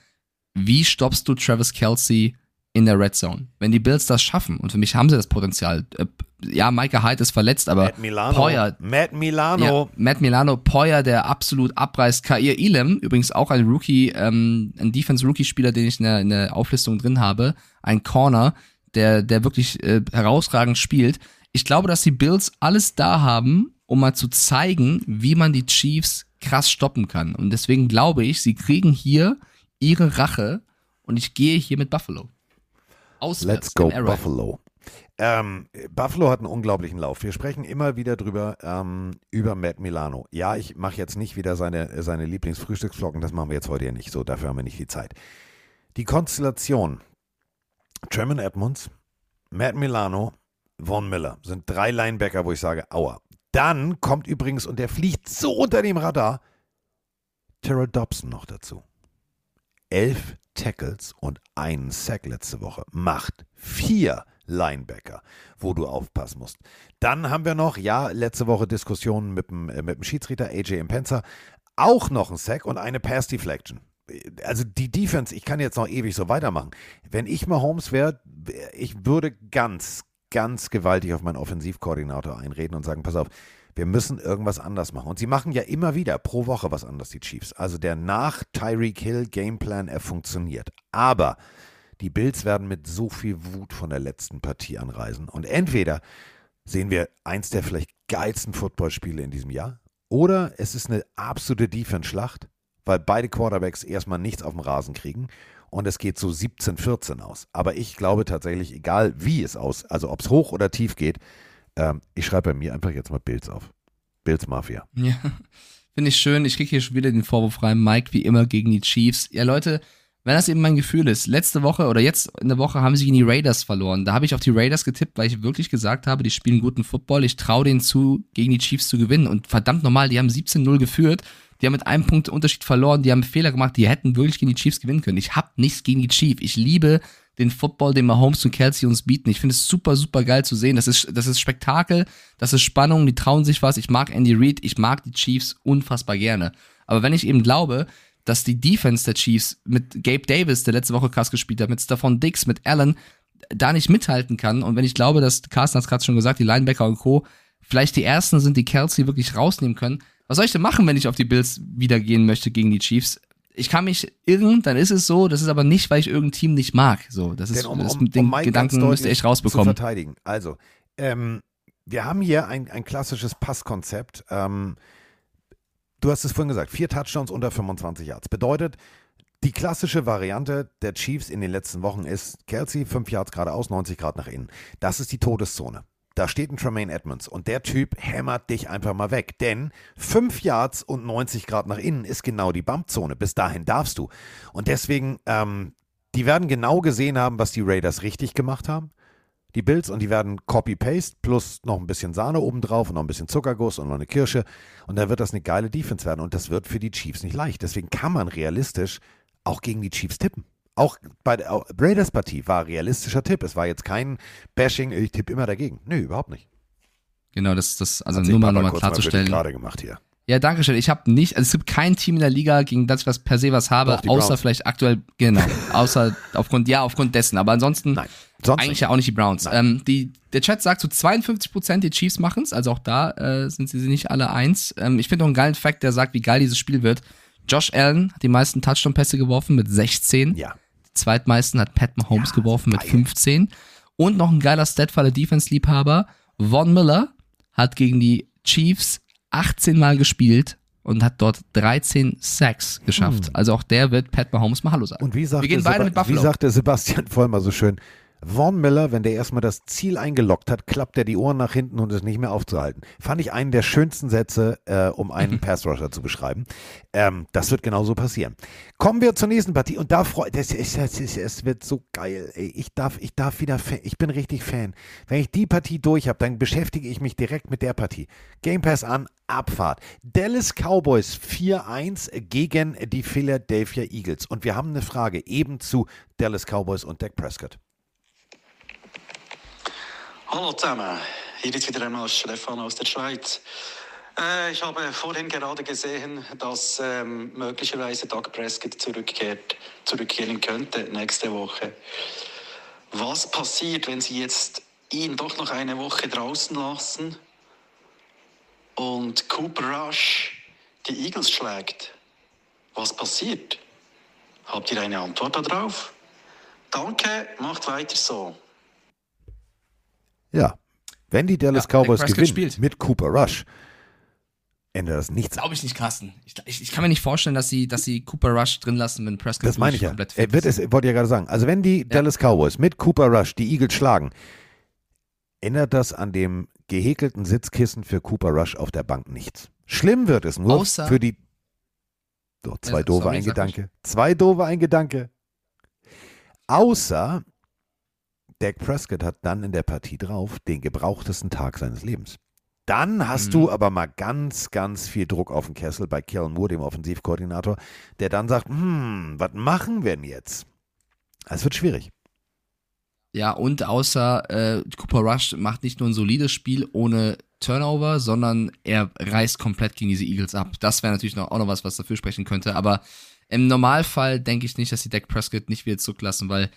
Wie stoppst du Travis Kelsey in der Red Zone? Wenn die Bills das schaffen, und für mich haben sie das Potenzial. Äh, ja, Micah Hyde ist verletzt, aber Matt Milano. Poyer, Matt Milano. ja, Matt Milano, Poyer, der absolut abreißt. Kair Elam, übrigens auch ein Rookie, ähm, ein Defense-Rookie-Spieler, den ich in der, in der Auflistung drin habe. Ein Corner, der, der wirklich äh, herausragend spielt. Ich glaube, dass die Bills alles da haben, um mal zu zeigen, wie man die Chiefs krass stoppen kann. Und deswegen glaube ich, sie kriegen hier ihre Rache und ich gehe hier mit Buffalo. Auswärts Let's go. Buffalo. Ähm, Buffalo hat einen unglaublichen Lauf. Wir sprechen immer wieder drüber, ähm, über Matt Milano. Ja, ich mache jetzt nicht wieder seine, seine Lieblingsfrühstücksflocken, das machen wir jetzt heute ja nicht so, dafür haben wir nicht die Zeit. Die Konstellation Tremon Edmonds, Matt Milano, Von Miller sind drei Linebacker, wo ich sage, aua. Dann kommt übrigens, und der fliegt so unter dem Radar, Terrell Dobson noch dazu. Elf Tackles und einen Sack letzte Woche macht vier Linebacker, wo du aufpassen musst. Dann haben wir noch, ja, letzte Woche Diskussionen mit dem, äh, mit dem Schiedsrichter AJ Impenza, auch noch ein Sack und eine Pass Deflection. Also die Defense, ich kann jetzt noch ewig so weitermachen. Wenn ich mal Holmes wäre, ich würde ganz, ganz gewaltig auf meinen Offensivkoordinator einreden und sagen, pass auf, wir müssen irgendwas anders machen. Und sie machen ja immer wieder pro Woche was anders, die Chiefs. Also der nach Tyreek Hill Gameplan, er funktioniert. Aber die Bills werden mit so viel Wut von der letzten Partie anreisen. Und entweder sehen wir eins der vielleicht geilsten Footballspiele in diesem Jahr, oder es ist eine absolute Defense-Schlacht, weil beide Quarterbacks erstmal nichts auf dem Rasen kriegen und es geht so 17-14 aus. Aber ich glaube tatsächlich, egal wie es aus, also ob es hoch oder tief geht, ähm, ich schreibe bei mir einfach jetzt mal Bills auf. Bills Mafia. Ja, finde ich schön. Ich kriege hier schon wieder den Vorwurf rein. Mike wie immer gegen die Chiefs. Ja, Leute, wenn das eben mein Gefühl ist, letzte Woche oder jetzt in der Woche haben sie gegen die Raiders verloren. Da habe ich auf die Raiders getippt, weil ich wirklich gesagt habe, die spielen guten Football. Ich traue denen zu, gegen die Chiefs zu gewinnen. Und verdammt normal, die haben 17-0 geführt. Die haben mit einem Punkt Unterschied verloren. Die haben Fehler gemacht. Die hätten wirklich gegen die Chiefs gewinnen können. Ich habe nichts gegen die Chiefs. Ich liebe den Football, den Mahomes und Kelsey uns bieten. Ich finde es super, super geil zu sehen. Das ist, das ist Spektakel, das ist Spannung, die trauen sich was. Ich mag Andy Reid, ich mag die Chiefs unfassbar gerne. Aber wenn ich eben glaube, dass die Defense der Chiefs mit Gabe Davis, der letzte Woche krass gespielt hat, mit Stephon Diggs, mit Allen, da nicht mithalten kann und wenn ich glaube, dass Carsten hat es gerade schon gesagt, die Linebacker und Co. vielleicht die ersten sind, die Kelsey wirklich rausnehmen können. Was soll ich denn machen, wenn ich auf die Bills wieder gehen möchte gegen die Chiefs? Ich kann mich irren, dann ist es so. Das ist aber nicht, weil ich irgendein Team nicht mag. So, das ist Denn um, das, um, den um Gedanken müsst ihr echt rausbekommen. Zu verteidigen. Also, ähm, wir haben hier ein, ein klassisches Passkonzept. Ähm, du hast es vorhin gesagt, vier Touchdowns unter 25 Yards. Bedeutet, die klassische Variante der Chiefs in den letzten Wochen ist Kelsey, 5 Yards geradeaus, 90 Grad nach innen. Das ist die Todeszone. Da steht ein Tremaine Edmonds und der Typ hämmert dich einfach mal weg. Denn 5 Yards und 90 Grad nach innen ist genau die Bumpzone. Bis dahin darfst du. Und deswegen, ähm, die werden genau gesehen haben, was die Raiders richtig gemacht haben. Die Bills und die werden Copy-Paste plus noch ein bisschen Sahne obendrauf und noch ein bisschen Zuckerguss und noch eine Kirsche. Und da wird das eine geile Defense werden. Und das wird für die Chiefs nicht leicht. Deswegen kann man realistisch auch gegen die Chiefs tippen. Auch bei der Raiders Partie war realistischer Tipp. Es war jetzt kein Bashing, ich tippe immer dagegen. Nö, überhaupt nicht. Genau, das, das also nur mal nochmal klarzustellen. gerade gemacht hier. Ja, danke schön. Ich habe nicht, also es gibt kein Team in der Liga, gegen das ich was per se was habe, außer Browns. vielleicht aktuell, genau, außer aufgrund, ja, aufgrund dessen. Aber ansonsten Nein, eigentlich nicht. ja auch nicht die Browns. Ähm, die, der Chat sagt, zu 52 Prozent die Chiefs machen's, also auch da äh, sind sie nicht alle eins. Ähm, ich finde auch einen geilen Fact, der sagt, wie geil dieses Spiel wird. Josh Allen hat die meisten Touchdown-Pässe geworfen mit 16. Ja. Zweitmeisten hat Pat Mahomes geworfen mit 15. Und noch ein geiler Stat für alle Defense-Liebhaber. Von Miller hat gegen die Chiefs 18 Mal gespielt und hat dort 13 Sacks geschafft. Also auch der wird Pat Mahomes mal Hallo sagen. Hm. Und wie sagte, Wir gehen beide Seba- mit Buffalo. wie sagte Sebastian Vollmer so schön, Vaughn Miller, wenn der erstmal das Ziel eingeloggt hat, klappt er die Ohren nach hinten und ist nicht mehr aufzuhalten. Fand ich einen der schönsten Sätze, äh, um einen Pass-Rusher zu beschreiben. Ähm, das wird genauso passieren. Kommen wir zur nächsten Partie und da freut es, es, es, es wird so geil. Ey. Ich darf, ich darf wieder, ich bin richtig Fan. Wenn ich die Partie durch habe, dann beschäftige ich mich direkt mit der Partie. Game Pass an, Abfahrt. Dallas Cowboys 4-1 gegen die Philadelphia Eagles. Und wir haben eine Frage eben zu Dallas Cowboys und Dak Prescott. Hallo zusammen, hier ist wieder einmal Stefan aus der Schweiz. Äh, ich habe vorhin gerade gesehen, dass ähm, möglicherweise Doug Prescott zurückkehrt, zurückkehren könnte nächste Woche. Was passiert, wenn Sie jetzt ihn doch noch eine Woche draußen lassen und Cooper Rush die Eagles schlägt? Was passiert? Habt ihr eine Antwort darauf? Danke, macht weiter so. Ja, wenn die Dallas Ja, Cowboys gewinnen spielt. mit Cooper Rush, ändert das nichts. Glaube ich nicht, Carsten. Ich, ich, ich kann mir nicht vorstellen, dass sie, dass sie Cooper Rush drin lassen, wenn Prescott Das meine ich ja. komplett Er fit wird ist. es, wollte ich ja gerade sagen. Also wenn die Dallas Cowboys mit Cooper Rush die Eagles schlagen, ändert das an dem gehäkelten Sitzkissen für Cooper Rush auf der Bank nichts. Schlimm wird es nur Außer- für die. So, zwei Ja, doofe sorry, ein Gedanke. Zwei doofe ein Gedanke. Außer Dak Prescott hat dann in der Partie drauf den gebrauchtesten Tag seines Lebens. Dann hast Mhm. du aber mal ganz, ganz viel Druck auf den Kessel bei Kellen Moore, dem Offensivkoordinator, der dann sagt, hm, was machen wir denn jetzt? Es wird schwierig. Ja, und außer äh, Cooper Rush macht nicht nur ein solides Spiel ohne Turnover, sondern er reißt komplett gegen diese Eagles ab. Das wäre natürlich noch, auch noch was, was dafür sprechen könnte. Aber im Normalfall denke ich nicht, dass die Dak Prescott nicht wieder zurücklassen, weil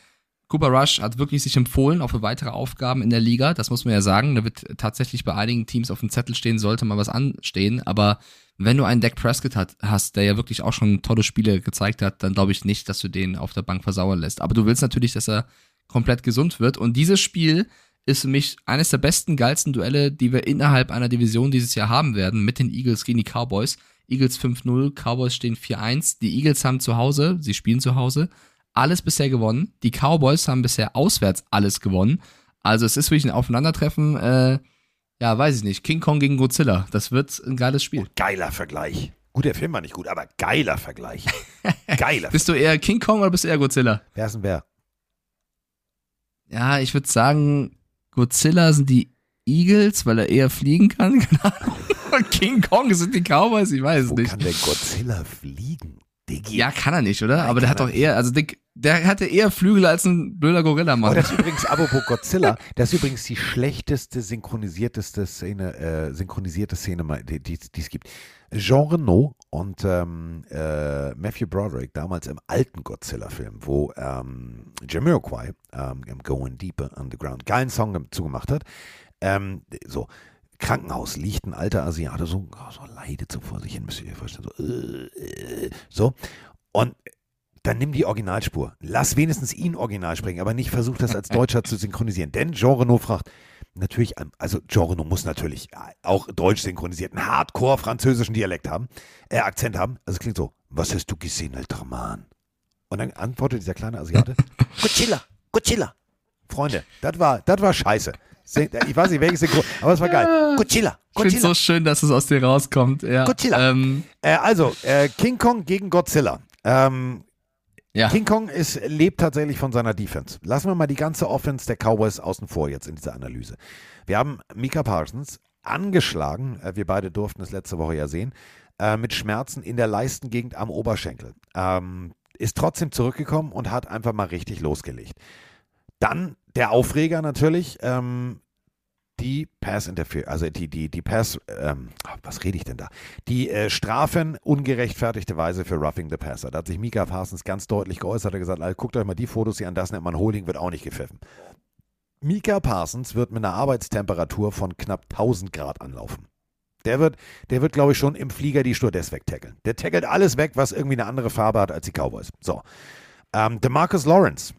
Cooper Rush hat wirklich sich empfohlen auch für weitere Aufgaben in der Liga. Das muss man ja sagen. Da wird tatsächlich bei einigen Teams auf dem Zettel stehen, sollte mal was anstehen. Aber wenn du einen Dak Prescott hat, hast, der ja wirklich auch schon tolle Spiele gezeigt hat, dann glaube ich nicht, dass du den auf der Bank versauern lässt. Aber du willst natürlich, dass er komplett gesund wird. Und dieses Spiel ist für mich eines der besten, geilsten Duelle, die wir innerhalb einer Division dieses Jahr haben werden, mit den Eagles gegen die Cowboys. Eagles 5-0, Cowboys stehen 4-1. Die Eagles haben zu Hause, sie spielen zu Hause, alles bisher gewonnen. Die Cowboys haben bisher auswärts alles gewonnen. Also es ist wirklich ein Aufeinandertreffen, äh, ja, weiß ich nicht. King Kong gegen Godzilla. Das wird ein geiles Spiel. Geiler Vergleich. Gut, der Film war nicht gut, aber geiler Vergleich. Geiler Bist du eher King Kong oder bist du eher Godzilla? Wer ist denn wer? Ja, ich würde sagen, Godzilla sind die Eagles, weil er eher fliegen kann. Keine Ahnung. Und King Kong sind die Cowboys, ich weiß es Wo nicht. kann der Godzilla fliegen? Diggi. Ja, kann er nicht, oder? Nein, Aber der hat doch eher, also der, der hatte eher Flügel als ein blöder Gorilla, Oh, Mann. das ist übrigens, apropos Godzilla, das ist übrigens die schlechteste synchronisierteste Szene, äh, synchronisierte Szene, die die- die es gibt. Jean Reno und ähm, äh, Matthew Broderick, damals im alten Godzilla-Film, wo ähm, Jamiroquai ähm, im Going Deeper Underground geilen Song zugemacht hat. Ähm, so, Krankenhaus liegt ein alter Asiate, so, so leidet so vor sich hin, müsst ihr euch vorstellen. So, äh, äh, so. Und dann nimm die Originalspur. Lass wenigstens ihn original sprechen, aber nicht versuch das als Deutscher zu synchronisieren. Denn Jean Reno fragt, natürlich, ähm, also Jean Reno muss natürlich auch deutsch synchronisiert, einen Hardcore-französischen Dialekt haben, äh, Akzent haben. Also es klingt so, was hast du gesehen, alter Mann? Und dann antwortet dieser kleine Asiate, Godzilla, Godzilla. Freunde, das war, das war scheiße. Syn- Ich weiß nicht, welches Synchron, aber es war geil. Godzilla, Ich finde Godzilla. so schön, dass es aus dir rauskommt. Ja. Godzilla. Ähm, Äh, also, äh, King Kong gegen Godzilla. Ähm, ja. King Kong ist, lebt tatsächlich von seiner Defense. Lassen wir mal die ganze Offense der Cowboys außen vor jetzt in dieser Analyse. Wir haben Mika Parsons angeschlagen, äh, wir beide durften es letzte Woche ja sehen, äh, mit Schmerzen in der Leistengegend am Oberschenkel. Ähm, ist trotzdem zurückgekommen und hat einfach mal richtig losgelegt. Dann der Aufreger natürlich, ähm, die Pass Interference, also die, die, die Pass, ähm, was rede ich denn da? Die äh, Strafen ungerechtfertigterweise für Roughing the Passer. Da hat sich Mika Parsons ganz deutlich geäußert, hat gesagt, "Alter, guckt euch mal die Fotos hier an, das nennt man Holding, wird auch nicht gepfiffen. Mika Parsons wird mit einer Arbeitstemperatur von knapp 1000 Grad anlaufen. Der wird, der wird, glaube ich, schon im Flieger die Stewardess wegtackeln. Der tackelt alles weg, was irgendwie eine andere Farbe hat als die Cowboys. So. Ähm, DeMarcus Lawrence,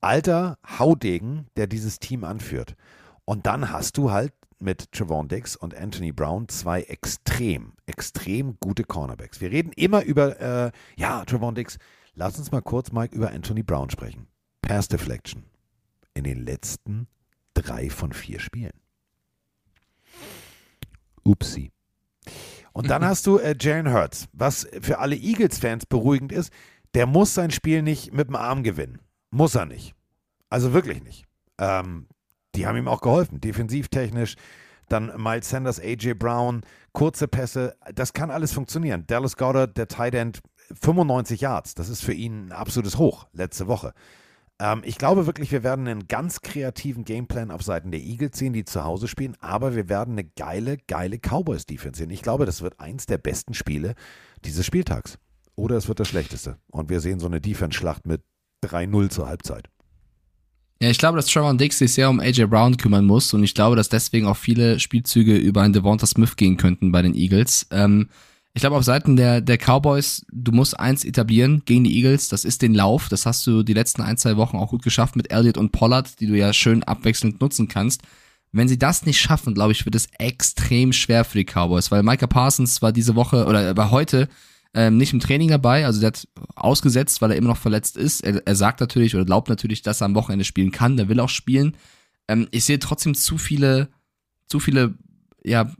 alter Haudegen, der dieses Team anführt. Und dann hast du halt mit Trevon Dix und Anthony Brown zwei extrem, extrem gute Cornerbacks. Wir reden immer über, äh, ja, Trevon Dix. Lass uns mal kurz, Mike, über Anthony Brown sprechen. Pass Deflection. in den letzten drei von vier Spielen. Upsi. Und dann hast du äh, Jalen Hurts, was für alle Eagles-Fans beruhigend ist. Der muss sein Spiel nicht mit dem Arm gewinnen. Muss er nicht. Also wirklich nicht. Ähm, die haben ihm auch geholfen, defensivtechnisch. Dann Miles Sanders, AJ Brown, kurze Pässe, das kann alles funktionieren. Dallas Goddard, der Tight End, 95 Yards, das ist für ihn ein absolutes Hoch letzte Woche. Ähm, ich glaube wirklich, wir werden einen ganz kreativen Gameplan auf Seiten der Eagles sehen, die zu Hause spielen, aber wir werden eine geile, geile Cowboys-Defense sehen. Ich glaube, das wird eins der besten Spiele dieses Spieltags. Oder es wird das schlechteste. Und wir sehen so eine Defense-Schlacht mit 3-0 zur Halbzeit. Ja, ich glaube, dass Trevor Dix sich sehr um AJ Brown kümmern muss und ich glaube, dass deswegen auch viele Spielzüge über einen Devonta Smith gehen könnten bei den Eagles. Ähm, ich glaube, auf Seiten der, der Cowboys, du musst eins etablieren gegen die Eagles, das ist den Lauf. Das hast du die letzten ein, zwei Wochen auch gut geschafft mit Elliott und Pollard, die du ja schön abwechselnd nutzen kannst. Wenn sie das nicht schaffen, glaube ich, wird es extrem schwer für die Cowboys, weil Micah Parsons war diese Woche oder war heute ähm, nicht im Training dabei, also der hat ausgesetzt, weil er immer noch verletzt ist. Er, er sagt natürlich oder glaubt natürlich, dass er am Wochenende spielen kann, der will auch spielen. Ähm, ich sehe trotzdem zu viele, zu viele, ja,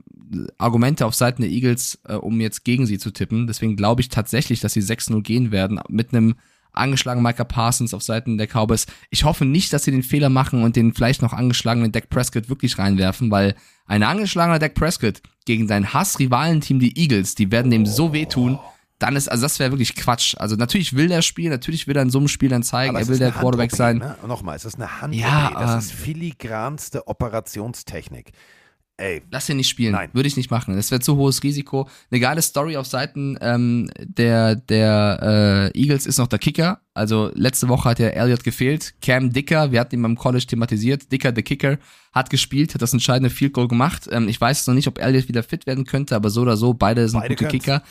Argumente auf Seiten der Eagles, äh, um jetzt gegen sie zu tippen. Deswegen glaube ich tatsächlich, dass sie 6-0 gehen werden mit einem angeschlagenen Micah Parsons auf Seiten der Cowboys. Ich hoffe nicht, dass sie den Fehler machen und den vielleicht noch angeschlagenen Dak Prescott wirklich reinwerfen, weil ein angeschlagener Dak Prescott gegen dein Hass-Rivalenteam, die Eagles, die werden dem so wehtun, dann ist, also das wäre wirklich Quatsch. Also natürlich will er spielen, natürlich will er in so einem Spiel dann zeigen, er will der Quarterback sein. Ne? Nochmal, es ist eine Hand. Ja, das ist filigranste Operationstechnik. Ey. Lass ihn nicht spielen. Nein. Würde ich nicht machen. Das wäre zu hohes Risiko. Eine geile Story auf Seiten ähm, der, der äh, Eagles ist noch der Kicker. Also letzte Woche hat der Elliott gefehlt. Cam Dicker, wir hatten ihn beim College thematisiert. Dicker, der Kicker, hat gespielt, hat das entscheidende Field Goal gemacht. Ähm, ich weiß noch nicht, ob Elliott wieder fit werden könnte, aber so oder so, beide sind beide gute können's. Kicker.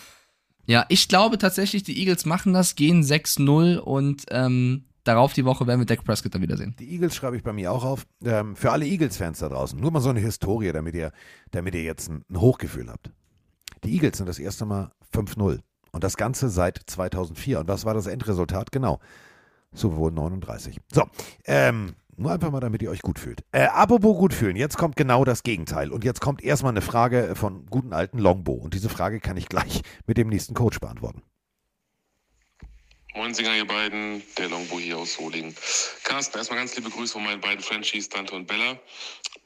Ja, ich glaube tatsächlich, die Eagles machen das, gehen 6-0 und ähm, darauf die Woche werden wir Dak Prescott dann wiedersehen. Die Eagles schreibe ich bei mir auch auf. Ähm, für alle Eagles-Fans da draußen, nur mal so eine Historie, damit ihr, damit ihr jetzt ein, ein Hochgefühl habt. Die Eagles sind das erste Mal 5-0 und das Ganze seit 2004. Und was war das Endresultat? Genau, Super Bowl 39. So, ähm, nur einfach mal, damit ihr euch gut fühlt. Äh, apropos gut fühlen, jetzt kommt genau das Gegenteil. Und jetzt kommt erstmal eine Frage von guten alten Longbow. Und diese Frage kann ich gleich mit dem nächsten Coach beantworten. Moin Singer, ihr beiden, der Longbow hier aus Solingen. Carsten, erstmal ganz liebe Grüße von meinen beiden Franchies, Dante und Bella.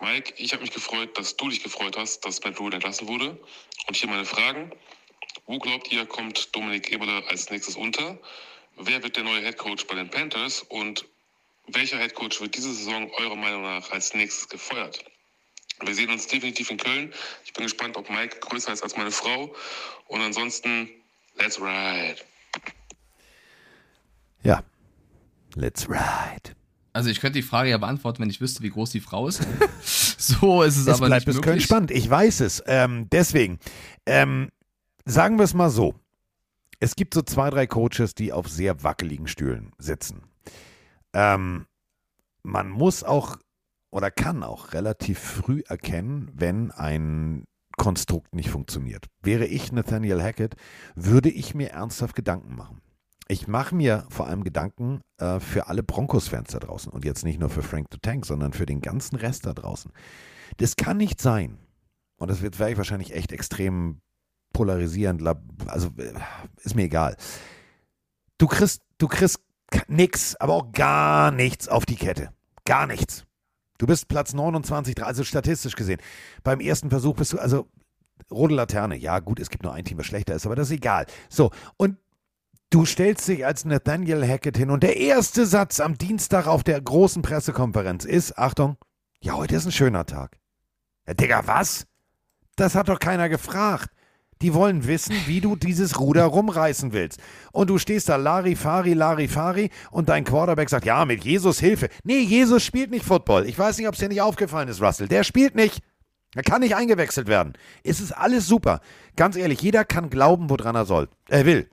Mike, ich habe mich gefreut, dass du dich gefreut hast, dass Matt Rule entlassen wurde. Und hier meine Fragen. Wo glaubt ihr, kommt Dominik Eberle als nächstes unter? Wer wird der neue Head Coach bei den Panthers? Und welcher Head Coach wird diese Saison eurer Meinung nach als nächstes gefeuert? Wir sehen uns definitiv in Köln. Ich bin gespannt, ob Mike größer ist als meine Frau. Und ansonsten, let's ride. Ja, let's ride. Also ich könnte die Frage ja beantworten, wenn ich wüsste, wie groß die Frau ist. so ist es, es aber bleibt nicht bis Köln spannend. Ich weiß es. Ähm, deswegen, ähm, sagen wir es mal so. Es gibt so zwei, drei Coaches, die auf sehr wackeligen Stühlen sitzen. Ähm, man muss auch oder kann auch relativ früh erkennen, wenn ein Konstrukt nicht funktioniert. Wäre ich Nathaniel Hackett, würde ich mir ernsthaft Gedanken machen ich mache mir vor allem Gedanken äh, für alle Broncos-Fans da draußen und jetzt nicht nur für Frank the Tank, sondern für den ganzen Rest da draußen. Das kann nicht sein, und das wird ich wahrscheinlich echt extrem polarisierend, also äh, ist mir egal. Du kriegst, du kriegst nix, aber auch gar nichts auf die Kette. Gar nichts. Du bist Platz 29, also statistisch gesehen. Beim ersten Versuch bist du, also rote Laterne. Ja, gut, es gibt nur ein Team, was schlechter ist, aber das ist egal. So, und Du stellst dich als Nathaniel Hackett hin und der erste Satz am Dienstag auf der großen Pressekonferenz ist, Achtung, ja, heute ist ein schöner Tag. Ja, Digga, was? Das hat doch keiner gefragt. Die wollen wissen, wie du dieses Ruder rumreißen willst. Und du stehst da Larifari, Larifari und dein Quarterback sagt, ja, mit Jesus Hilfe. Nee, Jesus spielt nicht Football. Ich weiß nicht, ob es dir nicht aufgefallen ist, Russell. Der spielt nicht. Er kann nicht eingewechselt werden. Es ist alles super. Ganz ehrlich, jeder kann glauben, woran er soll. Er will.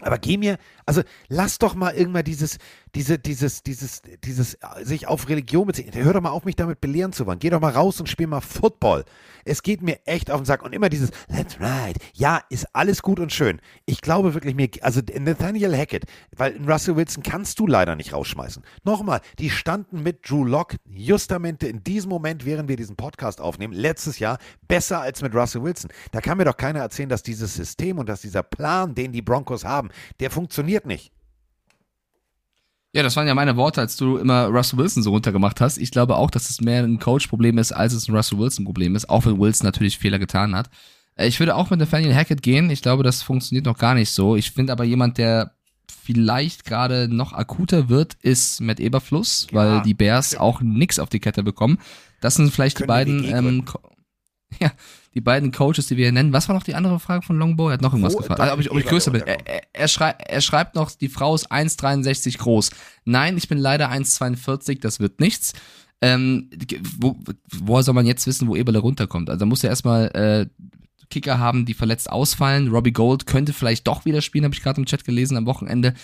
Aber geh mir, also lass doch mal irgendwann dieses, diese, dieses, dieses, dieses äh, sich auf Religion beziehen. Hör doch mal auf, mich damit belehren zu wollen. Geh doch mal raus und spiel mal Football. Es geht mir echt auf den Sack. Und immer dieses Let's ride. Ja, ist alles gut und schön. Ich glaube wirklich mir, also Nathaniel Hackett, weil Russell Wilson kannst du leider nicht rausschmeißen. Nochmal, die standen mit Drew Lock justamente in diesem Moment, während wir diesen Podcast aufnehmen, letztes Jahr besser als mit Russell Wilson. Da kann mir doch keiner erzählen, dass dieses System und dass dieser Plan, den die Broncos haben, der funktioniert nicht. Ja, das waren ja meine Worte, als du immer Russell Wilson so runtergemacht hast. Ich glaube auch, dass es mehr ein Coach-Problem ist, als es ein Russell Wilson-Problem ist, auch wenn Wilson natürlich Fehler getan hat. Äh, ich würde auch mit Nathaniel Hackett gehen. Ich glaube, das funktioniert noch gar nicht so. Ich finde aber jemand, der vielleicht gerade noch akuter wird, ist Matt Eberfluss, ja, weil die Bears auch nix auf die Kette bekommen. Das sind vielleicht Können die beiden, ähm, ja, die beiden Coaches, die wir hier nennen. Was war noch die andere Frage von Longbow? Er hat noch irgendwas Wo, gefragt. Also, ob ich, ob ich größer bin. Er, er, er, schrei er schreibt noch, die Frau ist 1,63 groß. Nein, ich bin leider 1,42, das wird nichts. Ähm, wo, woher soll man jetzt wissen, wo Eberle runterkommt? Also da muss er erstmal äh, Kicker haben, die verletzt ausfallen. Robbie Gold könnte vielleicht doch wieder spielen, habe ich gerade im Chat gelesen am Wochenende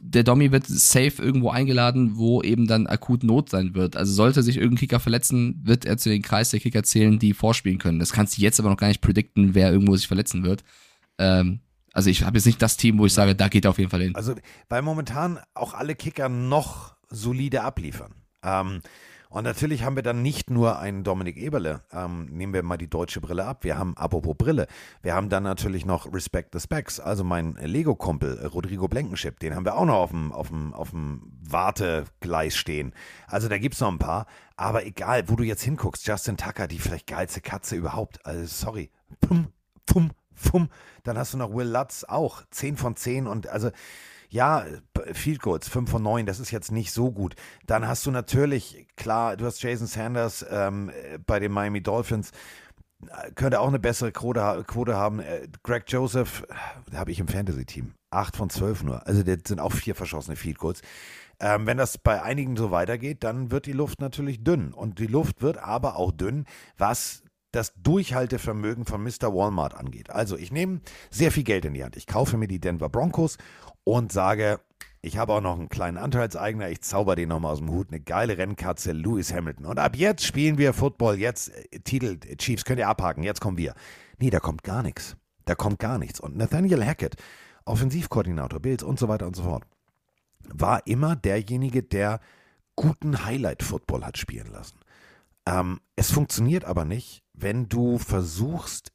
der Dommy wird safe irgendwo eingeladen, wo eben dann akut Not sein wird. Also sollte sich irgendein Kicker verletzen, wird er zu den Kreis der Kicker zählen, die vorspielen können. Das kannst du jetzt aber noch gar nicht predikten, wer irgendwo sich verletzen wird. Ähm, also ich habe jetzt nicht das Team, wo ich sage, da geht er auf jeden Fall hin. Also weil momentan auch alle Kicker noch solide abliefern. Ähm, und natürlich haben wir dann nicht nur einen Dominik Eberle, ähm, nehmen wir mal die deutsche Brille ab. Wir haben, apropos Brille, wir haben dann natürlich noch Respect the Specs, also mein Lego-Kumpel äh, Rodrigo Blankenship, den haben wir auch noch auf dem, auf dem, auf dem Wartegleis stehen. Also da gibt es noch ein paar, aber egal, wo du jetzt hinguckst, Justin Tucker, die vielleicht geilste Katze überhaupt, also sorry, pum, pum, pum. Dann hast du noch Will Lutz auch, 10 von 10 und also ja, Field Goals, 5 von 9, das ist jetzt nicht so gut. Dann hast du natürlich, klar, du hast Jason Sanders ähm, bei den Miami Dolphins, könnte auch eine bessere Quote, Quote haben. Äh, Greg Joseph, da habe ich im Fantasy-Team, 8 von 12 nur. Also das sind auch vier verschossene Field Goals. Ähm, wenn das bei einigen so weitergeht, dann wird die Luft natürlich dünn. Und die Luft wird aber auch dünn, was das Durchhaltevermögen von Mr. Walmart angeht. Also ich nehme sehr viel Geld in die Hand. Ich kaufe mir die Denver Broncos und sage, ich habe auch noch einen kleinen Anteilseigner, ich zauber den nochmal aus dem Hut, eine geile Rennkatze, Lewis Hamilton. Und ab jetzt spielen wir Football, jetzt äh, Titel, äh, Chiefs, könnt ihr abhaken, jetzt kommen wir. Nee, da kommt gar nichts. Da kommt gar nichts. Und Nathaniel Hackett, Offensivkoordinator, Bills und so weiter und so fort, war immer derjenige, der guten Highlight-Football hat spielen lassen. Ähm, es funktioniert aber nicht, wenn du versuchst,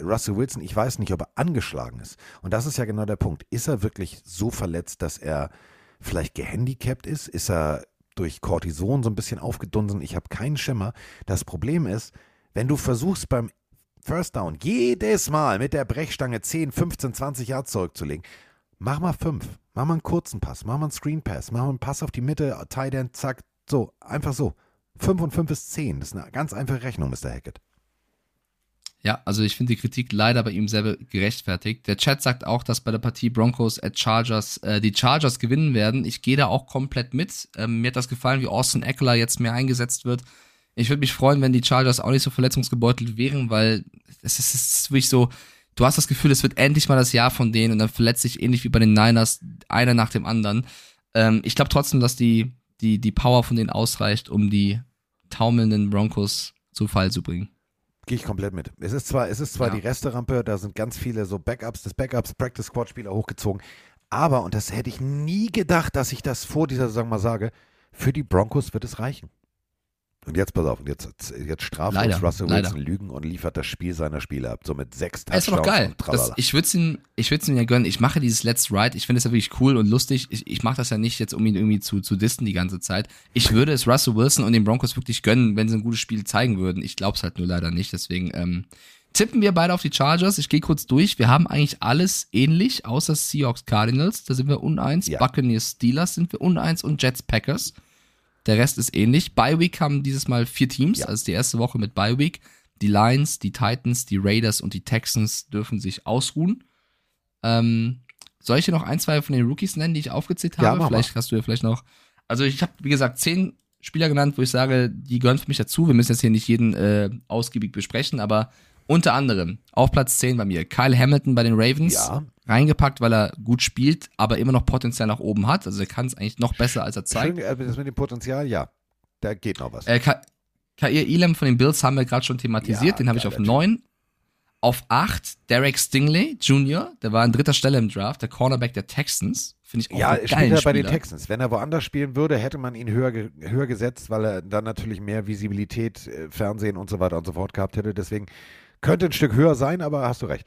Russell Wilson, ich weiß nicht, ob er angeschlagen ist. Und das ist ja genau der Punkt. Ist er wirklich so verletzt, dass er vielleicht gehandicapt ist? Ist er durch Cortison so ein bisschen aufgedunsen? Ich habe keinen Schimmer. Das Problem ist, wenn du versuchst beim First Down jedes Mal mit der Brechstange 10, 15, 20 Yards zurückzulegen, mach mal fünf. Mach mal einen kurzen Pass, mach mal einen Screen Pass, mach mal einen Pass auf die Mitte, Tight End, zack, so, einfach so. 5 und 5 ist 10. Das ist eine ganz einfache Rechnung, Mr. Hackett. Ja, also ich finde die Kritik leider bei ihm selber gerechtfertigt. Der Chat sagt auch, dass bei der Partie Broncos at Chargers äh, die Chargers gewinnen werden. Ich gehe da auch komplett mit. Ähm, mir hat das gefallen, wie Austin Eckler jetzt mehr eingesetzt wird. Ich würde mich freuen, wenn die Chargers auch nicht so verletzungsgebeutelt wären, weil es ist, es ist wirklich so, du hast das Gefühl, es wird endlich mal das Jahr von denen und dann verletzt sich ähnlich wie bei den Niners einer nach dem anderen. Ähm, ich glaube trotzdem, dass die, die, die Power von denen ausreicht, um die taumelnden Broncos zu Fall zu bringen. Gehe ich komplett mit. Es ist zwar, es ist zwar ja. die Resterampe, da sind ganz viele so Backups des Backups, Practice Squad Spieler hochgezogen. Aber, und das hätte ich nie gedacht, dass ich das vor dieser Saison mal sage, für die Broncos wird es reichen. Und jetzt pass auf, jetzt, jetzt straft leider, uns Russell Wilson leider. Lügen und liefert das Spiel seiner Spiele ab. So mit sechs Touchdowns. Ist doch geil. Das, ich würde es ihm, ihm ja gönnen. Ich mache dieses Let's Ride. Ich finde es ja wirklich cool und lustig. Ich, ich mache das ja nicht jetzt, um ihn irgendwie zu, zu disten die ganze Zeit. Ich würde es Russell Wilson und den Broncos wirklich gönnen, wenn sie ein gutes Spiel zeigen würden. Ich glaube es halt nur leider nicht. Deswegen ähm, tippen wir beide auf die Chargers. Ich gehe kurz durch. Wir haben eigentlich alles ähnlich, außer Seahawks Cardinals. Da sind wir uneins. Ja. Buccaneers Steelers sind wir uneins und Jets Packers. Der Rest ist ähnlich. Bye Week haben dieses Mal vier Teams, ja. also die erste Woche mit Bye Week. Die Lions, die Titans, die Raiders und die Texans dürfen sich ausruhen. Ähm, soll ich dir noch ein, zwei von den Rookies nennen, die ich aufgezählt habe? Ja, vielleicht hast du ja vielleicht noch. Also ich habe, wie gesagt, zehn Spieler genannt, wo ich sage, die gehören für mich dazu. Wir müssen jetzt hier nicht jeden äh, ausgiebig besprechen, aber unter anderem auf Platz 10 bei mir Kyle Hamilton bei den Ravens. Ja, reingepackt, weil er gut spielt, aber immer noch Potenzial nach oben hat. Also er kann es eigentlich noch besser, als er zeigt. Äh, das mit dem Potenzial, ja. Da geht noch was. Äh, Ka Kair Elam von den Bills haben wir gerade schon thematisiert. Ja, den habe ich auf 9. Auf 8 Derek Stingley Jr., der war an dritter Stelle im Draft, der Cornerback der Texans. Finde ich auch Ja, spielt er bei den. Texans. Wenn er woanders spielen würde, hätte man ihn höher, ge höher gesetzt, weil er dann natürlich mehr Visibilität, äh, Fernsehen und so weiter und so fort gehabt hätte. Deswegen könnte ein Stück höher sein, aber hast du recht.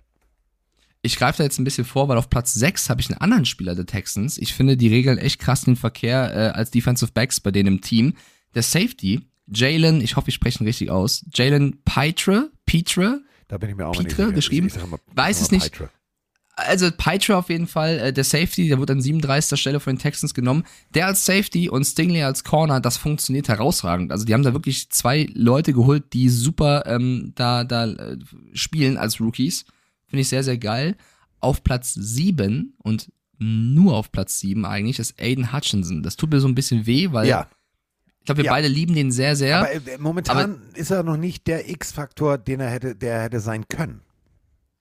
Ich greife da jetzt ein bisschen vor, weil auf Platz 6 habe ich einen anderen Spieler der Texans. Ich finde die Regeln echt krass den Verkehr äh, als Defensive Backs bei denen im Team. Der Safety, Jalen, ich hoffe, ich spreche ihn richtig aus, Jalen Pitre, Pitre, Da bin ich mir auch mal nicht geschrieben. Ich ich Weiß sag es nicht. Pitre. Also Pitre auf jeden Fall, äh, der Safety, der wurde an 37. Stelle von den Texans genommen. Der als Safety und Stingley als Corner, das funktioniert herausragend. Also die haben da wirklich zwei Leute geholt, die super ähm, da, da äh, spielen als Rookies. Finde ich sehr, sehr geil. Auf Platz 7 und nur auf Platz 7 eigentlich ist Aiden Hutchinson. Das tut mir so ein bisschen weh, weil Ja. ich glaube, wir Ja. beide lieben den sehr, sehr. Aber äh, momentan ist er noch nicht der X-Faktor, den er hätte, der hätte sein können.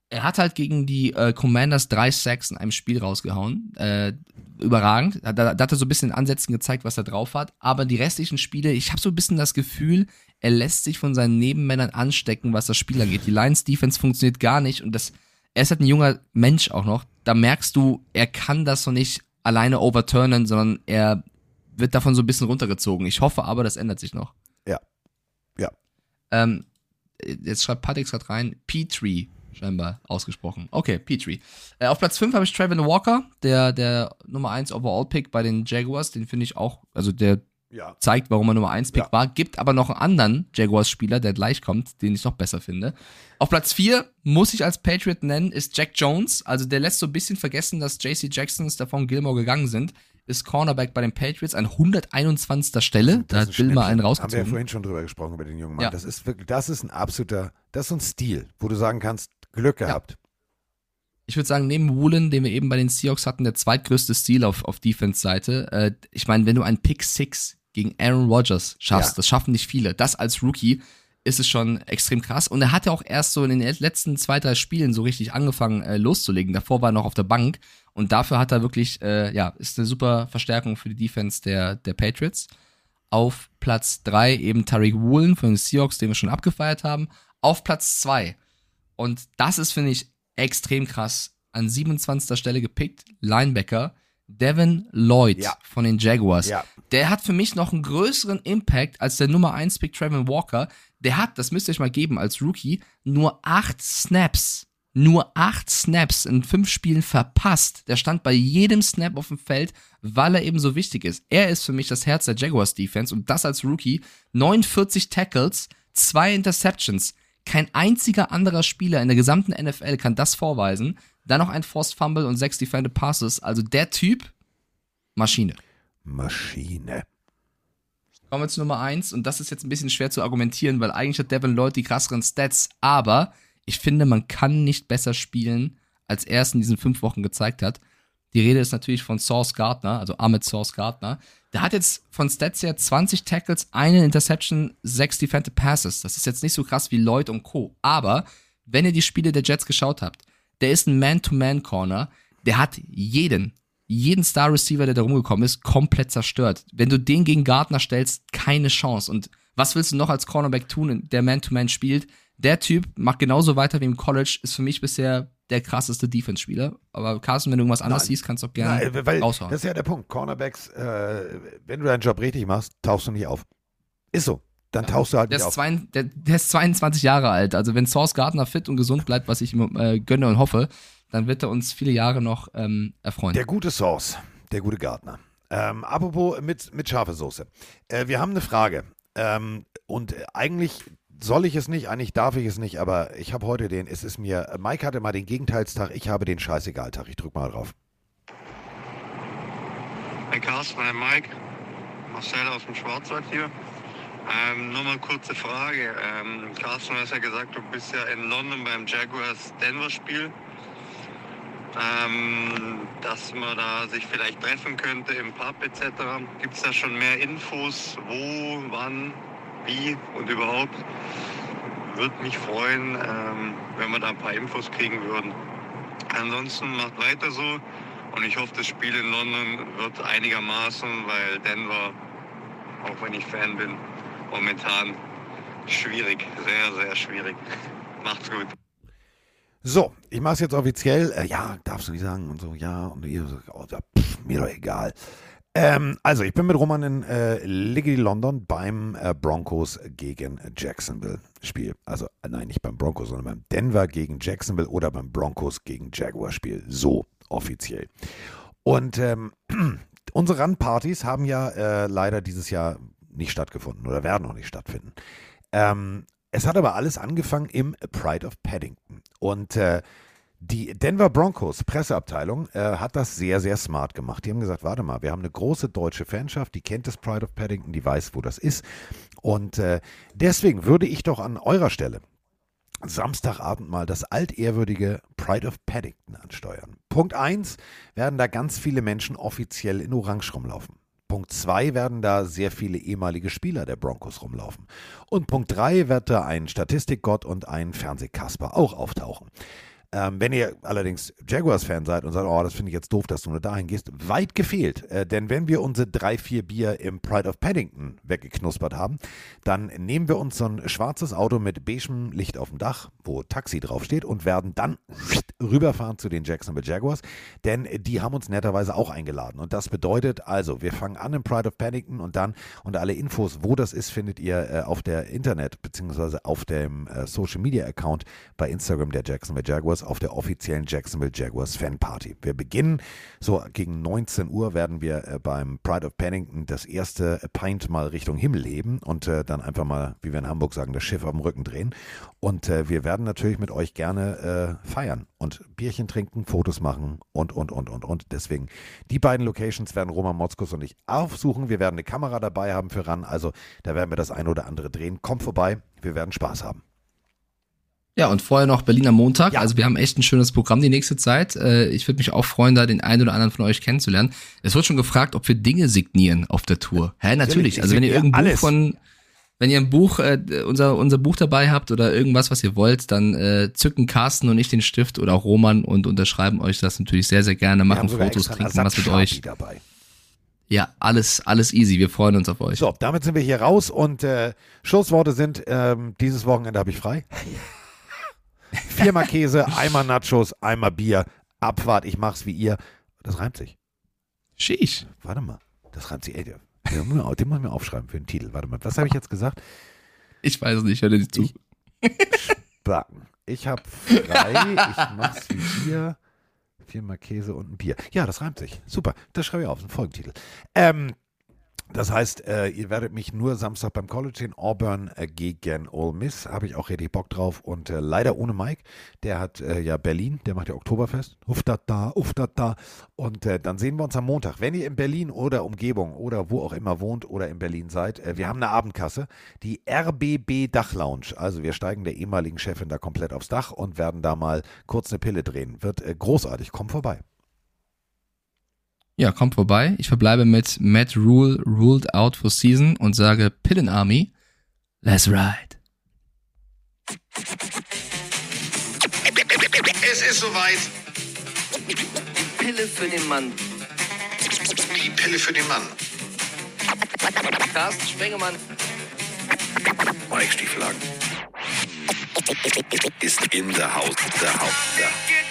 Er hat halt gegen die äh, Commanders drei Sacks in einem Spiel rausgehauen. Äh, überragend. Da, da, da hat er so ein bisschen in Ansätzen gezeigt, was er drauf hat. Aber die restlichen Spiele, ich habe so ein bisschen das Gefühl, er lässt sich von seinen Nebenmännern anstecken, was das Spiel angeht. Die Lions Defense funktioniert gar nicht und das, er ist halt ein junger Mensch auch noch. Da merkst du, er kann das so nicht alleine overturnen, sondern er wird davon so ein bisschen runtergezogen. Ich hoffe aber, das ändert sich noch. Ja. Ja. Ähm, jetzt schreibt Patrick gerade rein, Petrie, scheinbar ausgesprochen. Okay, Petrie. Äh, auf Platz 5 habe ich Trevin Walker, der, der Nummer 1 Overall-Pick bei den Jaguars. Den finde ich auch, also der Ja. zeigt, warum er Nummer 1 Pick Ja. war. Gibt aber noch einen anderen Jaguars-Spieler, der gleich kommt, den ich noch besser finde. Auf Platz 4 muss ich als Patriot nennen, ist Jack Jones. Also der lässt so ein bisschen vergessen, dass JC Jacksons davon Gilmore gegangen sind. Ist Cornerback bei den Patriots an 121. Stelle. Da Das hat Bill mal einen Schnäppchen. Haben wir ja rausgezogen. vorhin schon drüber gesprochen, über den jungen Mann. Ja. Das ist wirklich, das ist ein absoluter, das ist ein Stil, wo du sagen kannst, Glück gehabt. ich würde sagen, neben Woolen, den wir eben bei den Seahawks hatten, der zweitgrößte Stil auf, auf Defense-Seite. Äh, ich meine, wenn du einen Pick 6 gegen Aaron Rodgers schaffst, Ja. das schaffen nicht viele. Das als Rookie ist es schon extrem krass. Und er hat ja auch erst so in den letzten zwei, drei Spielen so richtig angefangen äh, loszulegen. Davor war er noch auf der Bank. Und dafür hat er wirklich, äh, ja, ist eine super Verstärkung für die Defense der, der Patriots. Auf Platz 3 eben Tariq Woolen von den Seahawks, den wir schon abgefeiert haben. Auf Platz 2 und das ist, finde ich, extrem krass. An 27. Stelle gepickt, Linebacker Devin Lloyd Ja. von den Jaguars. Ja. Der hat für mich noch einen größeren Impact als der Nummer 1 Pick Trevin Walker. Der hat, das müsst ihr euch mal geben als Rookie, nur acht Snaps. Nur acht Snaps in fünf Spielen verpasst. Der stand bei jedem Snap auf dem Feld, weil er eben so wichtig ist. Er ist für mich das Herz der Jaguars Defense und das als Rookie. 49 Tackles, zwei Interceptions. Kein einziger anderer Spieler in der gesamten NFL kann das vorweisen. Dann noch ein Forced Fumble und sechs Defended Passes. Also der Typ, Maschine. Maschine. Kommen wir zu Nummer 1 und das ist jetzt ein bisschen schwer zu argumentieren, weil eigentlich hat Devin Lloyd die krasseren Stats, aber ich finde, man kann nicht besser spielen, als er es in diesen fünf Wochen gezeigt hat. Die Rede ist natürlich von Source Gardner, also Ahmed Source Gardner. Der hat jetzt von Stats her 20 Tackles, eine Interception, sechs Defended Passes. Das ist jetzt nicht so krass wie Lloyd und Co. Aber wenn ihr die Spiele der Jets geschaut habt, der ist ein Man-to-Man-Corner, der hat jeden, jeden Star-Receiver, der da rumgekommen ist, komplett zerstört. Wenn du den gegen Gardner stellst, keine Chance. Und was willst du noch als Cornerback tun, der Man-to-Man spielt? Der Typ macht genauso weiter wie im College, ist für mich bisher der krasseste Defense-Spieler. Aber Carsten, wenn du irgendwas anderes siehst, kannst du auch gerne Nein, weil raushauen. das ist ja der Punkt. Cornerbacks, äh, wenn du deinen Job richtig machst, tauchst du nicht auf. Ist so. Dann tauchst du halt Der nicht ist, auf. zwei, der, der ist 22 Jahre alt. Also wenn Source Gardner fit und gesund bleibt, was ich ihm äh, gönne und hoffe, dann wird er uns viele Jahre noch ähm, erfreuen. Der gute Sauce, der gute Gardner. Ähm, apropos mit, mit scharfe Soße. Äh, wir haben eine Frage. Ähm, und eigentlich soll ich es nicht, eigentlich darf ich es nicht, aber ich habe heute den, es ist mir, Mike hatte mal den Gegenteilstag, ich habe den Scheißegal-Tag. Ich drück mal drauf. Hey Carsten, hey Mike, Marcel aus dem Schwarzwald hier. Ähm, nur mal kurze Frage. Ähm, Carsten, du hast ja gesagt, du bist ja in London beim Jaguars Denver Spiel. Ähm, dass man da sich vielleicht treffen könnte im Pub etc. Gibt es da schon mehr Infos, wo, wann, wie und überhaupt? Würde mich freuen, ähm, wenn wir da ein paar Infos kriegen würden. Ansonsten macht weiter so und ich hoffe, das Spiel in London wird einigermaßen, weil Denver, auch wenn ich Fan bin, momentan schwierig, sehr, sehr schwierig. Macht's gut. So, ich mache es jetzt offiziell. Äh, ja, darfst du nicht sagen und so, ja. Und ihr so, oh, pff, mir doch egal. Ähm, also, ich bin mit Roman in äh, Liggy London beim äh, Broncos gegen Jacksonville Spiel. Also, äh, nein, nicht beim Broncos, sondern beim Denver gegen Jacksonville oder beim Broncos gegen Jaguar Spiel. So offiziell. Und ähm, unsere Run-Partys haben ja äh, leider dieses Jahr nicht stattgefunden oder werden noch nicht stattfinden. Ähm, es hat aber alles angefangen im Pride of Paddington. Und äh, die Denver Broncos Presseabteilung äh, hat das sehr, sehr smart gemacht. Die haben gesagt, warte mal, wir haben eine große deutsche Fanschaft, die kennt das Pride of Paddington, die weiß, wo das ist. Und äh, deswegen würde ich doch an eurer Stelle Samstagabend mal das altehrwürdige Pride of Paddington ansteuern. Punkt 1 werden da ganz viele Menschen offiziell in Orange rumlaufen. Punkt 2 werden da sehr viele ehemalige Spieler der Broncos rumlaufen. Und Punkt 3 wird da ein Statistikgott und ein Fernsehkasper auch auftauchen. Ähm, wenn ihr allerdings Jaguars-Fan seid und sagt, oh, das finde ich jetzt doof, dass du nur dahin gehst, weit gefehlt. Äh, denn wenn wir unsere drei, vier Bier im Pride of Paddington weggeknuspert haben, dann nehmen wir uns so ein schwarzes Auto mit beigem Licht auf dem Dach, wo Taxi draufsteht, und werden dann rüberfahren zu den Jacksonville Jaguars, denn die haben uns netterweise auch eingeladen. Und das bedeutet also, wir fangen an im Pride of Paddington und dann, und alle Infos, wo das ist, findet ihr äh, auf der Internet- bzw. auf dem äh, Social-Media-Account bei Instagram der Jacksonville Jaguars auf der offiziellen Jacksonville Jaguars Fanparty. Wir beginnen so gegen 19 Uhr werden wir äh, beim Pride of Paddington das erste Pint mal Richtung Himmel heben und äh, dann einfach mal, wie wir in Hamburg sagen, das Schiff auf dem Rücken drehen. Und äh, wir werden natürlich mit euch gerne äh, feiern und Bierchen trinken, Fotos machen und, und, und, und, und. Deswegen, die beiden Locations werden Roman Motzkus und ich aufsuchen. Wir werden eine Kamera dabei haben für RAN, also da werden wir das eine oder andere drehen. Kommt vorbei, wir werden Spaß haben. Ja, und vorher noch Berliner Montag. Ja. Also wir haben echt ein schönes Programm die nächste Zeit. Äh, ich würde mich auch freuen, da den einen oder anderen von euch kennenzulernen. Es wird schon gefragt, ob wir Dinge signieren auf der Tour. Hä, natürlich. Also wenn ihr irgendein Buch von, wenn ihr ein Buch, äh, unser, unser Buch dabei habt oder irgendwas, was ihr wollt, dann äh, zücken Carsten und ich den Stift oder auch Roman und unterschreiben euch das natürlich sehr, sehr gerne, machen Fotos, trinken was mit euch. Dabei. Ja, alles, alles easy. Wir freuen uns auf euch. So, damit sind wir hier raus und äh, Schlussworte sind, ähm, dieses Wochenende habe ich frei. Viermal Käse, einmal Nachos, einmal Bier. Abfahrt, ich mach's wie ihr. Das reimt sich. Sheesh. Warte mal. Das reimt sich. Ey, den muss ich mir aufschreiben für den Titel. Warte mal. Was habe ich jetzt gesagt? Ich weiß es nicht. Hör dir nicht zu. Spacken. Ich habe frei. Ich mach's wie ihr. Viermal Käse und ein Bier. Ja, das reimt sich. Super. Das schreibe ich auf. Das ist ein Folgentitel. Ähm, das heißt, äh, ihr werdet mich nur Samstag beim College sehen. Auburn äh, gegen Ole Miss. Habe ich auch richtig Bock drauf. Und äh, leider ohne Mike. Der hat äh, ja Berlin. Der macht ja Oktoberfest. Uftat da, uftat da. Und äh, dann sehen wir uns am Montag. Wenn ihr in Berlin oder Umgebung oder wo auch immer wohnt oder in Berlin seid, äh, wir haben eine Abendkasse. Die RBB Dachlounge. Also wir steigen der ehemaligen Chefin da komplett aufs Dach und werden da mal kurz eine Pille drehen. Wird großartig. Kommt vorbei. Ja, kommt vorbei. Ich verbleibe mit Matt Rule ruled out for season und sage Pillen Army, let's ride. Es ist soweit. Die Pille für den Mann. Die Pille für den Mann. Carsten Spengemann. Mike Stieflagen. Ist in der Haus. Der Haus. Der Haus.